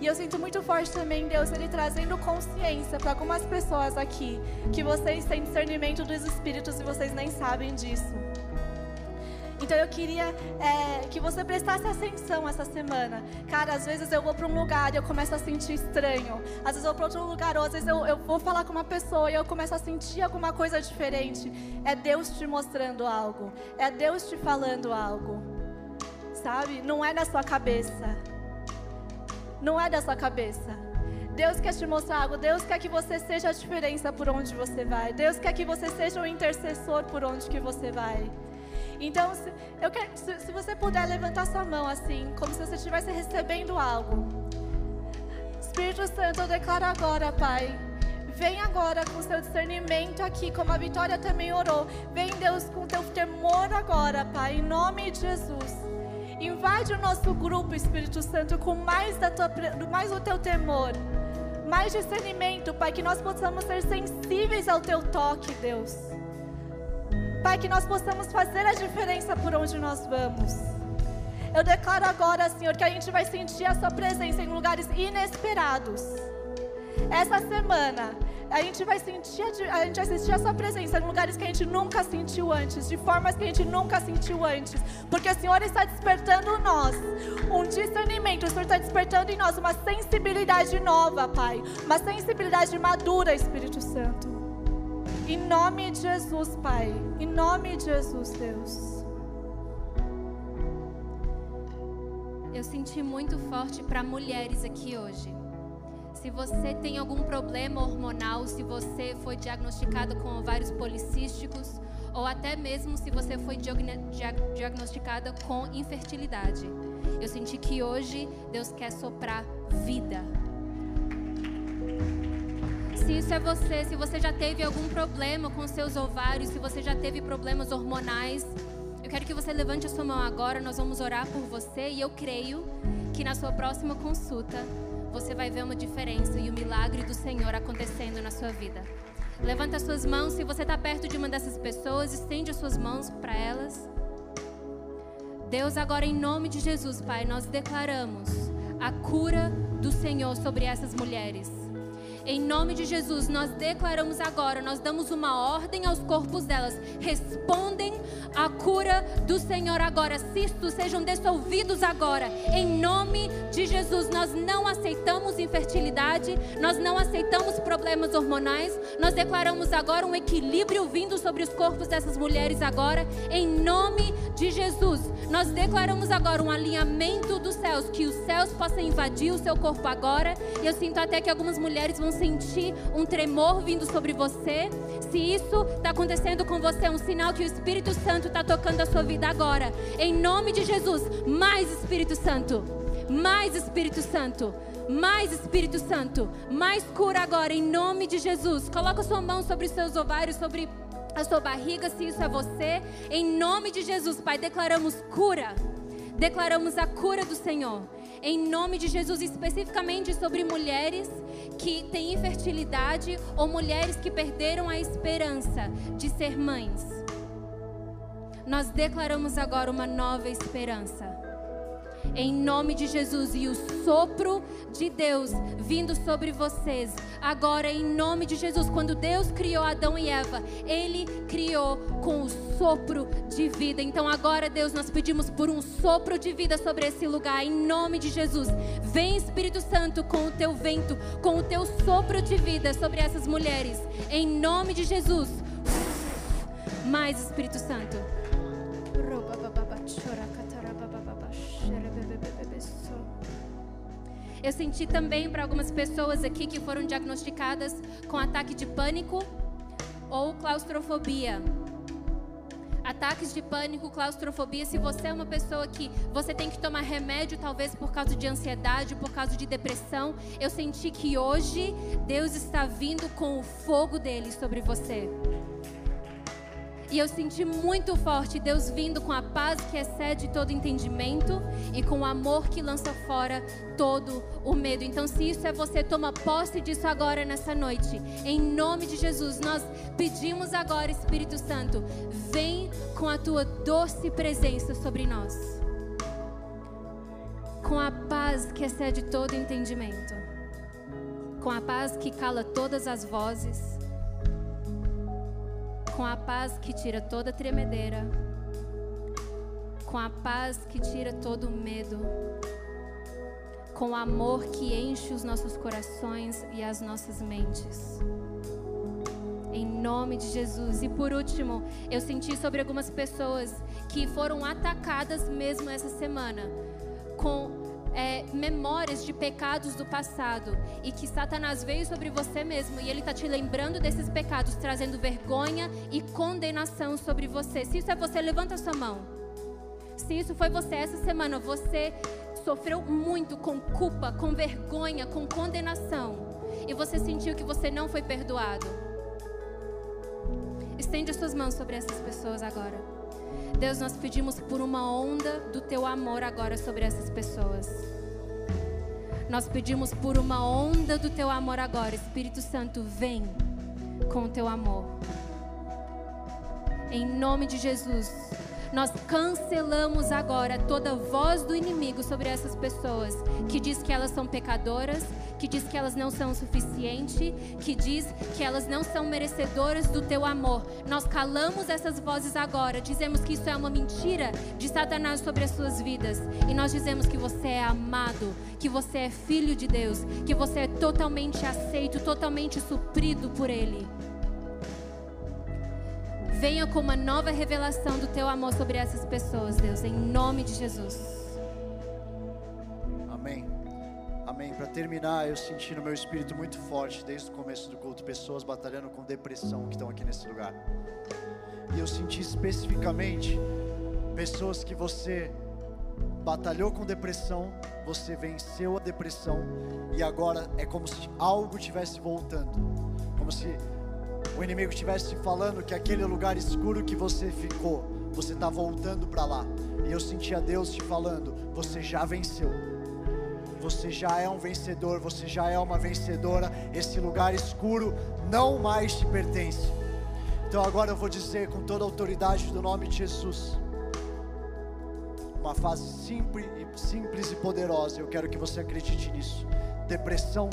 E eu sinto muito forte também Deus ele trazendo consciência para algumas pessoas aqui que vocês têm discernimento dos espíritos e vocês nem sabem disso. Então eu queria é, que você prestasse atenção essa semana. Cara, às vezes eu vou para um lugar e eu começo a sentir estranho. Às vezes eu vou para outro lugar, ou às vezes eu, eu vou falar com uma pessoa e eu começo a sentir alguma coisa diferente. É Deus te mostrando algo. É Deus te falando algo. Sabe? Não é na sua cabeça não é da sua cabeça. Deus quer te mostrar algo. Deus quer que você seja a diferença por onde você vai. Deus quer que você seja o intercessor por onde que você vai. Então, se, eu quero, se, se você puder levantar sua mão assim, como se você estivesse recebendo algo. Espírito Santo, eu declaro agora, Pai. Vem agora com seu discernimento aqui, como a Vitória também orou. Vem, Deus, com teu temor agora, Pai, em nome de Jesus. Invade o nosso grupo, Espírito Santo, com mais, da tua, mais o teu temor, mais discernimento, Pai, que nós possamos ser sensíveis ao teu toque, Deus. Pai, que nós possamos fazer a diferença por onde nós vamos. Eu declaro agora, Senhor, que a gente vai sentir a Sua presença em lugares inesperados. Essa semana, a gente vai sentir, a gente vai sentir a sua presença em lugares que a gente nunca sentiu antes, de formas que a gente nunca sentiu antes, porque o Senhor está despertando em nós um discernimento, o Senhor está despertando em nós uma sensibilidade nova, Pai, uma sensibilidade madura, Espírito Santo. Em nome de Jesus, Pai, em nome de Jesus, Deus. Eu senti muito forte para mulheres aqui hoje. Se você tem algum problema hormonal, se você foi diagnosticado com ovários policísticos, ou até mesmo se você foi diagnosticada com infertilidade. Eu senti que hoje Deus quer soprar vida. Se isso é você, se você já teve algum problema com seus ovários, se você já teve problemas hormonais, eu quero que você levante a sua mão agora, nós vamos orar por você e eu creio que na sua próxima consulta você vai ver uma diferença e o milagre do Senhor acontecendo na sua vida. Levanta as suas mãos, se você está perto de uma dessas pessoas, estende as suas mãos para elas. Deus, agora em nome de Jesus, Pai, nós declaramos a cura do Senhor sobre essas mulheres. Em nome de Jesus, nós declaramos agora, nós damos uma ordem aos corpos delas. Respondem à cura do Senhor agora. Cistos sejam dissolvidos agora. Em nome de Jesus, nós não aceitamos infertilidade, nós não aceitamos problemas hormonais. Nós declaramos agora um equilíbrio vindo sobre os corpos dessas mulheres agora. Em nome de Jesus, nós declaramos agora um alinhamento dos céus, que os céus possam invadir o seu corpo agora. E eu sinto até que algumas mulheres vão sentir um tremor vindo sobre você, se isso está acontecendo com você, é um sinal que o Espírito Santo está tocando a sua vida agora. Em nome de Jesus, mais Espírito Santo, mais Espírito Santo. Mais Espírito Santo, mais cura agora em nome de Jesus. Coloca sua mão sobre os seus ovários, sobre a sua barriga, se isso é você. Em nome de Jesus, Pai, declaramos cura. Declaramos a cura do Senhor em nome de Jesus, especificamente sobre mulheres que têm infertilidade ou mulheres que perderam a esperança de ser mães. Nós declaramos agora uma nova esperança. Em nome de Jesus e o sopro de Deus vindo sobre vocês. Agora, em nome de Jesus, quando Deus criou Adão e Eva, Ele criou com o sopro de vida. Então, agora, Deus, nós pedimos por um sopro de vida sobre esse lugar, em nome de Jesus. Vem, Espírito Santo, com o teu vento, com o teu sopro de vida sobre essas mulheres, em nome de Jesus. Mais, Espírito Santo. Eu senti também para algumas pessoas aqui que foram diagnosticadas com ataque de pânico ou claustrofobia. Ataques de pânico, claustrofobia. Se você é uma pessoa que você tem que tomar remédio, talvez por causa de ansiedade, por causa de depressão, eu senti que hoje Deus está vindo com o fogo dele sobre você. E eu senti muito forte Deus vindo com a paz que excede todo entendimento e com o amor que lança fora todo o medo. Então, se isso é você, toma posse disso agora nessa noite. Em nome de Jesus, nós pedimos agora, Espírito Santo, vem com a tua doce presença sobre nós. Com a paz que excede todo entendimento. Com a paz que cala todas as vozes com a paz que tira toda tremedeira, com a paz que tira todo medo, com o amor que enche os nossos corações e as nossas mentes. Em nome de Jesus. E por último, eu senti sobre algumas pessoas que foram atacadas mesmo essa semana com é, memórias de pecados do passado e que Satanás veio sobre você mesmo e ele está te lembrando desses pecados, trazendo vergonha e condenação sobre você. Se isso é você, levanta sua mão. Se isso foi você essa semana, você sofreu muito com culpa, com vergonha, com condenação e você sentiu que você não foi perdoado. Estende as suas mãos sobre essas pessoas agora. Deus, nós pedimos por uma onda do teu amor agora sobre essas pessoas. Nós pedimos por uma onda do teu amor agora. Espírito Santo, vem com o teu amor. Em nome de Jesus. Nós cancelamos agora toda voz do inimigo sobre essas pessoas que diz que elas são pecadoras, que diz que elas não são o suficiente, que diz que elas não são merecedoras do teu amor. Nós calamos essas vozes agora, dizemos que isso é uma mentira de Satanás sobre as suas vidas e nós dizemos que você é amado, que você é filho de Deus, que você é totalmente aceito, totalmente suprido por ele. Venha com uma nova revelação do teu amor sobre essas pessoas, Deus, em nome de Jesus. Amém. Amém. Para terminar, eu senti no meu espírito muito forte, desde o começo do culto, pessoas batalhando com depressão que estão aqui nesse lugar. E eu senti especificamente pessoas que você batalhou com depressão, você venceu a depressão e agora é como se algo tivesse voltando, como se o inimigo estivesse falando que aquele lugar escuro que você ficou, você está voltando para lá. E eu sentia Deus te falando: você já venceu. Você já é um vencedor, você já é uma vencedora. Esse lugar escuro não mais te pertence. Então agora eu vou dizer com toda a autoridade do nome de Jesus. Uma fase simples, simples e poderosa. Eu quero que você acredite nisso. Depressão,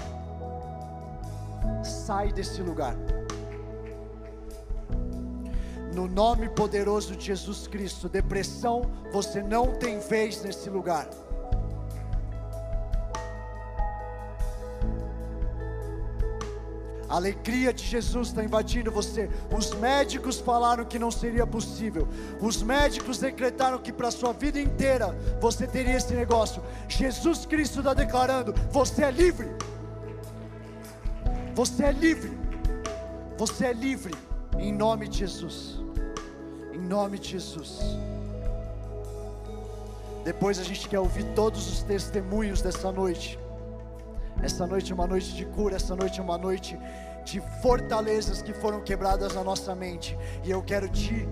sai desse lugar no nome poderoso de Jesus Cristo. Depressão, você não tem vez nesse lugar. A alegria de Jesus está invadindo você. Os médicos falaram que não seria possível. Os médicos decretaram que para sua vida inteira você teria esse negócio. Jesus Cristo está declarando: você é livre. Você é livre. Você é livre. Em nome de Jesus nome de Jesus. Depois a gente quer ouvir todos os testemunhos dessa noite. Essa noite é uma noite de cura, essa noite é uma noite de fortalezas que foram quebradas na nossa mente. E eu quero te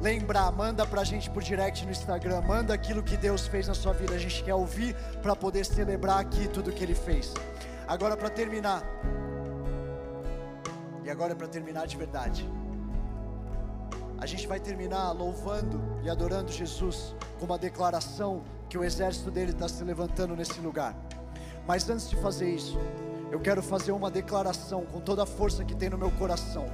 lembrar, manda pra gente por direct no Instagram, manda aquilo que Deus fez na sua vida. A gente quer ouvir para poder celebrar aqui tudo que ele fez. Agora para terminar. E agora para terminar de verdade. A gente vai terminar louvando e adorando Jesus com uma declaração que o exército dele está se levantando nesse lugar. Mas antes de fazer isso, eu quero fazer uma declaração com toda a força que tem no meu coração.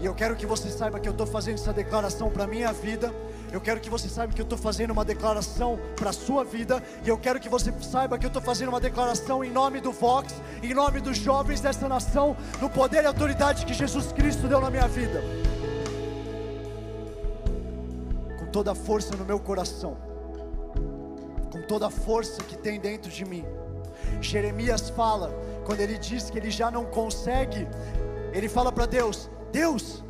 E eu quero que você saiba que eu estou fazendo essa declaração para a minha vida. Eu quero que você saiba que eu estou fazendo uma declaração para a sua vida. E eu quero que você saiba que eu estou fazendo uma declaração em nome do Vox, em nome dos jovens dessa nação, no poder e autoridade que Jesus Cristo deu na minha vida. Toda a força no meu coração, com toda a força que tem dentro de mim. Jeremias fala, quando ele diz que ele já não consegue, ele fala para Deus: Deus,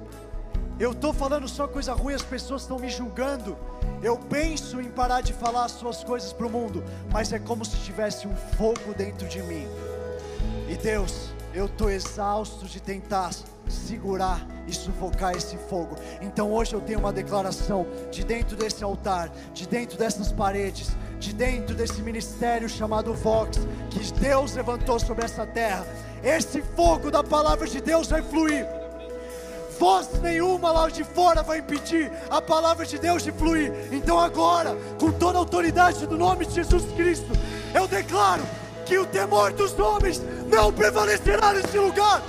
eu estou falando só coisa ruim, as pessoas estão me julgando. Eu penso em parar de falar as suas coisas para o mundo, mas é como se tivesse um fogo dentro de mim. E Deus, eu estou exausto de tentar segurar e sufocar esse fogo. Então hoje eu tenho uma declaração de dentro desse altar, de dentro dessas paredes, de dentro desse ministério chamado Vox, que Deus levantou sobre essa terra. Esse fogo da palavra de Deus vai fluir voz nenhuma lá de fora vai impedir a palavra de Deus de fluir. Então agora, com toda a autoridade do nome de Jesus Cristo, eu declaro que o temor dos homens não prevalecerá nesse lugar.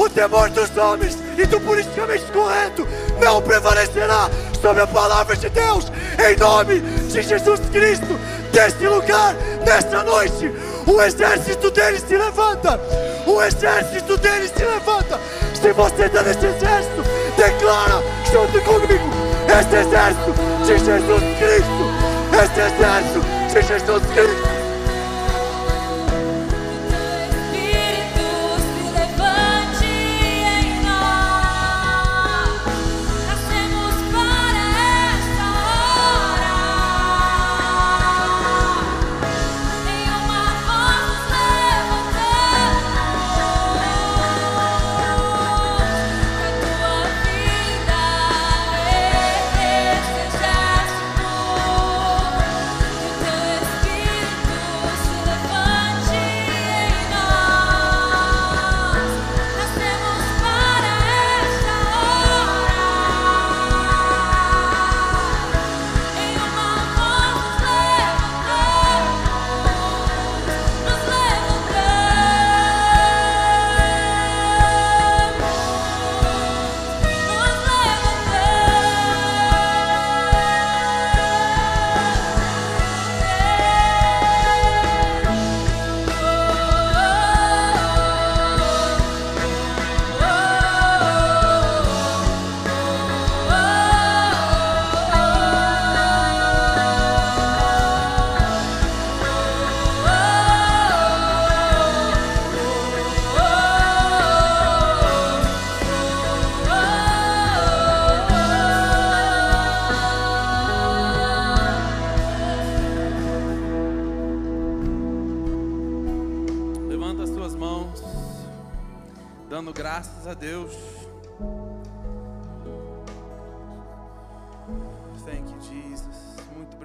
O temor dos homens e do politicamente correto não prevalecerá sobre a palavra de Deus, em nome de Jesus Cristo, deste lugar, nesta noite. O exército dele se levanta, o exército dele se levanta. Se você está nesse exército, declara junto comigo: esse exército de Jesus Cristo, esse exército de Jesus Cristo.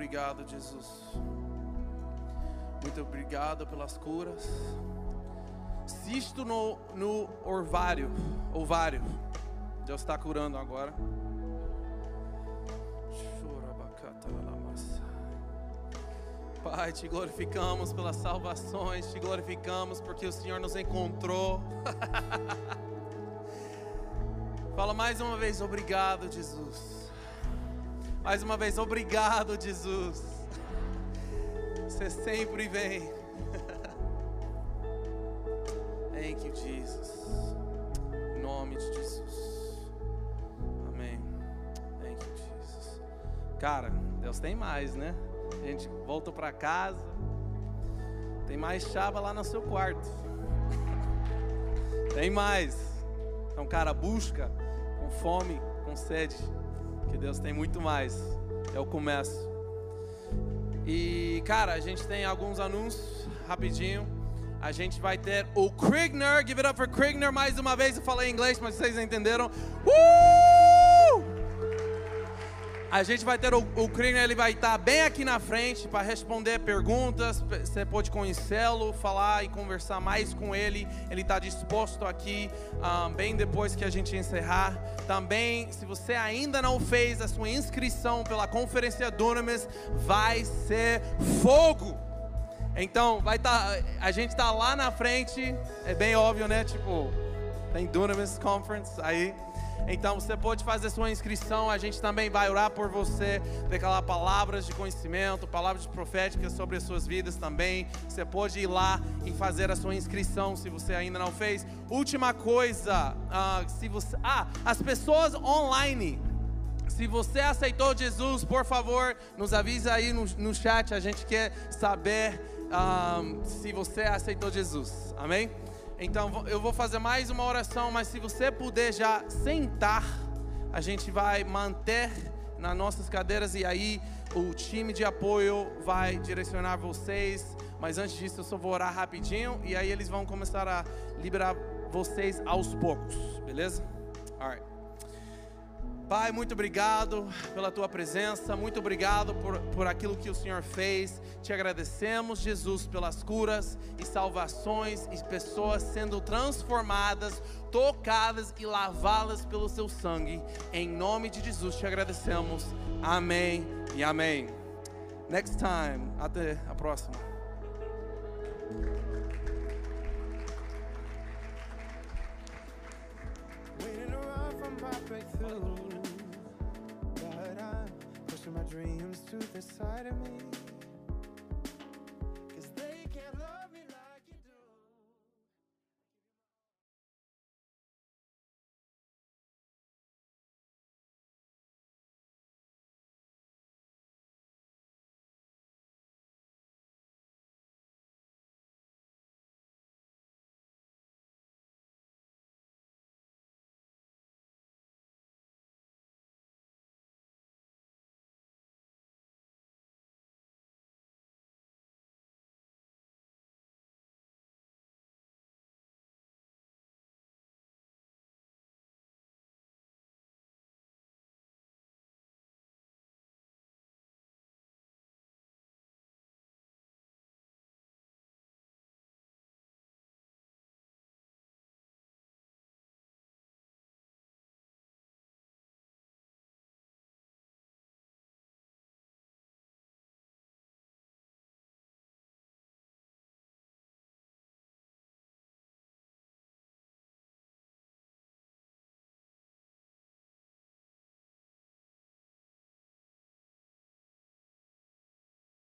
Obrigado, Jesus. Muito obrigado pelas curas. Cisto no, no orvário, ovário. Deus está curando agora. Pai, te glorificamos pelas salvações, te glorificamos porque o Senhor nos encontrou. Fala mais uma vez, obrigado, Jesus. Mais uma vez, obrigado, Jesus. Você sempre vem. Thank you, Jesus. Em nome de Jesus. Amém. Thank you, Jesus. Cara, Deus tem mais, né? A gente volta para casa. Tem mais chava lá no seu quarto. Tem mais. Então, cara, busca com fome, com sede, que Deus tem muito mais. É o começo. E, cara, a gente tem alguns anúncios rapidinho. A gente vai ter o Krigner, give it up for Krigner mais uma vez. Eu falei em inglês, mas vocês entenderam. Uh! A gente vai ter o, o ele vai estar bem aqui na frente para responder perguntas. Você pode conhecê-lo, falar e conversar mais com ele. Ele está disposto aqui, ah, bem depois que a gente encerrar. Também, se você ainda não fez a sua inscrição pela Conferência Dunamis, vai ser fogo! Então, vai estar, a gente está lá na frente, é bem óbvio, né? Tipo, tem Dunamis Conference aí. Então você pode fazer sua inscrição, a gente também vai orar por você, declarar palavras de conhecimento, palavras proféticas sobre as suas vidas também. Você pode ir lá e fazer a sua inscrição se você ainda não fez. Última coisa, ah, se você, ah, as pessoas online. Se você aceitou Jesus, por favor, nos avisa aí no, no chat. A gente quer saber ah, se você aceitou Jesus. Amém? Então eu vou fazer mais uma oração, mas se você puder já sentar, a gente vai manter nas nossas cadeiras e aí o time de apoio vai direcionar vocês. Mas antes disso, eu só vou orar rapidinho e aí eles vão começar a liberar vocês aos poucos, beleza? Alright. Pai, muito obrigado pela tua presença, muito obrigado por, por aquilo que o Senhor fez. Te agradecemos, Jesus, pelas curas e salvações e pessoas sendo transformadas, tocadas e lavadas pelo seu sangue. Em nome de Jesus te agradecemos. Amém e amém. Next time, até a próxima. Dreams to the side of me.